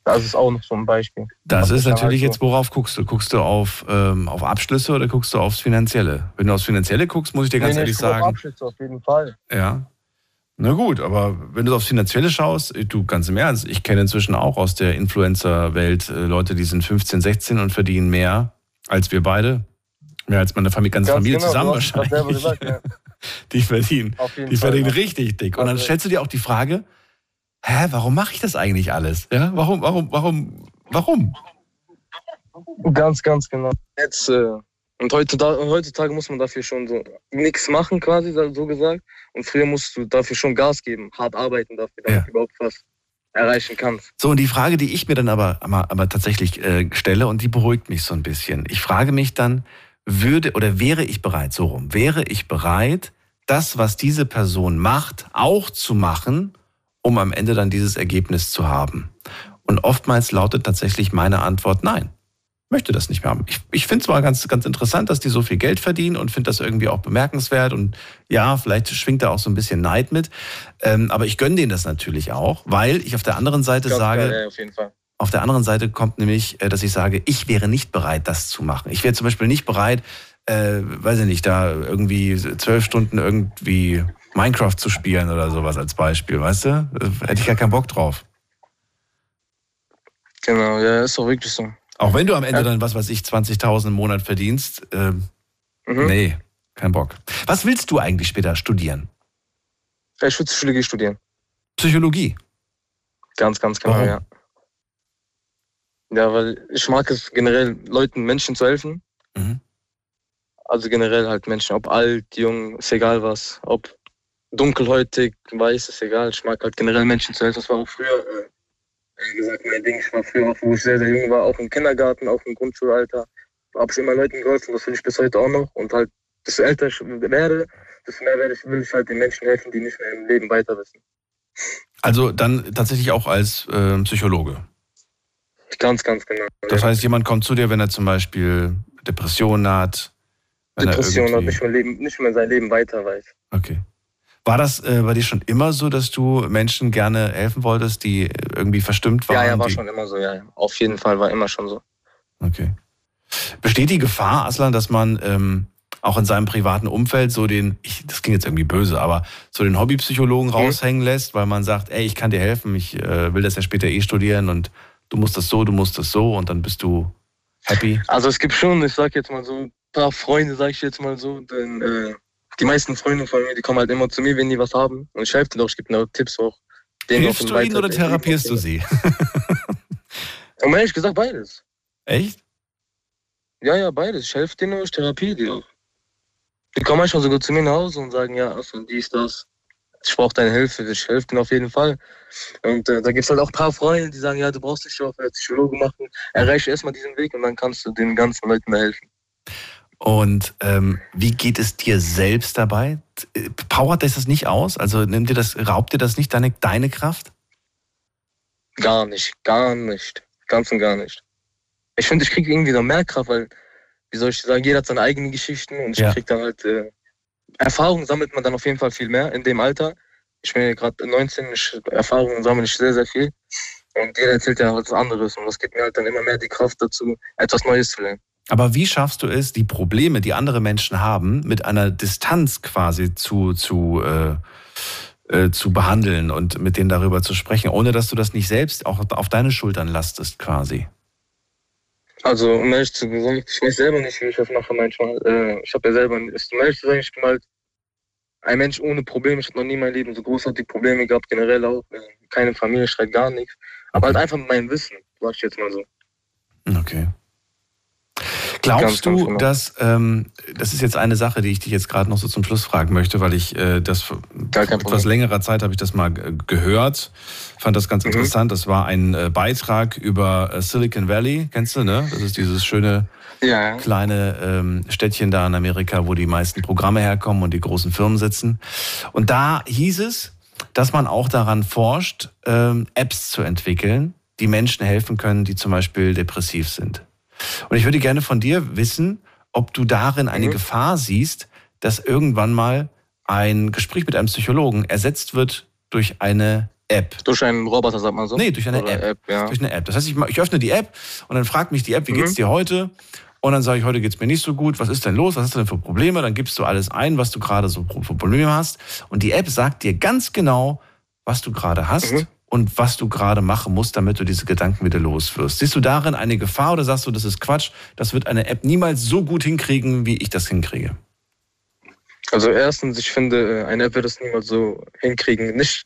[SPEAKER 11] Das ist auch noch so ein Beispiel.
[SPEAKER 2] Das ist
[SPEAKER 11] dann
[SPEAKER 2] natürlich
[SPEAKER 11] halt
[SPEAKER 2] jetzt, worauf guckst du? Guckst du auf, ähm, auf Abschlüsse oder guckst du aufs Finanzielle? Wenn du aufs Finanzielle guckst, muss ich dir ganz
[SPEAKER 11] Nee,
[SPEAKER 2] ehrlich
[SPEAKER 11] ich gucke auf
[SPEAKER 2] sagen.
[SPEAKER 11] Abschlüsse auf jeden Fall.
[SPEAKER 2] Ja. Na gut, aber wenn du aufs Finanzielle schaust, du ganz im Ernst, ich kenne inzwischen auch aus der Influencer-Welt äh, Leute, die sind 15, 16 und verdienen mehr als wir beide. Mehr als meine Familie, ganze
[SPEAKER 11] Ganz
[SPEAKER 2] Familie
[SPEAKER 11] genau,
[SPEAKER 2] zusammen wahrscheinlich.
[SPEAKER 11] gesagt, ja.
[SPEAKER 2] Die verdienen, die verdienen
[SPEAKER 11] ja.
[SPEAKER 2] richtig dick. Und dann
[SPEAKER 11] Also-
[SPEAKER 2] stellst du dir auch die Frage, hä, warum mache ich das eigentlich alles? Ja, warum, warum, warum, warum?
[SPEAKER 11] Ganz, ganz genau. Jetzt, äh, und heutzutage, heutzutage muss man dafür schon so nichts machen, quasi, so gesagt. Und früher musst du dafür schon Gas geben, hart arbeiten dafür, damit du überhaupt was erreichen kannst.
[SPEAKER 2] So, und die Frage, die ich mir dann aber, aber, aber tatsächlich äh, stelle, und die beruhigt mich so ein bisschen. Ich frage mich dann, würde oder wäre ich bereit, so rum, wäre ich bereit, das, was diese Person macht, auch zu machen, um am Ende dann dieses Ergebnis zu haben? Und oftmals lautet tatsächlich meine Antwort nein. Möchte das nicht mehr haben. Ich, ich finde es zwar ganz, ganz interessant, dass die so viel Geld verdienen und finde das irgendwie auch bemerkenswert und ja, vielleicht schwingt da auch so ein bisschen Neid mit. Ähm, aber ich gönne denen das natürlich auch, weil ich auf der anderen Seite
[SPEAKER 11] Ganz
[SPEAKER 2] sage,
[SPEAKER 11] ja, auf jeden Fall.
[SPEAKER 2] auf der anderen Seite kommt nämlich, äh, dass ich sage, ich wäre nicht bereit, das zu machen. Ich wäre zum Beispiel nicht bereit, äh, weiß ich nicht, da irgendwie zwölf Stunden irgendwie Minecraft zu spielen oder sowas als Beispiel, weißt du? Hätte ich gar keinen Bock drauf.
[SPEAKER 11] Genau, ja, ist auch wirklich so.
[SPEAKER 2] Auch wenn du am Ende ja. dann, was weiß ich, 20.000 im Monat verdienst, äh, mhm. nee, kein Bock. Was willst du eigentlich später studieren?
[SPEAKER 11] Ich will Psychologie studieren.
[SPEAKER 2] Psychologie?
[SPEAKER 11] Ganz, ganz genau, Warum? ja. Ja, weil ich mag es generell, Leuten, Menschen zu helfen. Mhm. Also generell halt Menschen, ob alt, jung, ist egal was. Ob dunkelhäutig, weiß, ist egal. Ich mag halt generell Menschen zu helfen. Das war auch früher, äh, wie gesagt, mein Ding. Ich war früher, auch, wo ich sehr, sehr jung war, auch im Kindergarten, auch im Grundschulalter, habe ich immer Leuten geholfen. Das will ich bis heute auch noch. Und halt, desto älter ich werde, desto mehr werde ich, will ich halt den Menschen helfen, die nicht mehr im Leben weiter wissen.
[SPEAKER 2] Also dann tatsächlich auch als äh, Psychologe?
[SPEAKER 11] Ganz, ganz genau.
[SPEAKER 2] Das heißt, jemand kommt zu dir, wenn er zum Beispiel Depressionen hat.
[SPEAKER 11] Depressionen hat, nicht mehr, Leben, nicht mehr sein Leben weiter weiß.
[SPEAKER 2] Okay. War das äh, bei dir schon immer so, dass du Menschen gerne helfen wolltest, die irgendwie verstimmt waren?
[SPEAKER 11] Ja, ja, war schon immer so, ja. Auf jeden Fall war immer schon so.
[SPEAKER 2] Okay. Besteht die Gefahr, Aslan, dass man ähm, auch in seinem privaten Umfeld so den, ich, das klingt jetzt irgendwie böse, aber so den Hobbypsychologen mhm. raushängen lässt, weil man sagt, ey, ich kann dir helfen, ich äh, will das ja später eh studieren und du musst das so, du musst das so und dann bist du happy?
[SPEAKER 11] Also es gibt schon, ich sag jetzt mal so, paar Freunde, sag ich jetzt mal so, denn äh, die meisten Freunde von mir, die kommen halt immer zu mir, wenn die was haben. Und ich helfe denen auch, ich gebe ihnen auch Tipps auch.
[SPEAKER 2] Hilfst du ihnen oder therapierst du sie?
[SPEAKER 11] Und ehrlich gesagt, beides.
[SPEAKER 2] Echt?
[SPEAKER 11] Ja, ja, beides. Ich helfe denen und ich therapiere die auch. Die kommen manchmal sogar zu mir nach Hause und sagen, ja, also dies, das. Ich brauche deine Hilfe, ich helfe denen auf jeden Fall. Und äh, da gibt es halt auch ein paar Freunde, die sagen, ja, du brauchst nicht auf Psychologe machen. Erreiche erstmal diesen Weg und dann kannst du den ganzen Leuten helfen.
[SPEAKER 2] Und ähm, wie geht es dir selbst dabei? Powert das nicht aus? Also nimmt dir das, raubt dir das nicht deine, deine Kraft?
[SPEAKER 11] Gar nicht, gar nicht. Ganz und gar nicht. Ich finde, ich kriege irgendwie noch mehr Kraft, weil, wie soll ich sagen, jeder hat seine eigenen Geschichten und ich ja. kriege dann halt äh, Erfahrungen sammelt man dann auf jeden Fall viel mehr in dem Alter. Ich bin ja gerade 19, ich, Erfahrungen sammle ich sehr, sehr viel. Und jeder erzählt ja was anderes und das gibt mir halt dann immer mehr die Kraft dazu, etwas Neues zu lernen.
[SPEAKER 2] Aber wie schaffst du es, die Probleme, die andere Menschen haben, mit einer Distanz quasi zu, zu, äh, äh, zu behandeln und mit denen darüber zu sprechen, ohne dass du das nicht selbst auch auf deine Schultern lastest quasi?
[SPEAKER 11] Also, um ehrlich zu sagen, ich weiß selber nicht, wie ich das mache manchmal. Äh, ich habe ja selber, um ehrlich zu sagen, ich bin halt ein Mensch ohne Probleme. Ich habe noch nie in meinem Leben so großartige Probleme gehabt, generell auch. Äh, keine Familie, Streit, gar nichts. Aber halt einfach mit meinem Wissen, sag ich jetzt mal so.
[SPEAKER 2] Okay. Glaubst du, genau. dass, ähm, das ist jetzt eine Sache, die ich dich jetzt gerade noch so zum Schluss fragen möchte, weil ich äh, das vor etwas längerer Zeit habe ich das mal gehört, fand das ganz mhm. interessant. Das war ein äh, Beitrag über äh, Silicon Valley, kennst du, ne? Das ist dieses schöne ja. kleine ähm, Städtchen da in Amerika, wo die meisten Programme herkommen und die großen Firmen sitzen. Und da hieß es, dass man auch daran forscht, ähm, Apps zu entwickeln, die Menschen helfen können, die zum Beispiel depressiv sind. Und ich würde gerne von dir wissen, ob du darin eine mhm. Gefahr siehst, dass irgendwann mal ein Gespräch mit einem Psychologen ersetzt wird durch eine App.
[SPEAKER 11] Durch einen Roboter, sagt man so?
[SPEAKER 2] Nee, durch eine App. App ja. Durch eine App. Das heißt, ich, ich, öffne die App und dann fragt mich die App, wie mhm. geht's dir heute? Und dann sage ich, heute geht's mir nicht so gut. Was ist denn los? Was hast du denn für Probleme? Dann gibst du alles ein, was du gerade so für Probleme hast. Und die App sagt dir ganz genau, was du gerade hast. Mhm und was du gerade machen musst, damit du diese Gedanken wieder loswirst. Siehst du darin eine Gefahr oder sagst du, das ist Quatsch, das wird eine App niemals so gut hinkriegen, wie ich das hinkriege?
[SPEAKER 11] Also erstens, ich finde, äh, eine App wird das niemals so hinkriegen. Nicht,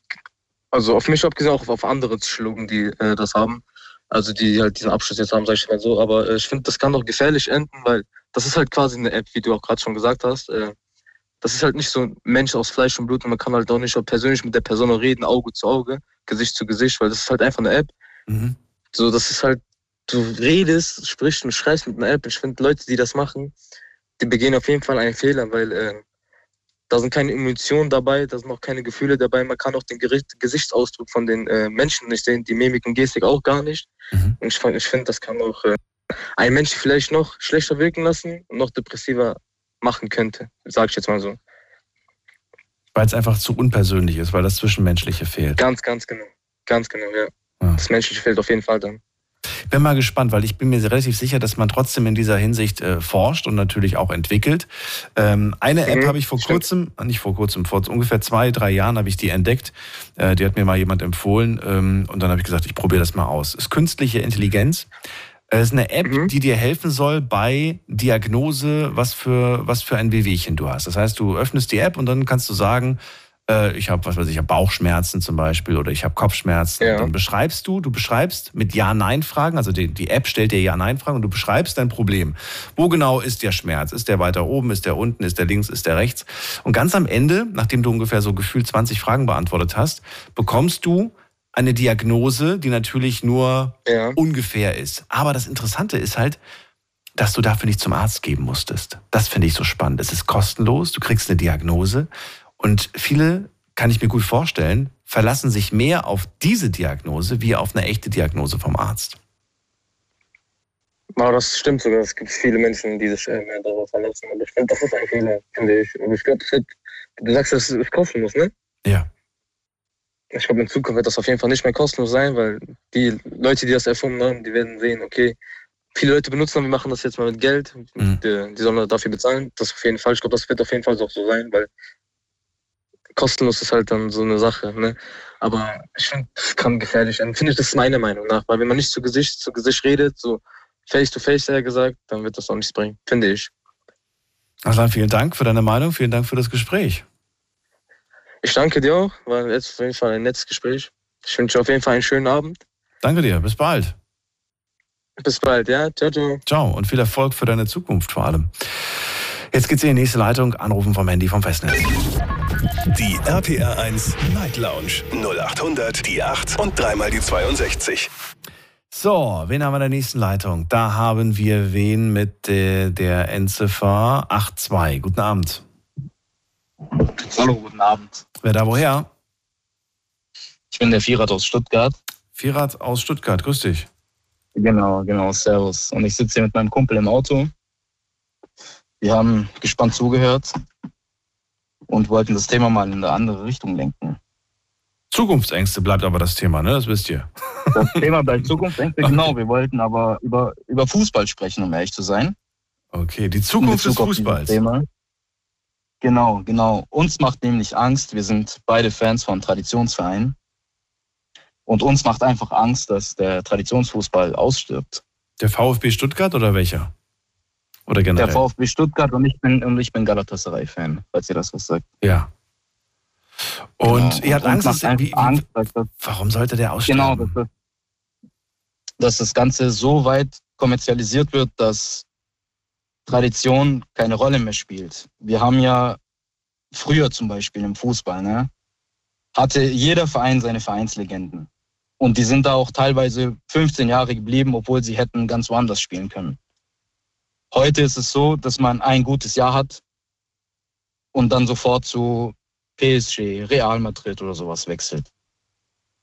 [SPEAKER 11] also auf mich abgesehen, auch auf andere Psychologen, die äh, das haben. Also die halt diesen Abschluss jetzt haben, sage ich mal so. Aber äh, ich finde, das kann doch gefährlich enden, weil das ist halt quasi eine App, wie du auch gerade schon gesagt hast. Äh, das ist halt nicht so ein Mensch aus Fleisch und Blut und man kann halt auch nicht persönlich mit der Person reden, Auge zu Auge. Gesicht zu Gesicht, weil das ist halt einfach eine App. Mhm. So, das ist halt, du redest, sprichst und schreist mit einer App. Ich finde, Leute, die das machen, die begehen auf jeden Fall einen Fehler, weil äh, da sind keine Emotionen dabei, da sind auch keine Gefühle dabei. Man kann auch den Gesichtsausdruck von den äh, Menschen nicht sehen, die Mimik und Gestik auch gar nicht. Mhm. Und ich, ich finde, das kann auch äh, einen Menschen vielleicht noch schlechter wirken lassen und noch depressiver machen könnte, sage ich jetzt mal so.
[SPEAKER 2] Weil es einfach zu unpersönlich ist, weil das Zwischenmenschliche fehlt.
[SPEAKER 11] Ganz, ganz genau. Ganz genau, ja. ja. Das Menschliche fehlt auf jeden Fall dann.
[SPEAKER 2] Bin mal gespannt, weil ich bin mir relativ sicher, dass man trotzdem in dieser Hinsicht äh, forscht und natürlich auch entwickelt. Ähm, eine App mhm, habe ich vor stimmt. kurzem, nicht vor kurzem, vor ungefähr zwei, drei Jahren habe ich die entdeckt. Äh, die hat mir mal jemand empfohlen ähm, und dann habe ich gesagt, ich probiere das mal aus. Ist künstliche Intelligenz. Es ist eine App, mhm. die dir helfen soll bei Diagnose, was für, was für ein Wehwehchen du hast. Das heißt, du öffnest die App und dann kannst du sagen, äh, ich habe, was weiß ich, ich habe Bauchschmerzen zum Beispiel oder ich habe Kopfschmerzen. Ja. Dann beschreibst du, du beschreibst mit Ja-Nein-Fragen, also die, die App stellt dir Ja-Nein-Fragen und du beschreibst dein Problem. Wo genau ist der Schmerz? Ist der weiter oben? Ist der unten? Ist der links? Ist der rechts? Und ganz am Ende, nachdem du ungefähr so gefühlt 20 Fragen beantwortet hast, bekommst du eine Diagnose, die natürlich nur ja. ungefähr ist. Aber das Interessante ist halt, dass du dafür nicht zum Arzt geben musstest. Das finde ich so spannend. Es ist kostenlos, du kriegst eine Diagnose und viele, kann ich mir gut vorstellen, verlassen sich mehr auf diese Diagnose wie auf eine echte Diagnose vom Arzt.
[SPEAKER 11] Ja, das stimmt sogar. Es gibt viele Menschen, die sich äh, mehr darauf verlassen. Und ich finde, das ist ein Fehler, finde ich. Und ich glaube, du sagst, das ist kostenlos, ne?
[SPEAKER 2] Ja.
[SPEAKER 11] Ich glaube, in Zukunft wird das auf jeden Fall nicht mehr kostenlos sein, weil die Leute, die das erfunden haben, die werden sehen, okay, viele Leute benutzen, wir machen das jetzt mal mit Geld, mhm. die, die sollen dafür bezahlen. Das auf jeden Fall. Ich glaube, das wird auf jeden Fall auch so sein, weil kostenlos ist halt dann so eine Sache. Ne? Aber ich finde, das kann gefährlich sein. Finde ich, das ist meine Meinung nach. Weil wenn man nicht zu Gesicht zu Gesicht redet, so face to face eher gesagt, dann wird das auch nichts bringen. Finde ich.
[SPEAKER 2] Aslan, vielen Dank für deine Meinung, vielen Dank für das Gespräch.
[SPEAKER 11] Ich danke dir auch. War jetzt auf jeden Fall ein nettes Gespräch. Ich wünsche auf jeden Fall einen schönen Abend.
[SPEAKER 2] Danke dir. Bis bald.
[SPEAKER 11] Bis bald, ja. Ciao, ciao.
[SPEAKER 2] Ciao und viel Erfolg für deine Zukunft vor allem. Jetzt geht's in die nächste Leitung. Anrufen vom Handy vom Festnetz.
[SPEAKER 1] Die RPR 1 Night Lounge 0800 die 8 und dreimal die 62.
[SPEAKER 2] So, wen haben wir in der nächsten Leitung? Da haben wir wen mit der, der Endziffer 82. Guten Abend.
[SPEAKER 12] Hallo, guten Abend.
[SPEAKER 2] Wer da woher?
[SPEAKER 12] Ich bin der Vierrad aus Stuttgart.
[SPEAKER 2] Vierrad aus Stuttgart, grüß dich.
[SPEAKER 12] Genau, genau, servus. Und ich sitze hier mit meinem Kumpel im Auto. Wir haben gespannt zugehört und wollten das Thema mal in eine andere Richtung lenken.
[SPEAKER 2] Zukunftsängste bleibt aber das Thema, ne? Das wisst ihr.
[SPEAKER 12] Das Thema bleibt Zukunftsängste, genau. Wir wollten aber über, über Fußball sprechen, um ehrlich zu sein.
[SPEAKER 2] Okay, die Zukunft des Fußballs. Thema.
[SPEAKER 12] Genau, genau. Uns macht nämlich Angst, wir sind beide Fans von Traditionsvereinen. Und uns macht einfach Angst, dass der Traditionsfußball ausstirbt.
[SPEAKER 2] Der VfB Stuttgart oder welcher? Oder generell?
[SPEAKER 12] Der VfB Stuttgart und ich bin, und ich bin Galatasaray-Fan, falls ihr das was sagt.
[SPEAKER 2] Ja. Und genau. ihr habt Angst, dass, wie, Angst dass das, warum sollte der aussterben? Genau, dass das,
[SPEAKER 12] dass das Ganze so weit kommerzialisiert wird, dass Tradition keine Rolle mehr spielt. Wir haben ja früher zum Beispiel im Fußball, ne, hatte jeder Verein seine Vereinslegenden. Und die sind da auch teilweise 15 Jahre geblieben, obwohl sie hätten ganz woanders spielen können. Heute ist es so, dass man ein gutes Jahr hat und dann sofort zu PSG, Real Madrid oder sowas wechselt.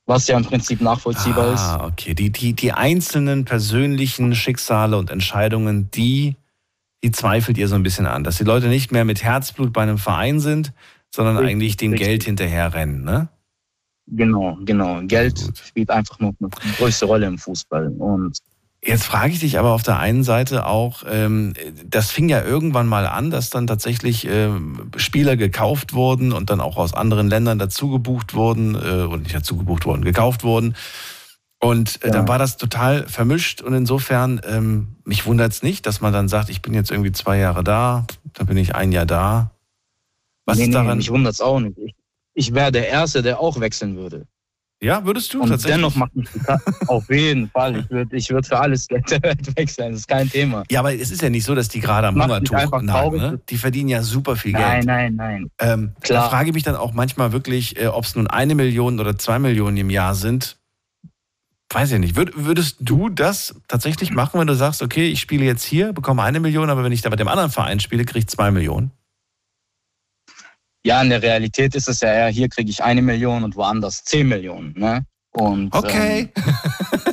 [SPEAKER 12] Was ja im Prinzip nachvollziehbar ah, ist.
[SPEAKER 2] Ah, okay. Die, die, die einzelnen persönlichen Schicksale und Entscheidungen, die, die zweifelt ihr so ein bisschen an. Dass die Leute nicht mehr mit Herzblut bei einem Verein sind, sondern richtig, eigentlich dem richtig. Geld hinterherrennen, ne?
[SPEAKER 12] Genau, genau. Geld spielt einfach noch eine größte Rolle im Fußball. Und
[SPEAKER 2] Jetzt frage ich dich aber auf der einen Seite auch, ähm, das fing ja irgendwann mal an, dass dann tatsächlich ähm, Spieler gekauft wurden und dann auch aus anderen Ländern dazu gebucht wurden, äh, und nicht dazu gebucht wurden, gekauft wurden. Und äh, ja. dann war das total vermischt und insofern, ähm, mich wundert es nicht, dass man dann sagt, ich bin jetzt irgendwie zwei Jahre da, dann bin ich ein Jahr da.
[SPEAKER 12] Was nee, ist daran? Nee, mich wundert es auch nicht. Ich, ich wäre der Erste, der auch wechseln würde.
[SPEAKER 2] Ja, würdest du
[SPEAKER 12] und tatsächlich? Dennoch macht mich auf jeden Fall. Ich würde ich würd für alles Geld wechseln. Das ist kein Thema.
[SPEAKER 2] Ja, aber es ist ja nicht so, dass die gerade am Hungertuch nagen. Ne? Die verdienen ja super viel
[SPEAKER 12] Geld.
[SPEAKER 2] Nein,
[SPEAKER 12] nein, nein.
[SPEAKER 2] Ähm, Klar. Da frage ich mich dann auch manchmal wirklich, äh, ob es nun eine Million oder zwei Millionen im Jahr sind. Weiß ich nicht. Würd, würdest du das tatsächlich machen, wenn du sagst, okay, ich spiele jetzt hier, bekomme eine Million, aber wenn ich da bei dem anderen Verein spiele, kriege ich zwei Millionen?
[SPEAKER 12] Ja, in der Realität ist es ja eher, hier kriege ich eine Million und woanders zehn Millionen. Ne? Und,
[SPEAKER 2] okay.
[SPEAKER 12] Ähm,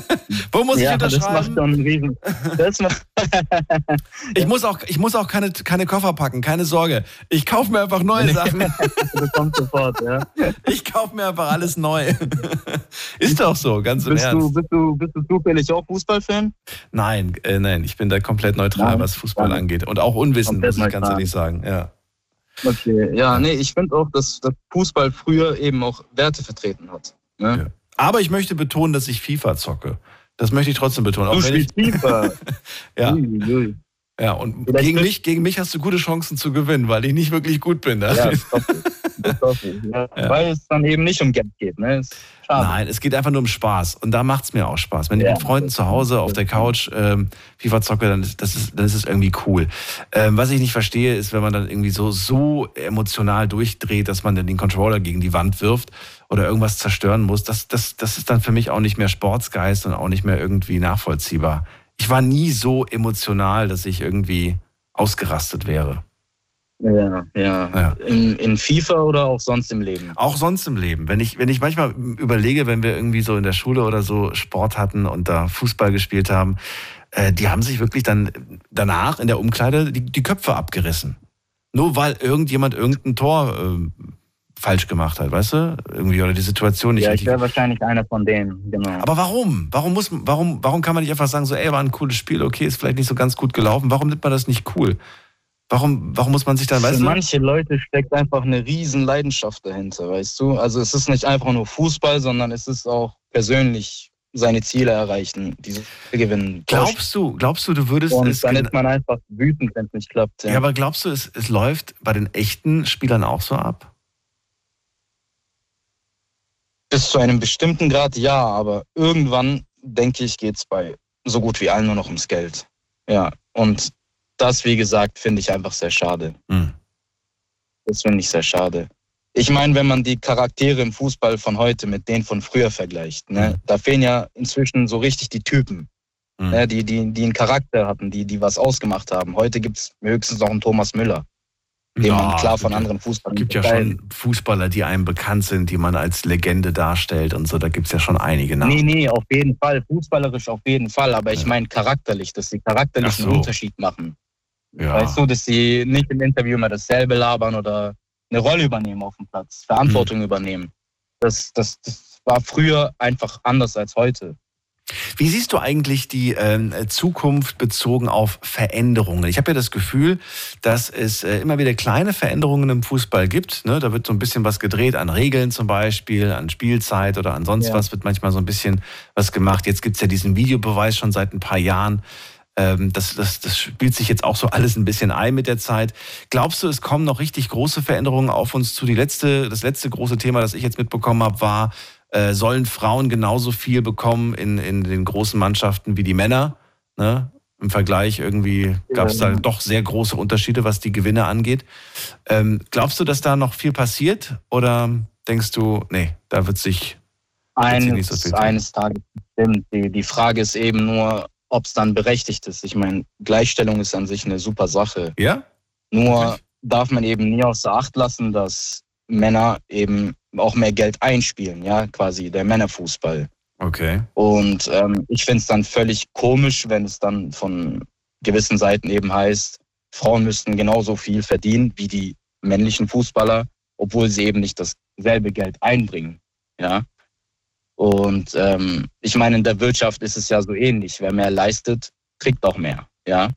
[SPEAKER 2] Wo muss
[SPEAKER 12] ja,
[SPEAKER 2] ich unterschreiben?
[SPEAKER 12] Das macht schon einen Riesen. Das
[SPEAKER 2] ich muss auch, ich muss auch keine, keine Koffer packen, keine Sorge. Ich kaufe mir einfach neue Sachen.
[SPEAKER 12] du kommst sofort, ja.
[SPEAKER 2] Ich kaufe mir einfach alles neu. Ist doch so, ganz im
[SPEAKER 12] bist
[SPEAKER 2] Ernst.
[SPEAKER 12] Du, bist, du, bist du zufällig auch Fußballfan?
[SPEAKER 2] Nein, äh, nein, ich bin da komplett neutral,
[SPEAKER 12] Nein.
[SPEAKER 2] was Fußball
[SPEAKER 12] Nein.
[SPEAKER 2] angeht. Und auch unwissend,
[SPEAKER 12] Komplett
[SPEAKER 2] muss ich ganz ehrlich sagen. Ja.
[SPEAKER 12] Okay, ja, nee, ich finde auch, dass, dass Fußball früher eben auch Werte vertreten hat. Ne?
[SPEAKER 2] Ja. Aber ich möchte betonen, dass ich FIFA zocke. Das möchte ich trotzdem betonen.
[SPEAKER 12] Du
[SPEAKER 2] Auch wenn ich,
[SPEAKER 12] spielst FIFA.
[SPEAKER 2] ja,
[SPEAKER 12] Ui, ui.
[SPEAKER 2] ja, und
[SPEAKER 12] Vielleicht
[SPEAKER 2] gegen mich, gegen mich hast du gute Chancen zu gewinnen, weil ich nicht wirklich gut bin. Ne?
[SPEAKER 12] Ja, das hoffe ich. Das ich. Ja, Weil es dann eben nicht um Geld geht. Ne?
[SPEAKER 2] Nein, es geht einfach nur um Spaß. Und da macht es mir auch Spaß. Wenn ich
[SPEAKER 12] Ja.
[SPEAKER 2] mit Freunden zu Hause auf der Couch ähm, FIFA zocke, dann ist, das ist, dann ist es irgendwie cool. Ähm, was ich nicht verstehe, ist, wenn man dann irgendwie so, so emotional durchdreht, dass man dann den Controller gegen die Wand wirft oder irgendwas zerstören muss. Das, das, das ist dann für mich auch nicht mehr Sportsgeist und auch nicht mehr irgendwie nachvollziehbar. Ich war nie so emotional, dass ich irgendwie ausgerastet wäre.
[SPEAKER 12] Ja, ja.
[SPEAKER 2] Ja.
[SPEAKER 12] In, in FIFA oder auch sonst im Leben?
[SPEAKER 2] Auch sonst im Leben. Wenn ich, wenn ich manchmal überlege, wenn wir irgendwie so in der Schule oder so Sport hatten und da Fußball gespielt haben, äh, die haben sich wirklich dann danach in der Umkleide die, die Köpfe abgerissen. Nur weil irgendjemand irgendein Tor äh, falsch gemacht hat, weißt du? Irgendwie oder die Situation nicht
[SPEAKER 12] Ja, ich wäre wahrscheinlich einer von denen, genau.
[SPEAKER 2] Aber warum? Warum muss, warum, warum kann man nicht einfach sagen, so, ey, war ein cooles Spiel, okay, ist vielleicht nicht so ganz gut gelaufen. Warum nimmt man das nicht cool? Warum, warum muss man sich dann, weißt
[SPEAKER 12] Für
[SPEAKER 2] du?
[SPEAKER 12] manche Leute steckt einfach eine riesen Leidenschaft dahinter, weißt du? Also es ist nicht einfach nur Fußball, sondern es ist auch persönlich seine Ziele erreichen, diese gewinnen.
[SPEAKER 2] Glaubst du, glaubst du, du würdest
[SPEAKER 12] Und
[SPEAKER 2] es
[SPEAKER 12] dann ist man einfach wütend, wenn es nicht klappt.
[SPEAKER 2] Ja, aber glaubst du, es, es läuft bei den echten Spielern auch so ab?
[SPEAKER 12] Bis zu einem bestimmten Grad ja, aber irgendwann, denke ich, geht es bei so gut wie allen nur noch ums Geld. Ja, und das, wie gesagt, finde ich einfach sehr schade.
[SPEAKER 2] Hm.
[SPEAKER 12] Das finde ich sehr schade. Ich meine, wenn man die Charaktere im Fußball von heute mit denen von früher vergleicht, ne, da fehlen ja inzwischen so richtig die Typen,
[SPEAKER 2] Hm.
[SPEAKER 12] ne, die, die, die einen Charakter hatten, die, die was ausgemacht haben. Heute gibt es höchstens noch einen Thomas Müller, den
[SPEAKER 2] Ja,
[SPEAKER 12] klar von
[SPEAKER 2] gibt-
[SPEAKER 12] anderen Fußballern
[SPEAKER 2] gibt ja schon Fußballer, die einem bekannt sind, die man als Legende darstellt und so. Da gibt es ja schon einige Namen.
[SPEAKER 12] Nee, nee, auf jeden Fall. Fußballerisch auf jeden Fall. Aber ich meine charakterlich, dass sie charakterlich
[SPEAKER 2] so.
[SPEAKER 12] einen Unterschied machen.
[SPEAKER 2] Ja.
[SPEAKER 12] Weißt du, dass sie nicht im Interview immer dasselbe labern oder eine Rolle übernehmen auf dem Platz, Verantwortung
[SPEAKER 2] Hm.
[SPEAKER 12] übernehmen. Das, das, das war früher einfach anders als heute.
[SPEAKER 2] Wie siehst du eigentlich die ähm, Zukunft bezogen auf Veränderungen? Ich habe ja das Gefühl, dass es äh, immer wieder kleine Veränderungen im Fußball gibt. Ne? Da wird so ein bisschen was gedreht an Regeln zum Beispiel, an Spielzeit oder an sonst
[SPEAKER 12] Ja.
[SPEAKER 2] was wird manchmal so ein bisschen was gemacht. Jetzt gibt's ja diesen Videobeweis schon seit ein paar Jahren. Ähm, das, das, das spielt sich jetzt auch so alles ein bisschen ein mit der Zeit. Glaubst du, es kommen noch richtig große Veränderungen auf uns zu? Die letzte, das letzte große Thema, das ich jetzt mitbekommen habe, war, äh, sollen Frauen genauso viel bekommen in, in den großen Mannschaften wie die Männer? Ne? Im Vergleich irgendwie gab es da doch sehr große Unterschiede, was die Gewinne angeht. Ähm, glaubst du, dass da noch viel passiert? Oder denkst du, nee, da wird sich
[SPEAKER 12] Eines,
[SPEAKER 2] nicht so
[SPEAKER 12] eines Tages bestimmt. Die, die Frage ist eben nur, ob es dann berechtigt ist. Ich meine, Gleichstellung ist an sich eine super Sache.
[SPEAKER 2] Ja?
[SPEAKER 12] Nur darf man eben nie außer Acht lassen, dass Männer eben auch mehr Geld einspielen, ja, quasi der Männerfußball.
[SPEAKER 2] Okay.
[SPEAKER 12] Und ähm, ich finde es dann völlig komisch, wenn es dann von gewissen Seiten eben heißt, Frauen müssten genauso viel verdienen wie die männlichen Fußballer, obwohl sie eben nicht dasselbe Geld einbringen. Ja. Und ähm, ich meine, in der Wirtschaft ist es ja so ähnlich. Wer mehr leistet, kriegt auch mehr. Ja.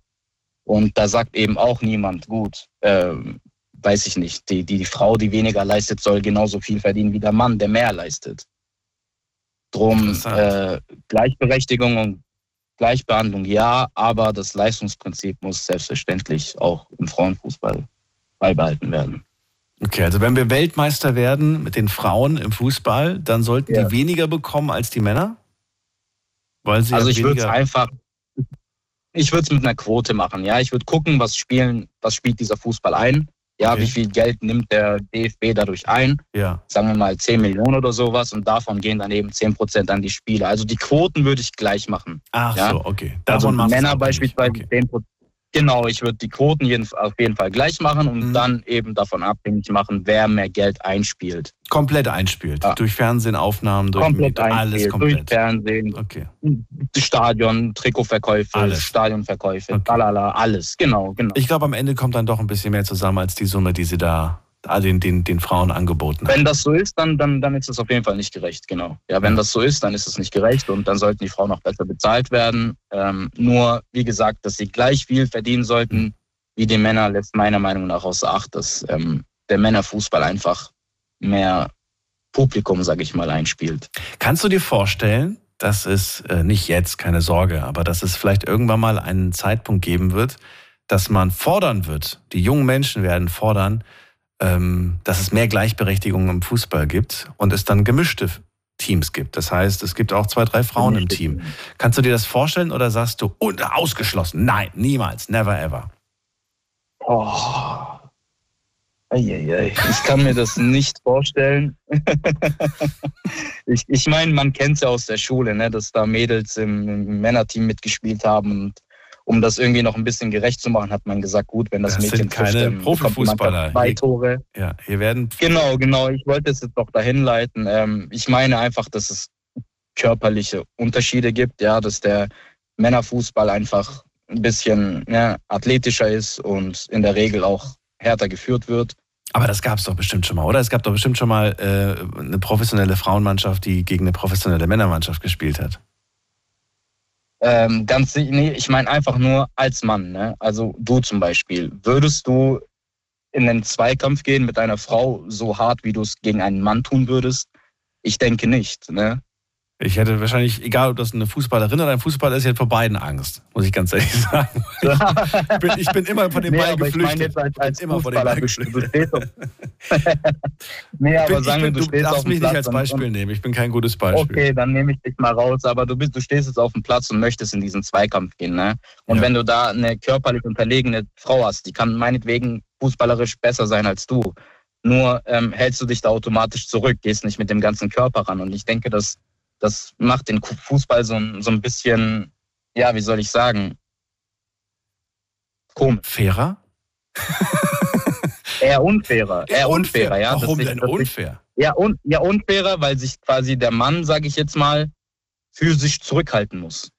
[SPEAKER 12] Und da sagt eben auch niemand, gut, ähm, weiß ich nicht, die, die, die Frau, die weniger leistet, soll genauso viel verdienen wie der Mann, der mehr leistet. Drum äh, Gleichberechtigung und Gleichbehandlung ja, aber das Leistungsprinzip muss selbstverständlich auch im Frauenfußball beibehalten werden.
[SPEAKER 2] Okay, also wenn wir Weltmeister werden mit den Frauen im Fußball, dann sollten
[SPEAKER 12] Ja.
[SPEAKER 2] die weniger bekommen als die Männer? Weil sie
[SPEAKER 12] Also
[SPEAKER 2] ja
[SPEAKER 12] ich würde es einfach, ich würde es mit einer Quote machen. Ja, ich würde gucken, was spielen, was spielt dieser Fußball ein. Ja,
[SPEAKER 2] Okay.
[SPEAKER 12] wie viel Geld nimmt der DFB dadurch ein?
[SPEAKER 2] Ja.
[SPEAKER 12] Sagen wir mal 10 Millionen oder sowas und davon gehen dann eben 10 Prozent an die Spieler. Also die Quoten würde ich gleich machen.
[SPEAKER 2] Ach
[SPEAKER 12] ja?
[SPEAKER 2] so, okay.
[SPEAKER 12] Also
[SPEAKER 2] Davon es
[SPEAKER 12] Männer beispielsweise 10 Prozent. Genau, ich würde die Quoten jeden, auf jeden Fall gleich machen und mhm. dann eben davon abhängig machen, wer mehr Geld einspielt.
[SPEAKER 2] Komplett einspielt. Ja. Durch Fernsehaufnahmen, durch komplett alles komplett.
[SPEAKER 12] Durch Fernsehen, okay. Stadion, Trikotverkäufe, alles. Stadionverkäufe, okay. Lalala, alles. Genau, genau.
[SPEAKER 2] Ich glaube, am Ende kommt dann doch ein bisschen mehr zusammen als die Summe, die sie da den, den, den Frauen angeboten
[SPEAKER 12] hat. Wenn das so ist, dann, dann, dann ist es auf jeden Fall nicht gerecht, genau. Ja, wenn das so ist, dann ist es nicht gerecht und dann sollten die Frauen auch besser bezahlt werden. Ähm, nur, wie gesagt, dass sie gleich viel verdienen sollten wie die Männer, lässt meiner Meinung nach außer Acht, dass ähm, der Männerfußball einfach mehr Publikum, sage ich mal, einspielt.
[SPEAKER 2] Kannst du dir vorstellen, dass es äh, nicht jetzt, keine Sorge, aber dass es vielleicht irgendwann mal einen Zeitpunkt geben wird, dass man fordern wird, die jungen Menschen werden fordern, dass es mehr Gleichberechtigung im Fußball gibt und es dann gemischte Teams gibt. Das heißt, es gibt auch zwei, drei Frauen im Team. Kannst du dir das vorstellen oder sagst du, und ausgeschlossen? Nein, niemals, never ever.
[SPEAKER 12] Oh. Eieiei. Ich kann mir das nicht vorstellen. ich ich meine, man kennt es ja aus der Schule, ne, dass da Mädels im, im Männerteam mitgespielt haben und um das irgendwie noch ein bisschen gerecht zu machen, hat man gesagt, gut, wenn das, das Mädchen
[SPEAKER 2] sind keine trifft, Profifußballer.
[SPEAKER 12] Zwei Tore.
[SPEAKER 2] Ja, hier werden.
[SPEAKER 12] Genau, genau. Ich wollte es jetzt noch dahin leiten. Ähm, ich meine einfach, dass es körperliche Unterschiede gibt, ja, dass der Männerfußball einfach ein bisschen ja, athletischer ist und in der Regel auch härter geführt wird.
[SPEAKER 2] Aber das gab es doch bestimmt schon mal, oder? Es gab doch bestimmt schon mal äh, eine professionelle Frauenmannschaft, die gegen eine professionelle Männermannschaft gespielt hat.
[SPEAKER 12] Ähm, ganz, nee, ich meine einfach nur als Mann. Ne? Also du zum Beispiel. Würdest du in einen Zweikampf gehen mit einer Frau so hart, wie du es gegen einen Mann tun würdest? Ich denke nicht. Ne?
[SPEAKER 2] Ich hätte wahrscheinlich, egal ob das eine Fußballerin oder ein Fußballer ist, ich hätte vor beiden Angst, muss ich ganz ehrlich sagen. ich, bin, ich bin immer von dem nee, Ball geflüchtet. Ich meine jetzt als, als immer
[SPEAKER 12] Fußballer, von dem Ball geflüchtet. nee, aber bin, sagen wir, du, du stehst auf
[SPEAKER 2] dem mich Platz nicht als Beispiel und, nehmen. Ich bin kein gutes Beispiel.
[SPEAKER 12] Okay, dann nehme ich dich mal raus. Aber du bist, du stehst jetzt auf dem Platz und möchtest in diesen Zweikampf gehen, ne? Und ja. wenn du da eine körperlich unterlegene Frau hast, die kann meinetwegen fußballerisch besser sein als du. Nur ähm, hältst du dich da automatisch zurück, gehst nicht mit dem ganzen Körper ran. Und ich denke, dass das macht den Fußball so, so ein bisschen, ja, wie soll ich sagen,
[SPEAKER 2] komisch. Fairer?
[SPEAKER 12] eher unfairer. Eher unfairer, unfair. ja.
[SPEAKER 2] Warum denn unfair?
[SPEAKER 12] Ich, ja, un, ja, unfairer, weil sich quasi der Mann, sage ich jetzt mal, für sich zurückhalten muss.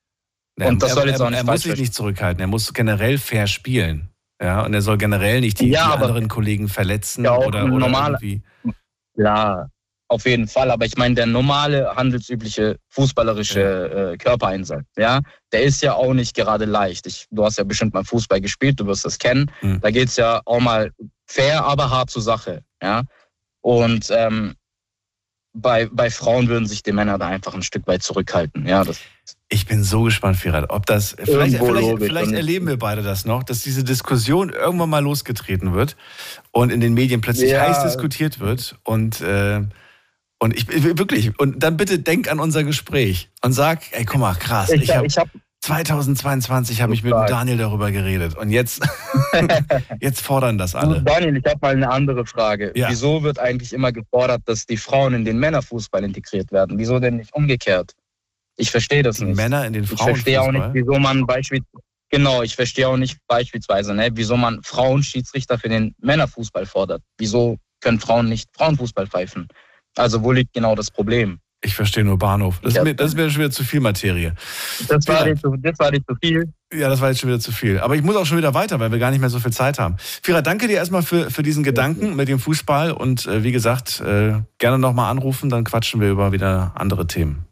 [SPEAKER 2] Ja, und das er, soll jetzt auch nicht Er muss sich nicht zurückhalten, er muss generell fair spielen. Ja, und er soll generell nicht die, ja, die anderen Kollegen verletzen ja, oder, oder normal, irgendwie.
[SPEAKER 12] Ja, auf jeden Fall, aber ich meine, der normale, handelsübliche, fußballerische äh, Körpereinsatz, ja, der ist ja auch nicht gerade leicht. Ich, du hast ja bestimmt mal Fußball gespielt, du wirst das kennen. Mhm. Da geht's ja auch mal fair, aber hart zur Sache, ja. Und ähm, bei, bei Frauen würden sich die Männer da einfach ein Stück weit zurückhalten, ja. Das,
[SPEAKER 2] ich bin so gespannt, Firat, ob das, vielleicht, vielleicht, vielleicht erleben wir beide das noch, dass diese Diskussion irgendwann mal losgetreten wird und in den Medien plötzlich ja. heiß diskutiert wird und äh, und ich wirklich, und dann bitte denk an unser Gespräch und sag, ey, guck mal, krass, ich, ich habe hab, 2022 habe ich mit Daniel darüber geredet und jetzt, jetzt fordern das alle.
[SPEAKER 12] Daniel, ich habe mal eine andere Frage. Ja. Wieso wird eigentlich immer gefordert, dass die Frauen in den Männerfußball integriert werden? Wieso denn nicht umgekehrt? Ich verstehe das
[SPEAKER 2] die
[SPEAKER 12] nicht.
[SPEAKER 2] Männer in den
[SPEAKER 12] Frauenfußball? Ich verstehe auch nicht, wieso man beispielsweise Genau, ich verstehe auch nicht beispielsweise, ne, wieso man Frauenschiedsrichter für den Männerfußball fordert. Wieso können Frauen nicht Frauenfußball pfeifen? Also wo liegt genau das Problem?
[SPEAKER 2] Ich verstehe nur Bahnhof. Das, ja. ist, mir, das ist mir schon wieder zu viel Materie.
[SPEAKER 12] Das war, nicht zu, das war nicht zu viel.
[SPEAKER 2] Ja, das war jetzt schon wieder zu viel. Aber ich muss auch schon wieder weiter, weil wir gar nicht mehr so viel Zeit haben. Fira, danke dir erstmal für, für diesen Gedanken mit dem Fußball. Und äh, wie gesagt, äh, gerne nochmal anrufen, dann quatschen wir über wieder andere Themen.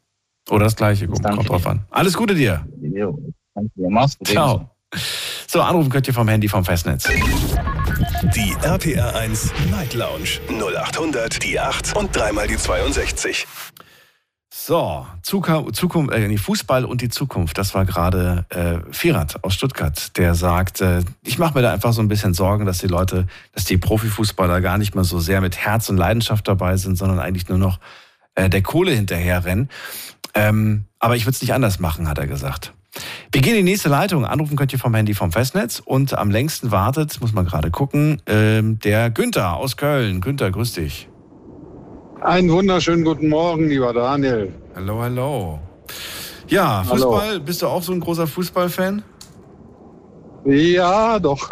[SPEAKER 2] Oder das Gleiche, kommt drauf an. Alles Gute dir. Jo, danke dir. Mach's gut. Ciao. So, anrufen könnt ihr vom Handy vom Festnetz.
[SPEAKER 1] Die RPR 1 Night Lounge 0800 die 8 und dreimal die 62.
[SPEAKER 2] So, Zukunft, äh, Fußball und die Zukunft. Das war gerade äh, Firat aus Stuttgart, der sagt, äh, ich mache mir da einfach so ein bisschen Sorgen, dass die Leute, dass die Profifußballer gar nicht mehr so sehr mit Herz und Leidenschaft dabei sind, sondern eigentlich nur noch äh, der Kohle hinterherrennen. Ähm, aber ich würde es nicht anders machen, hat er gesagt. Wir gehen in die nächste Leitung. Anrufen könnt ihr vom Handy vom Festnetz. Und am längsten wartet, muss man gerade gucken, ähm, der Günther aus Köln. Günther, grüß dich.
[SPEAKER 13] Einen wunderschönen guten Morgen, lieber Daniel.
[SPEAKER 2] Hallo, hallo. Ja, Fußball, hallo. bist du auch so ein großer Fußballfan?
[SPEAKER 13] Ja, doch.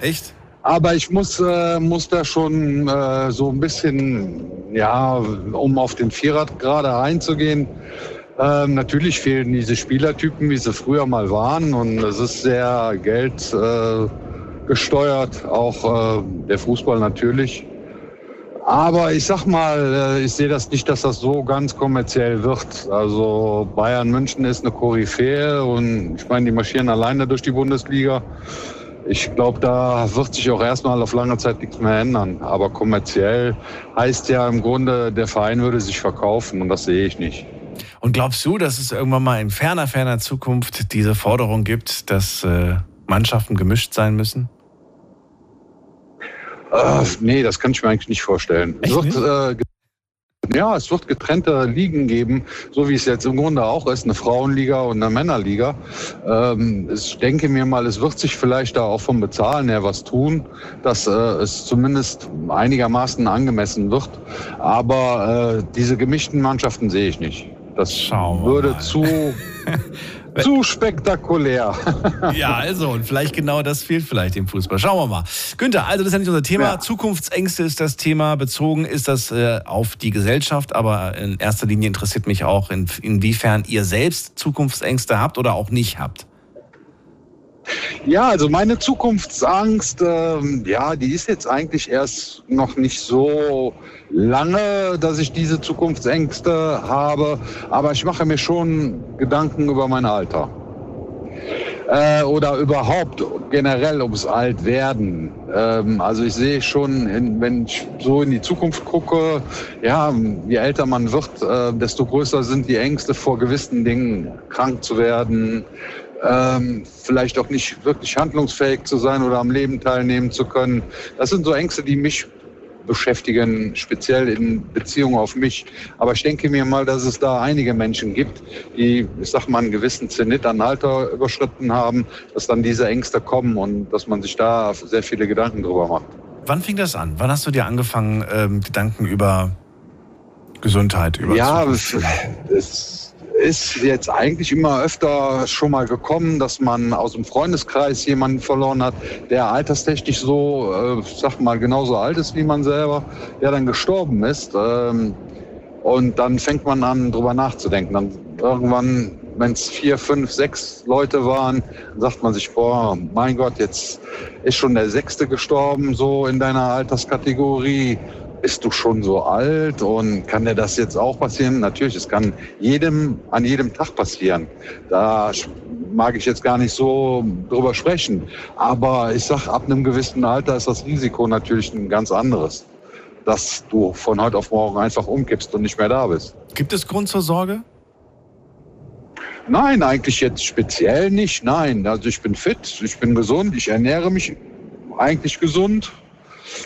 [SPEAKER 2] Echt?
[SPEAKER 13] Aber ich muss, äh, muss da schon äh, so ein bisschen, ja, um auf den Vierrad gerade einzugehen. Ähm, natürlich fehlen diese Spielertypen, wie sie früher mal waren. Und es ist sehr Geld äh, auch äh, der Fußball natürlich. Aber ich sag mal, äh, ich sehe das nicht, dass das so ganz kommerziell wird. Also Bayern München ist eine Koryphäe und ich meine, die marschieren alleine durch die Bundesliga. Ich glaube, da wird sich auch erstmal auf lange Zeit nichts mehr ändern. Aber kommerziell heißt ja im Grunde, der Verein würde sich verkaufen und das sehe ich nicht.
[SPEAKER 2] Und glaubst du, dass es irgendwann mal in ferner, ferner Zukunft diese Forderung gibt, dass äh, Mannschaften gemischt sein müssen?
[SPEAKER 13] Äh, nee, das kann ich mir eigentlich nicht vorstellen.
[SPEAKER 2] Echt
[SPEAKER 13] es wird, äh, ja, es wird getrennte Ligen geben, so wie es jetzt im Grunde auch ist, eine Frauenliga und eine Männerliga. Ähm, ich denke mir mal, es wird sich vielleicht da auch vom Bezahlen her was tun, dass äh, es zumindest einigermaßen angemessen wird. Aber äh, diese gemischten Mannschaften sehe ich nicht. Das würde zu, zu spektakulär.
[SPEAKER 2] ja, also, und vielleicht genau das fehlt vielleicht im Fußball. Schauen wir mal. Günther, also das ist ja nicht unser Thema.
[SPEAKER 13] Ja.
[SPEAKER 2] Zukunftsängste ist das Thema. Bezogen ist das äh, auf die Gesellschaft, aber in erster Linie interessiert mich auch, in, inwiefern ihr selbst Zukunftsängste habt oder auch nicht habt.
[SPEAKER 13] Ja, also meine Zukunftsangst, ähm, ja, die ist jetzt eigentlich erst noch nicht so lange, dass ich diese Zukunftsängste habe, aber ich mache mir schon Gedanken über mein Alter. Äh, oder überhaupt generell ums Altwerden. Ähm, also ich sehe schon, wenn ich so in die Zukunft gucke, ja, je älter man wird, äh, desto größer sind die Ängste vor gewissen Dingen, krank zu werden, ähm, vielleicht auch nicht wirklich handlungsfähig zu sein oder am Leben teilnehmen zu können. Das sind so Ängste, die mich beschäftigen, speziell in Beziehung auf mich. Aber ich denke mir mal, dass es da einige Menschen gibt, die, ich sag mal, einen gewissen Zenit an Alter überschritten haben, dass dann diese Ängste kommen und dass man sich da sehr viele Gedanken drüber macht.
[SPEAKER 2] Wann fing das an? Wann hast du dir angefangen, ähm, Gedanken über Gesundheit, über
[SPEAKER 13] Ja, es, es ist jetzt eigentlich immer öfter schon mal gekommen, dass man aus dem Freundeskreis jemanden verloren hat, der alterstechnisch so, äh, sag mal, genauso alt ist wie man selber, der dann gestorben ist. Ähm, und dann fängt man an, drüber nachzudenken. Dann irgendwann, wenn es vier, fünf, sechs Leute waren, sagt man sich, boah, mein Gott, jetzt ist schon der Sechste gestorben, so in deiner Alterskategorie bist du schon so alt und kann dir das jetzt auch passieren? Natürlich, es kann jedem an jedem Tag passieren. Da mag ich jetzt gar nicht so drüber sprechen. Aber ich sag, ab einem gewissen Alter ist das Risiko natürlich ein ganz anderes. Dass du von heute auf morgen einfach umkippst und nicht mehr da bist.
[SPEAKER 2] Gibt es Grund zur Sorge?
[SPEAKER 13] Nein, eigentlich jetzt speziell nicht. Nein, also ich bin fit, ich bin gesund, ich ernähre mich eigentlich gesund.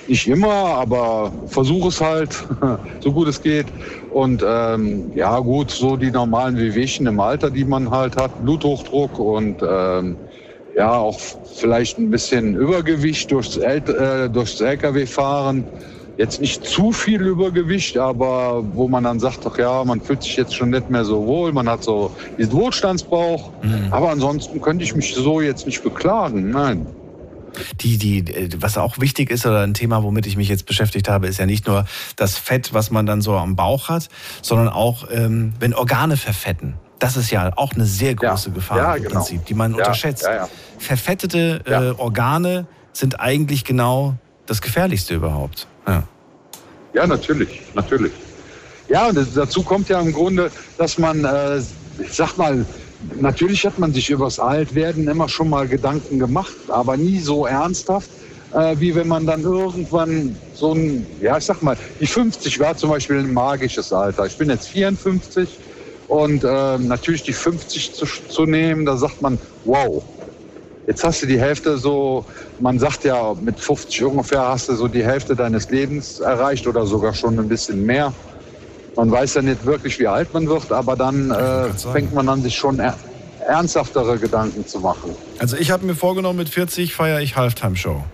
[SPEAKER 13] Nicht immer, aber versuche es halt, so gut es geht. Und ähm, ja gut, so die normalen Wehwehchen im Alter, die man halt hat, Bluthochdruck und ähm, ja auch vielleicht ein bisschen Übergewicht durchs, El äh, durchs LKW-Fahren. Jetzt nicht zu viel Übergewicht, aber wo man dann sagt, ach ja, man fühlt sich jetzt schon nicht mehr so wohl, man hat so diesen Wohlstandsbauch. Mhm. Aber ansonsten könnte ich mich so jetzt nicht beklagen, nein.
[SPEAKER 2] Die, die, was auch wichtig ist oder ein Thema, womit ich mich jetzt beschäftigt habe, ist ja nicht nur das Fett, was man dann so am Bauch hat, sondern auch, ähm, wenn Organe verfetten. Das ist ja auch eine sehr große
[SPEAKER 13] Ja.
[SPEAKER 2] Gefahr
[SPEAKER 13] Ja,
[SPEAKER 2] im
[SPEAKER 13] genau.
[SPEAKER 2] Prinzip, die man
[SPEAKER 13] Ja,
[SPEAKER 2] unterschätzt. Verfettete äh, Organe sind eigentlich genau das Gefährlichste überhaupt. Ja.
[SPEAKER 13] Natürlich, natürlich. Ja, und dazu kommt ja im Grunde, dass man, äh, ich sag mal, natürlich hat man sich übers Altwerden immer schon mal Gedanken gemacht, aber nie so ernsthaft, äh, wie wenn man dann irgendwann so ein, ja, ich sag mal, die 50 war zum Beispiel ein magisches Alter. Ich bin jetzt 54 und äh, natürlich die 50 zu, zu nehmen, da sagt man, wow, Jetzt hast du die Hälfte so, man sagt ja, mit 50 ungefähr hast du so die Hälfte deines Lebens erreicht oder sogar schon ein bisschen mehr. Man weiß ja nicht wirklich, wie alt man wird, aber dann äh, fängt man an, sich schon er ernsthaftere Gedanken zu machen.
[SPEAKER 2] Also ich habe mir vorgenommen, mit 40 feiere ich Halftime-Show.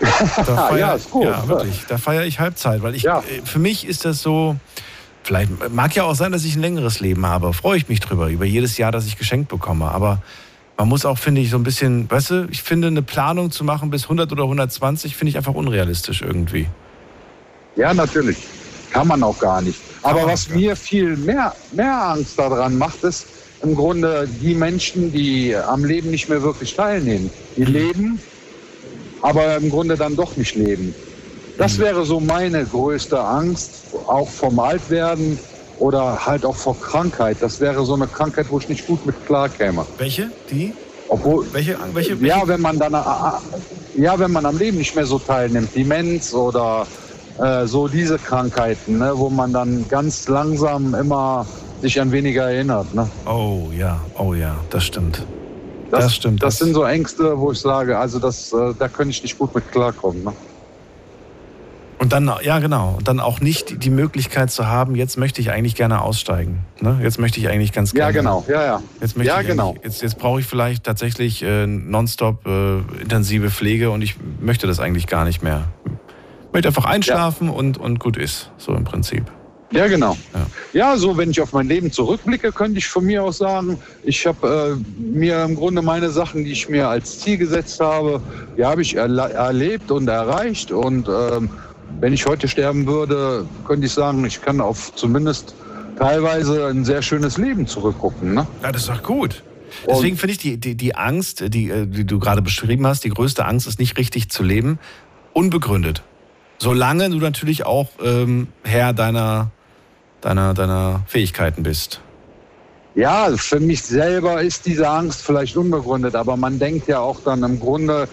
[SPEAKER 2] Da feier,
[SPEAKER 13] Ja, ist gut.
[SPEAKER 2] Ja, wirklich. Da feiere ich Halbzeit, weil ich, äh, für mich ist das so, vielleicht mag ja auch sein, dass ich ein längeres Leben habe. Freue ich mich drüber, über jedes Jahr, das ich geschenkt bekomme. Aber man muss auch, finde ich, so ein bisschen, weißt du, ich finde, eine Planung zu machen bis 100 oder 120 finde ich einfach unrealistisch irgendwie.
[SPEAKER 13] Ja, natürlich. Kann man auch gar nicht. Aber was mir viel mehr, mehr Angst daran macht, ist im Grunde die Menschen, die am Leben nicht mehr wirklich teilnehmen. Die leben, aber im Grunde dann doch nicht leben. Das wäre so meine größte Angst, auch vom Altwerden oder halt auch vor Krankheit. Das wäre so eine Krankheit, wo ich nicht gut mit klarkäme.
[SPEAKER 2] Welche? Die?
[SPEAKER 13] Obwohl,
[SPEAKER 2] welche, welche, welche?
[SPEAKER 13] Ja, wenn man dann, ja, wenn man am Leben nicht mehr so teilnimmt, Demenz oder äh, so diese Krankheiten, ne, wo man dann ganz langsam immer sich an weniger erinnert. Ne?
[SPEAKER 2] Oh ja, oh ja, das stimmt.
[SPEAKER 13] Das, das stimmt. Das, das, sind so Ängste, wo ich sage, also das, äh, da könnte ich nicht gut mit klarkommen. Ne?
[SPEAKER 2] Und dann, ja genau, und dann auch nicht die Möglichkeit zu haben, jetzt möchte ich eigentlich gerne aussteigen. Ne? Jetzt möchte ich eigentlich ganz gerne.
[SPEAKER 13] Ja, genau, ja, ja.
[SPEAKER 2] Jetzt, möchte
[SPEAKER 13] ja,
[SPEAKER 2] ich
[SPEAKER 13] genau.
[SPEAKER 2] Jetzt, jetzt brauche ich vielleicht tatsächlich äh, nonstop äh, intensive Pflege und ich möchte das eigentlich gar nicht mehr. Ich möchte einfach einschlafen ja. und, und gut ist, so im Prinzip.
[SPEAKER 13] Ja, genau. Ja. ja. so wenn ich auf mein Leben zurückblicke, könnte ich von mir aus sagen, ich habe äh, mir im Grunde meine Sachen, die ich mir als Ziel gesetzt habe, die habe ich erlebt und erreicht und ähm, wenn ich heute sterben würde, könnte ich sagen, ich kann auf zumindest teilweise ein sehr schönes Leben zurückgucken. Ne?
[SPEAKER 2] Ja, das ist doch gut. Deswegen finde ich die, die, die Angst, die, äh, die du gerade beschrieben hast, die größte Angst ist nicht richtig zu leben, unbegründet. Solange du natürlich auch ähm, Herr deiner, deiner, deiner Fähigkeiten bist.
[SPEAKER 13] Ja, für mich selber ist diese Angst vielleicht unbegründet, aber man denkt ja auch dann im Grunde,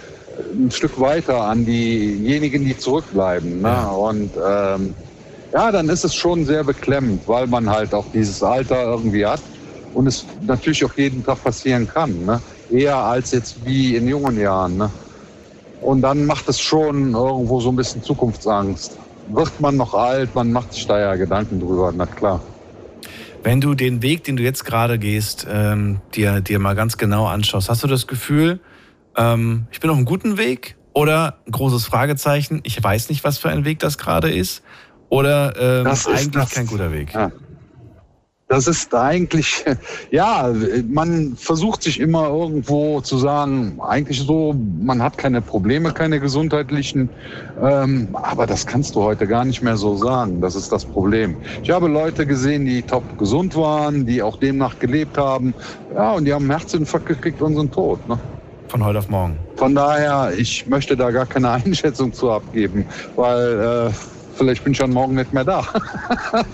[SPEAKER 13] ein Stück weiter an diejenigen, die zurückbleiben. Ne? Ja. Und ähm, ja, dann ist es schon sehr beklemmend, weil man halt auch dieses Alter irgendwie hat und es natürlich auch jeden Tag passieren kann. Ne? Eher als jetzt wie in jungen Jahren. Ne? Und dann macht es schon irgendwo so ein bisschen Zukunftsangst. Wird man noch alt, man macht sich da ja Gedanken drüber, na klar.
[SPEAKER 2] Wenn du den Weg, den du jetzt gerade gehst, ähm, dir, dir mal ganz genau anschaust, hast du das Gefühl, ähm, ich bin auf einem guten Weg oder ein großes Fragezeichen, ich weiß nicht, was für ein Weg das gerade ist oder ähm, eigentlich das, kein guter Weg?
[SPEAKER 13] Ja. Das ist eigentlich, ja, man versucht sich immer irgendwo zu sagen, eigentlich so, man hat keine Probleme, keine gesundheitlichen, ähm, aber das kannst du heute gar nicht mehr so sagen. Das ist das Problem. Ich habe Leute gesehen, die top gesund waren, die auch demnach gelebt haben, ja, und die haben einen Herzinfarkt gekriegt und sind tot. Ne?
[SPEAKER 2] von heute auf morgen.
[SPEAKER 13] Von daher, ich möchte da gar keine Einschätzung zu abgeben, weil äh, vielleicht bin ich schon morgen nicht mehr da.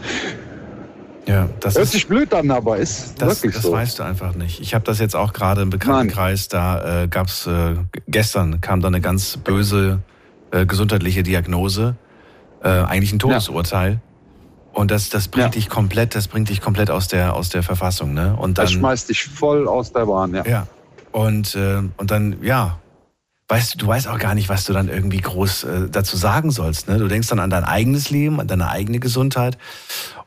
[SPEAKER 2] Ja, das
[SPEAKER 13] Hört sich blöd an, aber ist
[SPEAKER 2] das,
[SPEAKER 13] wirklich
[SPEAKER 2] das
[SPEAKER 13] so.
[SPEAKER 2] Das weißt du einfach nicht. Ich habe das jetzt auch gerade im Bekanntenkreis, da äh, gab es, äh, gestern kam da eine ganz böse äh, gesundheitliche Diagnose, äh, eigentlich ein Todesurteil. Ja. Und das, das bringt ja. dich komplett, das bringt dich komplett aus der, aus der Verfassung, ne? Und dann,
[SPEAKER 13] das schmeißt dich voll aus der Bahn, ja.
[SPEAKER 2] Ja, und, äh, und dann, ja, weißt du, du weißt auch gar nicht, was du dann irgendwie groß äh, dazu sagen sollst. Ne? Du denkst dann an dein eigenes Leben, an deine eigene Gesundheit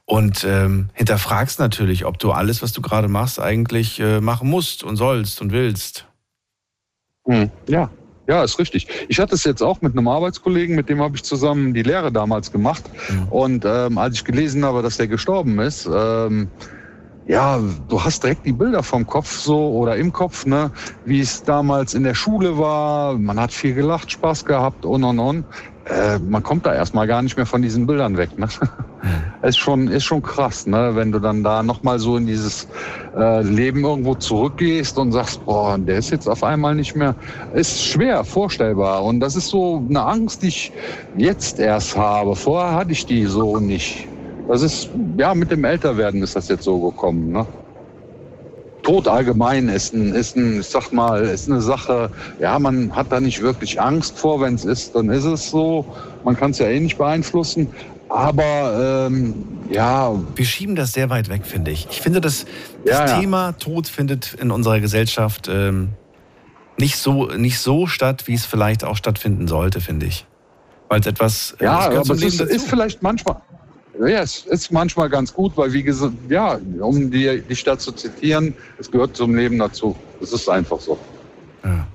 [SPEAKER 2] und ähm, hinterfragst natürlich, ob du alles, was du gerade machst, eigentlich äh, machen musst und sollst und willst.
[SPEAKER 13] Hm, ja, ja, ist richtig. Ich hatte es jetzt auch mit einem Arbeitskollegen, mit dem habe ich zusammen die Lehre damals gemacht. Mhm. Und ähm, als ich gelesen habe, dass der gestorben ist, ähm, ja, du hast direkt die Bilder vom Kopf so oder im Kopf, ne, wie es damals in der Schule war. Man hat viel gelacht, Spaß gehabt und und und. Äh, man kommt da erstmal gar nicht mehr von diesen Bildern weg. Ne? ist schon ist schon krass, ne, wenn du dann da nochmal so in dieses äh, Leben irgendwo zurückgehst und sagst, boah, der ist jetzt auf einmal nicht mehr. Ist schwer vorstellbar und das ist so eine Angst, die ich jetzt erst habe. Vorher hatte ich die so nicht. Das ist, ja, mit dem Älterwerden ist das jetzt so gekommen. Ne? Tod allgemein ist ein, ist ein, ich sag mal, ist eine Sache, ja, man hat da nicht wirklich Angst vor, wenn es ist, dann ist es so. Man kann es ja eh nicht beeinflussen. Aber ähm, ja.
[SPEAKER 2] Wir schieben das sehr weit weg, finde ich. Ich finde, das, das ja, Thema ja. Tod findet in unserer Gesellschaft ähm, nicht, so, nicht so statt, wie es vielleicht auch stattfinden sollte, finde ich. Weil es etwas.
[SPEAKER 13] Äh, ja, aber es ist, ist, vielleicht manchmal, ja, es ist manchmal ganz gut, weil wie gesagt, ja, um die, die Stadt zu zitieren, es gehört zum Leben dazu. Es ist einfach so.
[SPEAKER 2] Ja.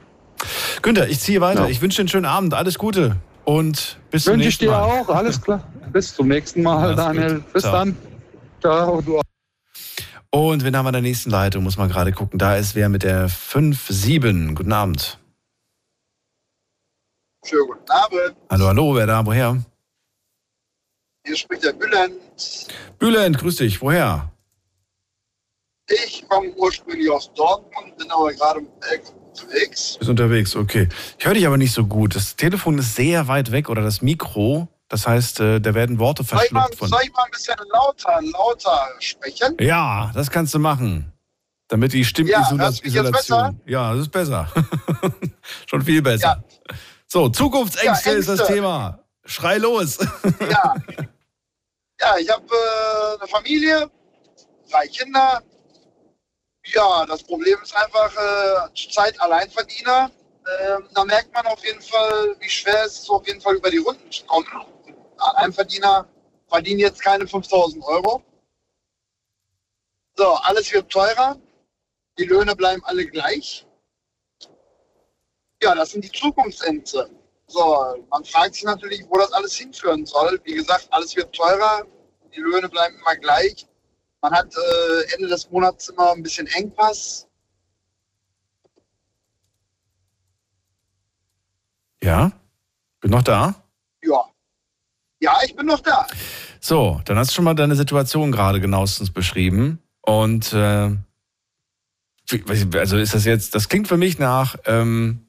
[SPEAKER 2] Günther, ich ziehe weiter. Ja. Ich wünsche dir einen schönen Abend. Alles Gute und bis zum nächsten Mal.
[SPEAKER 13] Wünsche ich dir auch. Alles klar. Bis zum nächsten Mal, Daniel. Gut. Bis Ciao. dann. Ciao.
[SPEAKER 2] Und wen haben wir in der nächsten Leitung? Muss man gerade gucken. Da ist wer mit der 5-7. Guten Abend.
[SPEAKER 14] Schönen guten Abend.
[SPEAKER 2] Hallo, hallo, wer da? Woher?
[SPEAKER 14] Hier spricht der Bülent.
[SPEAKER 2] Bülent, grüß dich. Woher?
[SPEAKER 14] Ich komme ursprünglich aus Dortmund, bin aber gerade unterwegs.
[SPEAKER 2] Bist unterwegs, okay. Ich höre dich aber nicht so gut. Das Telefon ist sehr weit weg oder das Mikro. Das heißt, äh, da werden Worte
[SPEAKER 14] Soll ich, mal,
[SPEAKER 2] verschluckt von.
[SPEAKER 14] soll ich mal ein bisschen lauter, lauter sprechen?
[SPEAKER 2] Ja, das kannst du machen. Damit die
[SPEAKER 14] Ja,
[SPEAKER 2] Stimmisolation.
[SPEAKER 14] besser?
[SPEAKER 2] Ja, das ist besser. Schon viel besser. So, Zukunftsängste
[SPEAKER 14] Ja,
[SPEAKER 2] ist das. Thema. Schrei los.
[SPEAKER 14] Ja, ja ich habe äh, eine Familie, drei Kinder. Ja, das Problem ist einfach äh, zurzeit Alleinverdiener. Ähm, da merkt man auf jeden Fall, wie schwer es ist, auf jeden Fall über die Runden zu kommen. Alleinverdiener verdienen jetzt keine 5000 Euro. So, alles wird teurer. Die Löhne bleiben alle gleich. Ja, das sind die Zukunftsängste. So, man fragt sich natürlich, wo das alles hinführen soll. Wie gesagt, alles wird teurer, die Löhne bleiben immer gleich. Man hat äh, Ende des Monats immer ein bisschen Engpass.
[SPEAKER 2] Ja? Bin noch da?
[SPEAKER 14] Ja. Ja, ich bin noch da.
[SPEAKER 2] So, dann hast du schon mal deine Situation gerade genauestens beschrieben. Und äh, also ist das jetzt, das klingt für mich nach, ähm,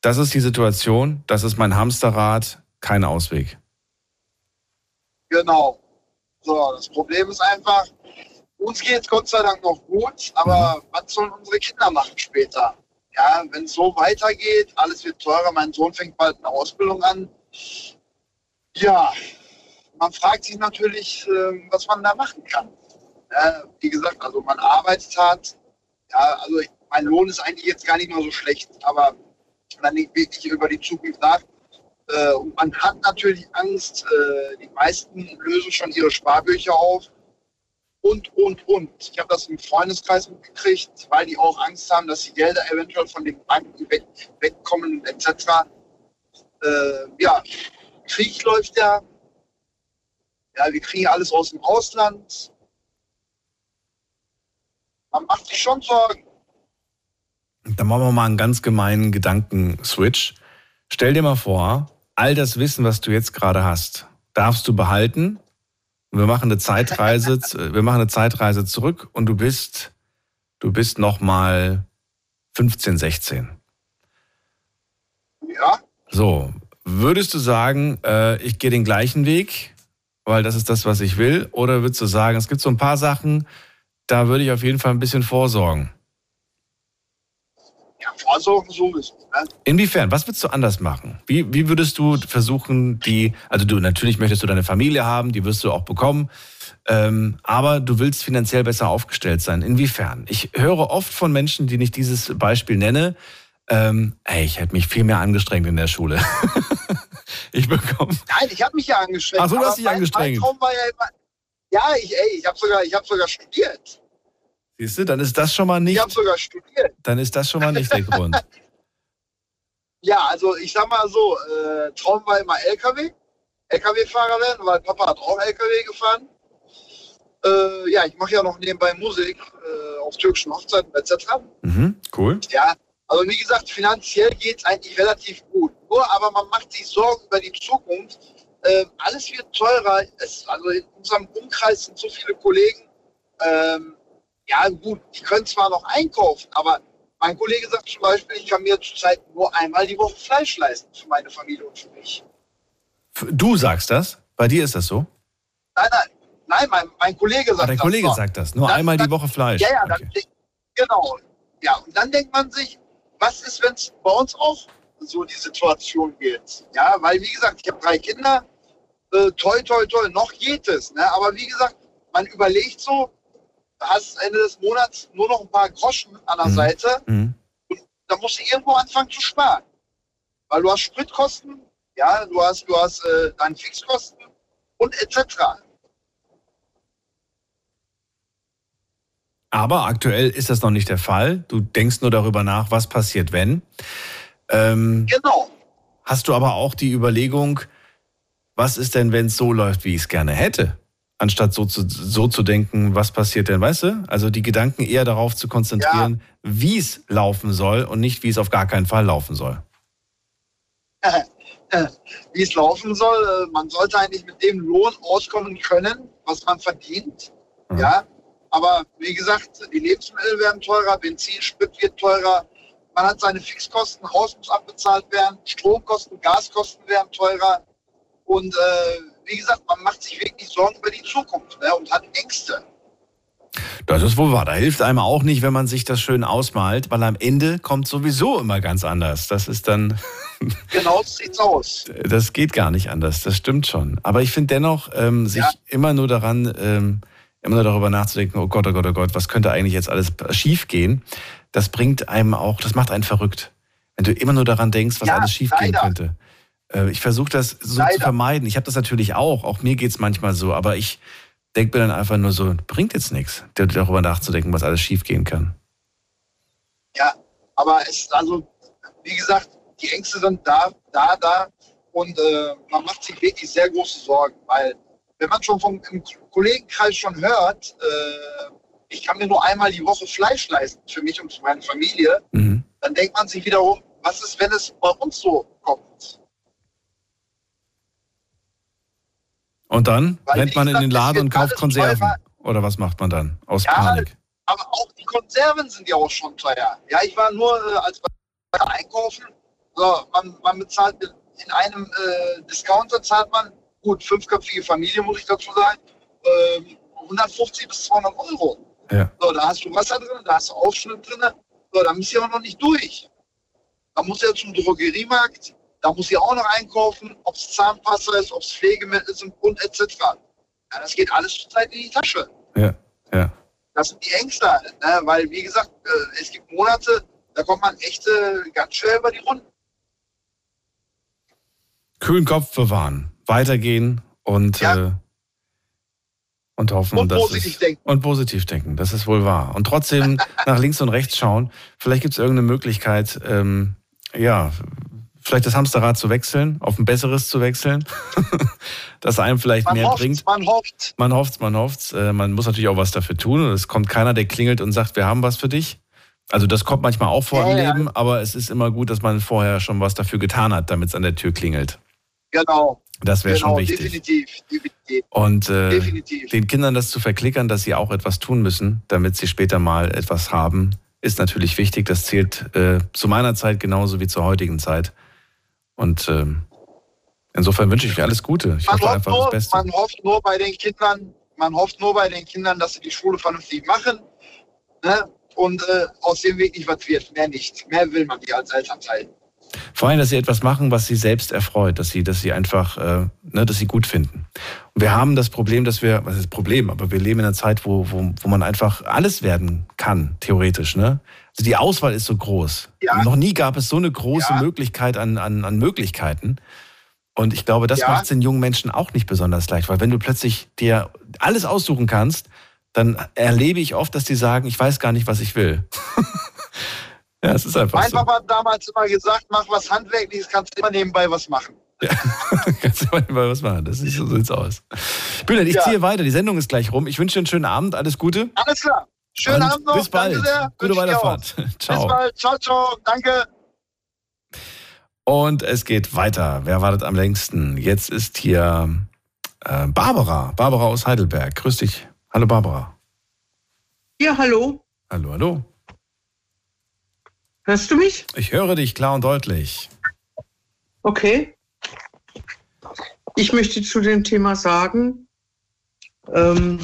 [SPEAKER 2] das ist die Situation, das ist mein Hamsterrad, kein Ausweg.
[SPEAKER 14] Genau. So, das Problem ist einfach, uns geht es Gott sei Dank noch gut, aber was sollen unsere Kinder machen später? Ja, wenn es so weitergeht, alles wird teurer, mein Sohn fängt bald eine Ausbildung an. Ja, man fragt sich natürlich, ähm, was man da machen kann. Ja, wie gesagt, also man arbeitet hart. Ja, also mein Lohn ist eigentlich jetzt gar nicht mal so schlecht, aber denke ich wirklich über die Zukunft nach. Äh, und man hat natürlich Angst. Äh, die meisten lösen schon ihre Sparbücher auf. Und, und, und. Ich habe das im Freundeskreis mitgekriegt, weil die auch Angst haben, dass die Gelder eventuell von den Banken weg, wegkommen, etc. Äh, ja, Krieg läuft ja. Ja, wir kriegen alles aus dem Ausland. Man macht sich schon Sorgen.
[SPEAKER 2] Dann machen wir mal einen ganz gemeinen Gedankenswitch. Stell dir mal vor, all das Wissen, was du jetzt gerade hast, darfst du behalten. Wir machen eine Zeitreise, wir machen eine Zeitreise zurück und du bist, du bist noch mal 15, 16.
[SPEAKER 14] Ja.
[SPEAKER 2] So, würdest du sagen, äh, ich gehe den gleichen Weg, weil das ist das, was ich will? Oder würdest du sagen, es gibt so ein paar Sachen, da würde ich auf jeden Fall ein bisschen vorsorgen?
[SPEAKER 14] Ja, Vorsorgen sowieso. Ne?
[SPEAKER 2] Inwiefern? Was würdest du anders machen? Wie, wie würdest du versuchen, die, also du natürlich möchtest du deine Familie haben, die wirst du auch bekommen, ähm, aber du willst finanziell besser aufgestellt sein. Inwiefern? Ich höre oft von Menschen, die ich dieses Beispiel nenne, ähm, ey, ich hätte mich viel mehr angestrengt in der Schule. ich bekomme.
[SPEAKER 14] Nein, ich habe mich ja angestrengt.
[SPEAKER 2] Ach so, du hast dich angestrengt.
[SPEAKER 14] Mein Traum war ja immer, ja, ich, ey, ich habe sogar, ich habe sogar studiert.
[SPEAKER 2] Siehst du, dann ist das schon mal nicht,
[SPEAKER 14] Ich habe sogar studiert.
[SPEAKER 2] dann ist das schon mal nicht der Grund.
[SPEAKER 14] Ja, also ich sag mal so, äh, Traum war immer LKW, LKW-Fahrer werden, weil Papa hat auch LKW gefahren. Äh, ja, ich mache ja noch nebenbei Musik äh, auf türkischen Hochzeiten etc.
[SPEAKER 2] Mhm, cool.
[SPEAKER 14] Ja, also wie gesagt, finanziell geht es eigentlich relativ gut. Nur aber man macht sich Sorgen über die Zukunft. Ähm, alles wird teurer. Es, also in unserem Umkreis sind so viele Kollegen. Ähm, ja gut, die können zwar noch einkaufen, aber mein Kollege sagt zum Beispiel, ich kann mir zurzeit nur einmal die Woche Fleisch leisten für meine Familie und für mich.
[SPEAKER 2] Du sagst das? Bei dir ist das so?
[SPEAKER 14] Nein, nein, nein, mein, mein Kollege sagt
[SPEAKER 2] Ah, dein
[SPEAKER 14] das.
[SPEAKER 2] Kollege
[SPEAKER 14] So.
[SPEAKER 2] sagt das. Nur
[SPEAKER 14] Dann-
[SPEAKER 2] einmal die
[SPEAKER 14] dann-
[SPEAKER 2] Woche Fleisch.
[SPEAKER 14] Ja, ja, dann, genau. Ja, und dann denkt man sich, was ist, wenn es bei uns auch so die Situation geht? Ja, weil wie gesagt, ich habe drei Kinder, äh, toi, toi, toi, noch geht es. Ne? Aber wie gesagt, man überlegt so, hast Ende des Monats nur noch ein paar Groschen an der Seite,
[SPEAKER 2] Mhm.
[SPEAKER 14] da musst du irgendwo anfangen zu sparen. Weil du hast Spritkosten, ja, du hast, du hast äh, deine Fixkosten und etc.
[SPEAKER 2] Aber aktuell ist das noch nicht der Fall. Du denkst nur darüber nach, was passiert, wenn. Ähm,
[SPEAKER 14] genau.
[SPEAKER 2] Hast du aber auch die Überlegung, was ist denn, wenn es so läuft, wie ich es gerne hätte? Anstatt so zu, so zu denken, was passiert denn, weißt du? Also die Gedanken eher darauf zu konzentrieren, ja. wie es laufen soll und nicht, wie es auf gar keinen Fall laufen soll.
[SPEAKER 14] wie es laufen soll, äh, man sollte eigentlich mit dem Lohn auskommen können, was man verdient. Mhm. Ja, aber wie gesagt, die Lebensmittel werden teurer, Benzin, Sprit wird teurer, man hat seine Fixkosten, Haus muss abbezahlt werden, Stromkosten, Gaskosten werden teurer. Und äh, wie gesagt, man macht sich wirklich Sorgen über die Zukunft ne, und hat Ängste.
[SPEAKER 2] Das ist wohl wahr. Da hilft einem auch nicht, wenn man sich das schön ausmalt, weil am Ende kommt sowieso immer ganz anders. Das ist dann.
[SPEAKER 14] genau so sieht's aus.
[SPEAKER 2] Das geht gar nicht anders, das stimmt schon. Aber ich finde dennoch, ähm, sich ja. immer nur daran, ähm, immer nur darüber nachzudenken, oh Gott, oh Gott, oh Gott, was könnte eigentlich jetzt alles schief gehen, das bringt einem auch, das macht einen verrückt. Wenn du immer nur daran denkst, was ja, alles schief gehen könnte. Äh, ich versuche das so Leider. zu vermeiden. Ich habe das natürlich auch. Auch mir geht es manchmal so. Aber ich denke mir dann einfach nur so, bringt jetzt nichts, darüber nachzudenken, was alles schiefgehen kann.
[SPEAKER 14] Ja, aber es ist also, wie gesagt, die Ängste sind da, da, da. Und äh, man macht sich wirklich sehr große Sorgen, weil wenn man schon vom Kollegenkreis schon hört, äh, ich kann mir nur einmal die Woche Fleisch leisten für mich und für meine Familie, mhm. dann denkt man sich wiederum, was ist, wenn es bei uns so kommt?
[SPEAKER 2] Und dann Weil rennt man in den Laden und kauft Konserven. Teurer. Oder was macht man dann? Aus ja, Panik.
[SPEAKER 14] Aber auch die Konserven sind ja auch schon teuer. Ja, ich war nur äh, als einkaufen. So, man, man bezahlt in einem äh, Discounter zahlt man, gut, fünfköpfige Familie muss ich dazu sagen, äh, 150 bis 200 Euro. Ja. So, da hast du Wasser drin, da hast du Aufschnitt drin. So, da bist du ja noch nicht durch. Da muss ja zum Drogeriemarkt, da muss ich auch noch einkaufen, ob es Zahnpasta ist, ob es Pflegemittel sind und etc. Ja, das geht alles zurzeit in die Tasche.
[SPEAKER 2] Ja, ja.
[SPEAKER 14] Das sind die Ängste, ne? weil wie gesagt, äh, es gibt Monate, da kommt man echt äh, ganz schwer über die Runden.
[SPEAKER 2] Kühlen Kopf bewahren, weitergehen und ja. äh, und hoffen, und positiv es, denken. Und positiv denken, das ist wohl wahr. Und trotzdem nach links und rechts schauen. Vielleicht gibt es irgendeine Möglichkeit, ähm, ja, vielleicht das Hamsterrad zu wechseln, auf ein besseres zu wechseln, das einem vielleicht man mehr hofft, bringt.
[SPEAKER 14] Man hofft.
[SPEAKER 2] Man hofft, man hofft. Äh, man muss natürlich auch was dafür tun. Und es kommt keiner, der klingelt und sagt, wir haben was für dich. Also das kommt manchmal auch vor ja, im Leben, ja. aber es ist immer gut, dass man vorher schon was dafür getan hat, damit es an der Tür klingelt.
[SPEAKER 14] Genau.
[SPEAKER 2] Das wäre
[SPEAKER 14] genau,
[SPEAKER 2] schon wichtig.
[SPEAKER 14] Definitiv, definitiv.
[SPEAKER 2] Und äh, definitiv. den Kindern das zu verklickern, dass sie auch etwas tun müssen, damit sie später mal etwas haben, ist natürlich wichtig. Das zählt äh, zu meiner Zeit genauso wie zur heutigen Zeit. Und äh, insofern wünsche ich euch alles Gute. Ich man hoffe einfach
[SPEAKER 14] nur,
[SPEAKER 2] das Beste.
[SPEAKER 14] Man hofft nur bei den Kindern, man hofft nur bei den Kindern, dass sie die Schule vernünftig machen. Ne? Und äh, aus dem Weg nicht was wird. Mehr nicht. Mehr will man die als Elternteil.
[SPEAKER 2] Vor allem, dass sie etwas machen, was sie selbst erfreut, dass sie, dass sie einfach, äh, ne, dass sie gut finden. Und wir haben das Problem, dass wir, was ist das Problem, aber wir leben in einer Zeit, wo, wo, wo man einfach alles werden kann, theoretisch. Ne? Also die Auswahl ist so groß. Ja. Noch nie gab es so eine große ja. Möglichkeit an, an, an Möglichkeiten. Und ich glaube, das ja. macht es den jungen Menschen auch nicht besonders leicht, weil wenn du plötzlich dir alles aussuchen kannst, dann erlebe ich oft, dass die sagen, ich weiß gar nicht, was ich will. Ja, es ist einfach
[SPEAKER 14] mein
[SPEAKER 2] so.
[SPEAKER 14] Papa hat damals immer gesagt, mach was Handwerkliches, kannst du immer nebenbei was machen. Ja,
[SPEAKER 2] kannst du immer nebenbei was machen. Das ist, so sieht's aus. Bülent, ich ja. ziehe weiter. Die Sendung ist gleich rum. Ich wünsche dir einen schönen Abend. Alles Gute.
[SPEAKER 14] Alles klar. Schönen Und Abend noch.
[SPEAKER 2] Bis bald. Danke sehr. Gute Weiterfahrt. Ciao.
[SPEAKER 14] Bis bald. Ciao, ciao. Danke.
[SPEAKER 2] Und es geht weiter. Wer wartet am längsten? Jetzt ist hier äh, Barbara. Barbara aus Heidelberg. Grüß dich. Hallo Barbara.
[SPEAKER 15] Ja, hallo.
[SPEAKER 2] Hallo, hallo.
[SPEAKER 15] Hörst du mich?
[SPEAKER 2] Ich höre dich klar und deutlich.
[SPEAKER 15] Okay. Ich möchte zu dem Thema sagen, ähm,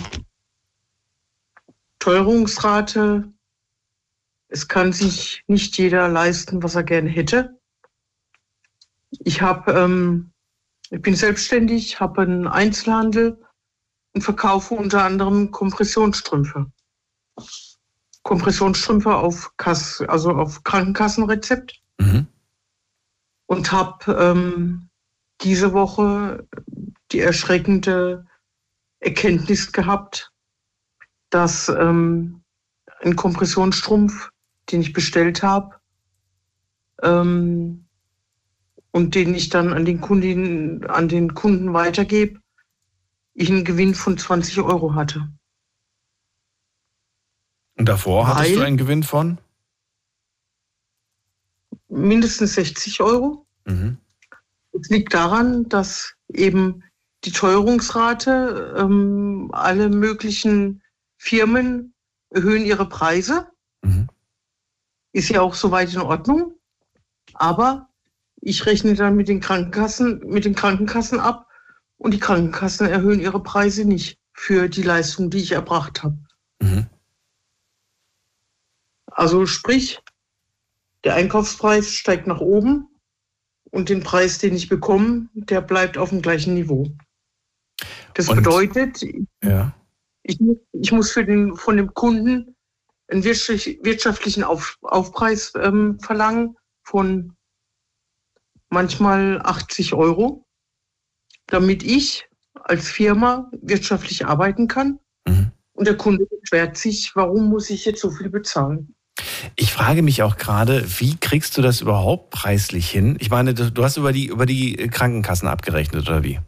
[SPEAKER 15] Teuerungsrate, es kann sich nicht jeder leisten, was er gerne hätte. Ich habe, ähm, ich bin selbstständig, habe einen Einzelhandel und verkaufe unter anderem Kompressionsstrümpfe. Kompressionsstrümpfe auf, Kass, also auf Krankenkassenrezept. Mhm. Und habe ähm, diese Woche die erschreckende Erkenntnis gehabt, dass ähm, ein Kompressionsstrumpf, den ich bestellt habe ähm, und den ich dann an den Kunden, an den Kunden weitergebe, ich einen Gewinn von 20 Euro hatte.
[SPEAKER 2] Und davor hattest du einen Gewinn von?
[SPEAKER 15] Mindestens 60 Euro.
[SPEAKER 2] Mhm.
[SPEAKER 15] Es liegt daran, dass eben die Teuerungsrate, ähm, alle möglichen Firmen erhöhen ihre Preise.
[SPEAKER 2] Mhm.
[SPEAKER 15] Ist ja auch soweit in Ordnung. Aber ich rechne dann mit den Krankenkassen, mit den Krankenkassen ab und die Krankenkassen erhöhen ihre Preise nicht für die Leistung, die ich erbracht habe.
[SPEAKER 2] Mhm.
[SPEAKER 15] Also sprich, der Einkaufspreis steigt nach oben und den Preis, den ich bekomme, der bleibt auf dem gleichen Niveau. Das
[SPEAKER 2] Und-
[SPEAKER 15] bedeutet,
[SPEAKER 2] Ja.
[SPEAKER 15] Ich, ich muss für den, von dem Kunden einen wirtschaftlich- wirtschaftlichen Auf, Aufpreis ähm, verlangen von manchmal 80 Euro, damit ich als Firma wirtschaftlich arbeiten kann. Und der Kunde beschwert sich, warum muss ich jetzt so viel bezahlen?
[SPEAKER 2] Ich frage mich auch gerade, wie kriegst du das überhaupt preislich hin? Ich meine, du du hast über die, über die Krankenkassen abgerechnet, oder wie?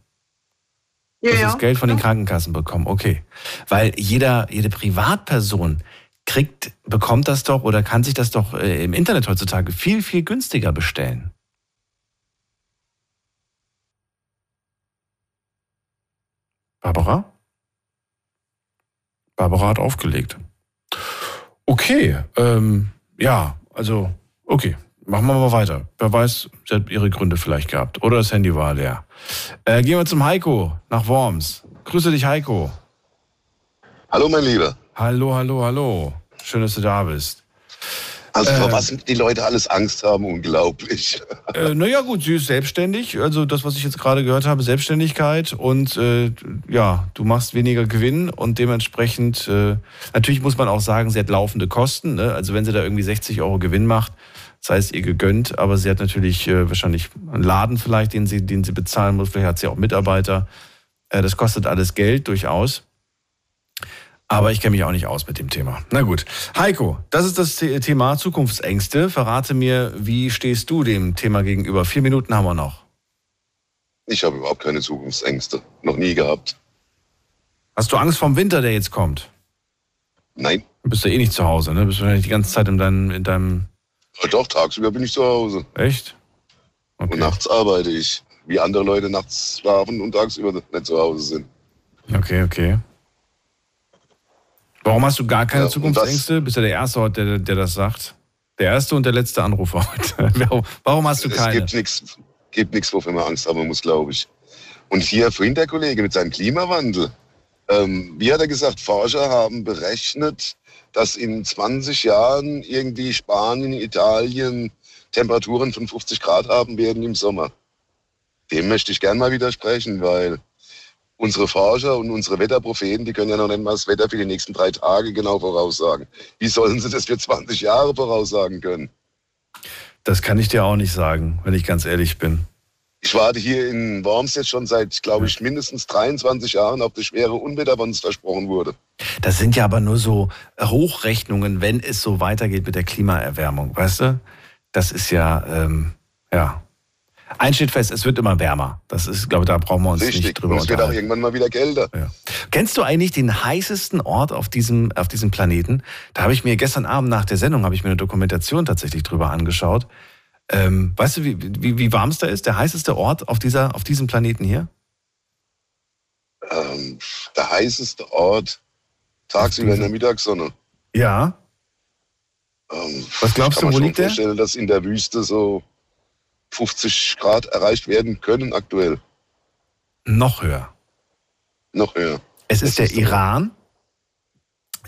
[SPEAKER 15] Ja,
[SPEAKER 2] hast
[SPEAKER 15] ja.
[SPEAKER 2] das Geld von den Krankenkassen bekommen, okay. Weil jeder, jede Privatperson kriegt, bekommt das doch oder kann sich das doch äh, im Internet heutzutage viel, viel günstiger bestellen. Barbara? Barbara hat aufgelegt. Okay, ähm, ja, also, okay, machen wir mal weiter. Wer weiß, sie hat ihre Gründe vielleicht gehabt. Oder das Handy war leer. Äh, gehen wir zum Heiko nach Worms. Grüße dich, Heiko.
[SPEAKER 16] Hallo, mein Lieber.
[SPEAKER 2] Hallo, hallo, hallo. Schön, dass du da bist.
[SPEAKER 16] Also, vor
[SPEAKER 2] Äh,
[SPEAKER 16] was die Leute alles Angst haben, unglaublich.
[SPEAKER 2] Äh, naja, gut, sie ist selbstständig. Also das, was ich jetzt gerade gehört habe, Selbstständigkeit. Und äh, ja, du machst weniger Gewinn und dementsprechend, äh, natürlich muss man auch sagen, sie hat laufende Kosten. Ne? Also wenn sie da irgendwie 60 Euro Gewinn macht, sei es ihr gegönnt, aber sie hat natürlich äh, wahrscheinlich einen Laden vielleicht, den sie, den sie bezahlen muss. Vielleicht hat sie auch Mitarbeiter. Äh, das kostet alles Geld, durchaus. Aber ich kenne mich auch nicht aus mit dem Thema. Na gut. Heiko, das ist das The- Thema Zukunftsängste. Verrate mir, wie stehst du dem Thema gegenüber? Vier Minuten haben wir noch.
[SPEAKER 16] Ich habe überhaupt keine Zukunftsängste. Noch nie gehabt.
[SPEAKER 2] Hast du Angst vom Winter, der jetzt kommt?
[SPEAKER 16] Nein.
[SPEAKER 2] Du bist ja eh nicht zu Hause, ne? Du bist wahrscheinlich die ganze Zeit in deinem. In deinem
[SPEAKER 16] Doch, tagsüber bin ich zu Hause.
[SPEAKER 2] Echt?
[SPEAKER 16] Und nachts arbeite ich. Wie andere Leute nachts schlafen und tagsüber nicht zu Hause sind.
[SPEAKER 2] okay, okay. Warum hast du gar keine
[SPEAKER 16] Ja,
[SPEAKER 2] Zukunftsängste? Bist ja der Erste heute, der, der das sagt. Der erste und der letzte Anrufer heute. Warum- hast du
[SPEAKER 16] Es
[SPEAKER 2] keine?
[SPEAKER 16] gibt nichts, gibt nichts, wofür man Angst haben muss, glaube ich. Und hier vorhin der Kollege mit seinem Klimawandel. Ähm, wie hat er gesagt, Forscher haben berechnet, dass in 20 Jahren irgendwie Spanien, Italien Temperaturen von 50 Grad haben werden im Sommer. Dem möchte ich gern mal widersprechen, weil unsere Forscher und unsere Wetterpropheten, die können ja noch nicht mal das Wetter für die nächsten drei Tage genau voraussagen. Wie sollen sie das für 20 Jahre voraussagen können?
[SPEAKER 2] Das kann ich dir auch nicht sagen, wenn ich ganz ehrlich bin.
[SPEAKER 16] Ich warte hier in Worms jetzt schon seit, glaube ich, mindestens 23 Jahren auf das schwere Unwetter, was uns versprochen wurde.
[SPEAKER 2] Das sind ja aber nur so Hochrechnungen, wenn es so weitergeht mit der Klimaerwärmung, weißt du? Das ist ja, ähm, ja. Eins steht fest, es wird immer wärmer. Das ist, glaube ich, da brauchen wir uns
[SPEAKER 16] Richtig.
[SPEAKER 2] nicht drüber
[SPEAKER 16] Und es wird auch irgendwann mal wieder kälter.
[SPEAKER 2] Kennst du eigentlich den heißesten Ort auf diesem, auf diesem Planeten? Da habe ich mir gestern Abend nach der Sendung habe ich mir eine Dokumentation tatsächlich drüber angeschaut. Ähm, weißt du, wie, wie, wie warm es da ist? Der heißeste Ort auf, dieser, auf diesem Planeten hier?
[SPEAKER 16] Ähm, der heißeste Ort tagsüber in der Mittagssonne.
[SPEAKER 2] Ja.
[SPEAKER 16] Ähm,
[SPEAKER 2] Was glaubst
[SPEAKER 16] ich kann
[SPEAKER 2] du,
[SPEAKER 16] mir
[SPEAKER 2] wo liegt der?
[SPEAKER 16] vorstellen, dass in der Wüste so 50 Grad erreicht werden können aktuell.
[SPEAKER 2] Noch höher.
[SPEAKER 16] Noch höher.
[SPEAKER 2] Es ist der Iran.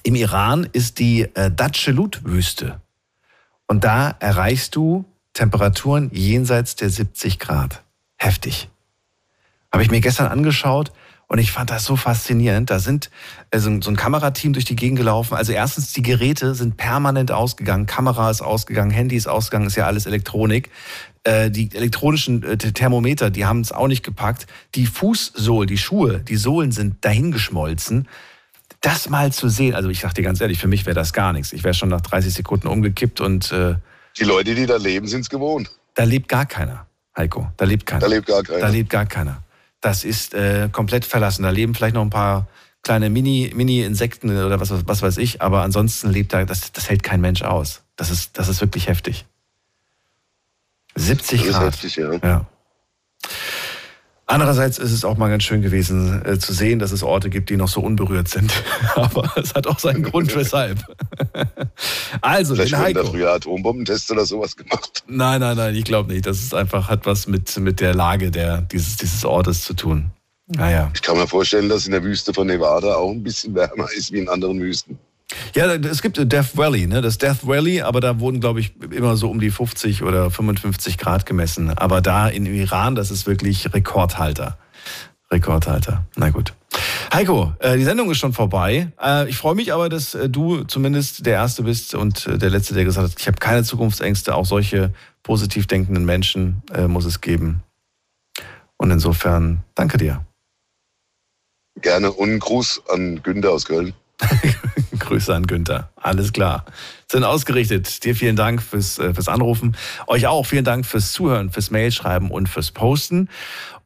[SPEAKER 2] Im Iran ist die äh, Datschelut-Wüste. Und da erreichst du Temperaturen jenseits der 70 Grad. Heftig. Habe ich mir gestern angeschaut und ich fand das so faszinierend. Da sind so, ein- so ein Kamerateam durch die Gegend gelaufen. Also erstens, die Geräte sind permanent ausgegangen. Kamera ist ausgegangen, Handy ist ausgegangen, ist ja alles Elektronik. Äh, die elektronischen äh, Thermometer, die haben es auch nicht gepackt. Die Fußsohlen, die Schuhe, die Sohlen sind dahingeschmolzen. Das mal zu sehen, also ich sag dir ganz ehrlich, für mich wäre das gar nichts. Ich wäre schon nach 30 Sekunden umgekippt und äh,
[SPEAKER 16] Die Leute, die da leben, sind es gewohnt.
[SPEAKER 2] da lebt gar keiner, Heiko. Da lebt keiner.
[SPEAKER 16] Da lebt gar keiner.
[SPEAKER 2] Da lebt gar keiner. das ist äh, komplett verlassen. Da leben vielleicht noch ein paar kleine Mini-Insekten Mini oder was, was weiß ich, aber ansonsten lebt da, das, das hält kein Mensch aus. Das ist, das ist wirklich heftig. 70 Grad. Heftig, ja. ja. Andererseits ist es auch mal ganz schön gewesen äh, zu sehen, dass es Orte gibt, die noch so unberührt sind. Aber es hat auch seinen Grund, weshalb. Also,
[SPEAKER 16] Vielleicht wurden da früher Atombombentests oder sowas gemacht.
[SPEAKER 2] Nein, nein, nein, ich glaube nicht. Das ist einfach, hat was mit, mit der Lage der, dieses, dieses Ortes zu tun. Naja.
[SPEAKER 16] Ich kann mir vorstellen, dass in der Wüste von Nevada auch ein bisschen wärmer ist wie in anderen Wüsten.
[SPEAKER 2] Ja, es gibt Death Valley, ne? Das Death Valley, aber da wurden, glaube ich, immer so um die 50 oder 55 Grad gemessen. Aber da in Iran, das ist wirklich Rekordhalter. Rekordhalter. Na gut. Heiko, äh, die Sendung ist schon vorbei. Äh, ich freue mich aber, dass äh, du zumindest der Erste bist und der Letzte, der gesagt hat, ich habe keine Zukunftsängste. Auch solche positiv denkenden Menschen muss es geben. Und insofern danke dir.
[SPEAKER 16] Gerne und einen Gruß an Günther aus Köln.
[SPEAKER 2] Grüße an Günther. Alles klar. Sind ausgerichtet. Dir vielen Dank fürs, fürs Anrufen. Euch auch vielen Dank fürs Zuhören, fürs Mailschreiben und fürs Posten.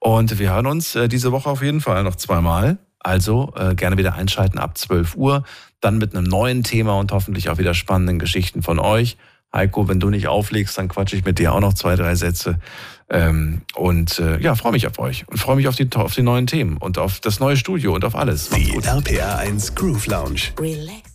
[SPEAKER 2] Und wir hören uns äh, diese Woche auf jeden Fall noch zweimal. Also äh, gerne wieder einschalten ab 12 Uhr. Dann mit einem neuen Thema und hoffentlich auch wieder spannenden Geschichten von euch. Heiko, wenn du nicht auflegst, dann quatsche ich mit dir auch noch zwei, drei Sätze. Ähm, und äh, ja, freue mich auf euch und freue mich auf die, auf die neuen Themen und auf das neue Studio und auf alles.
[SPEAKER 1] Macht's die RPR 1 Groove Lounge. Relax.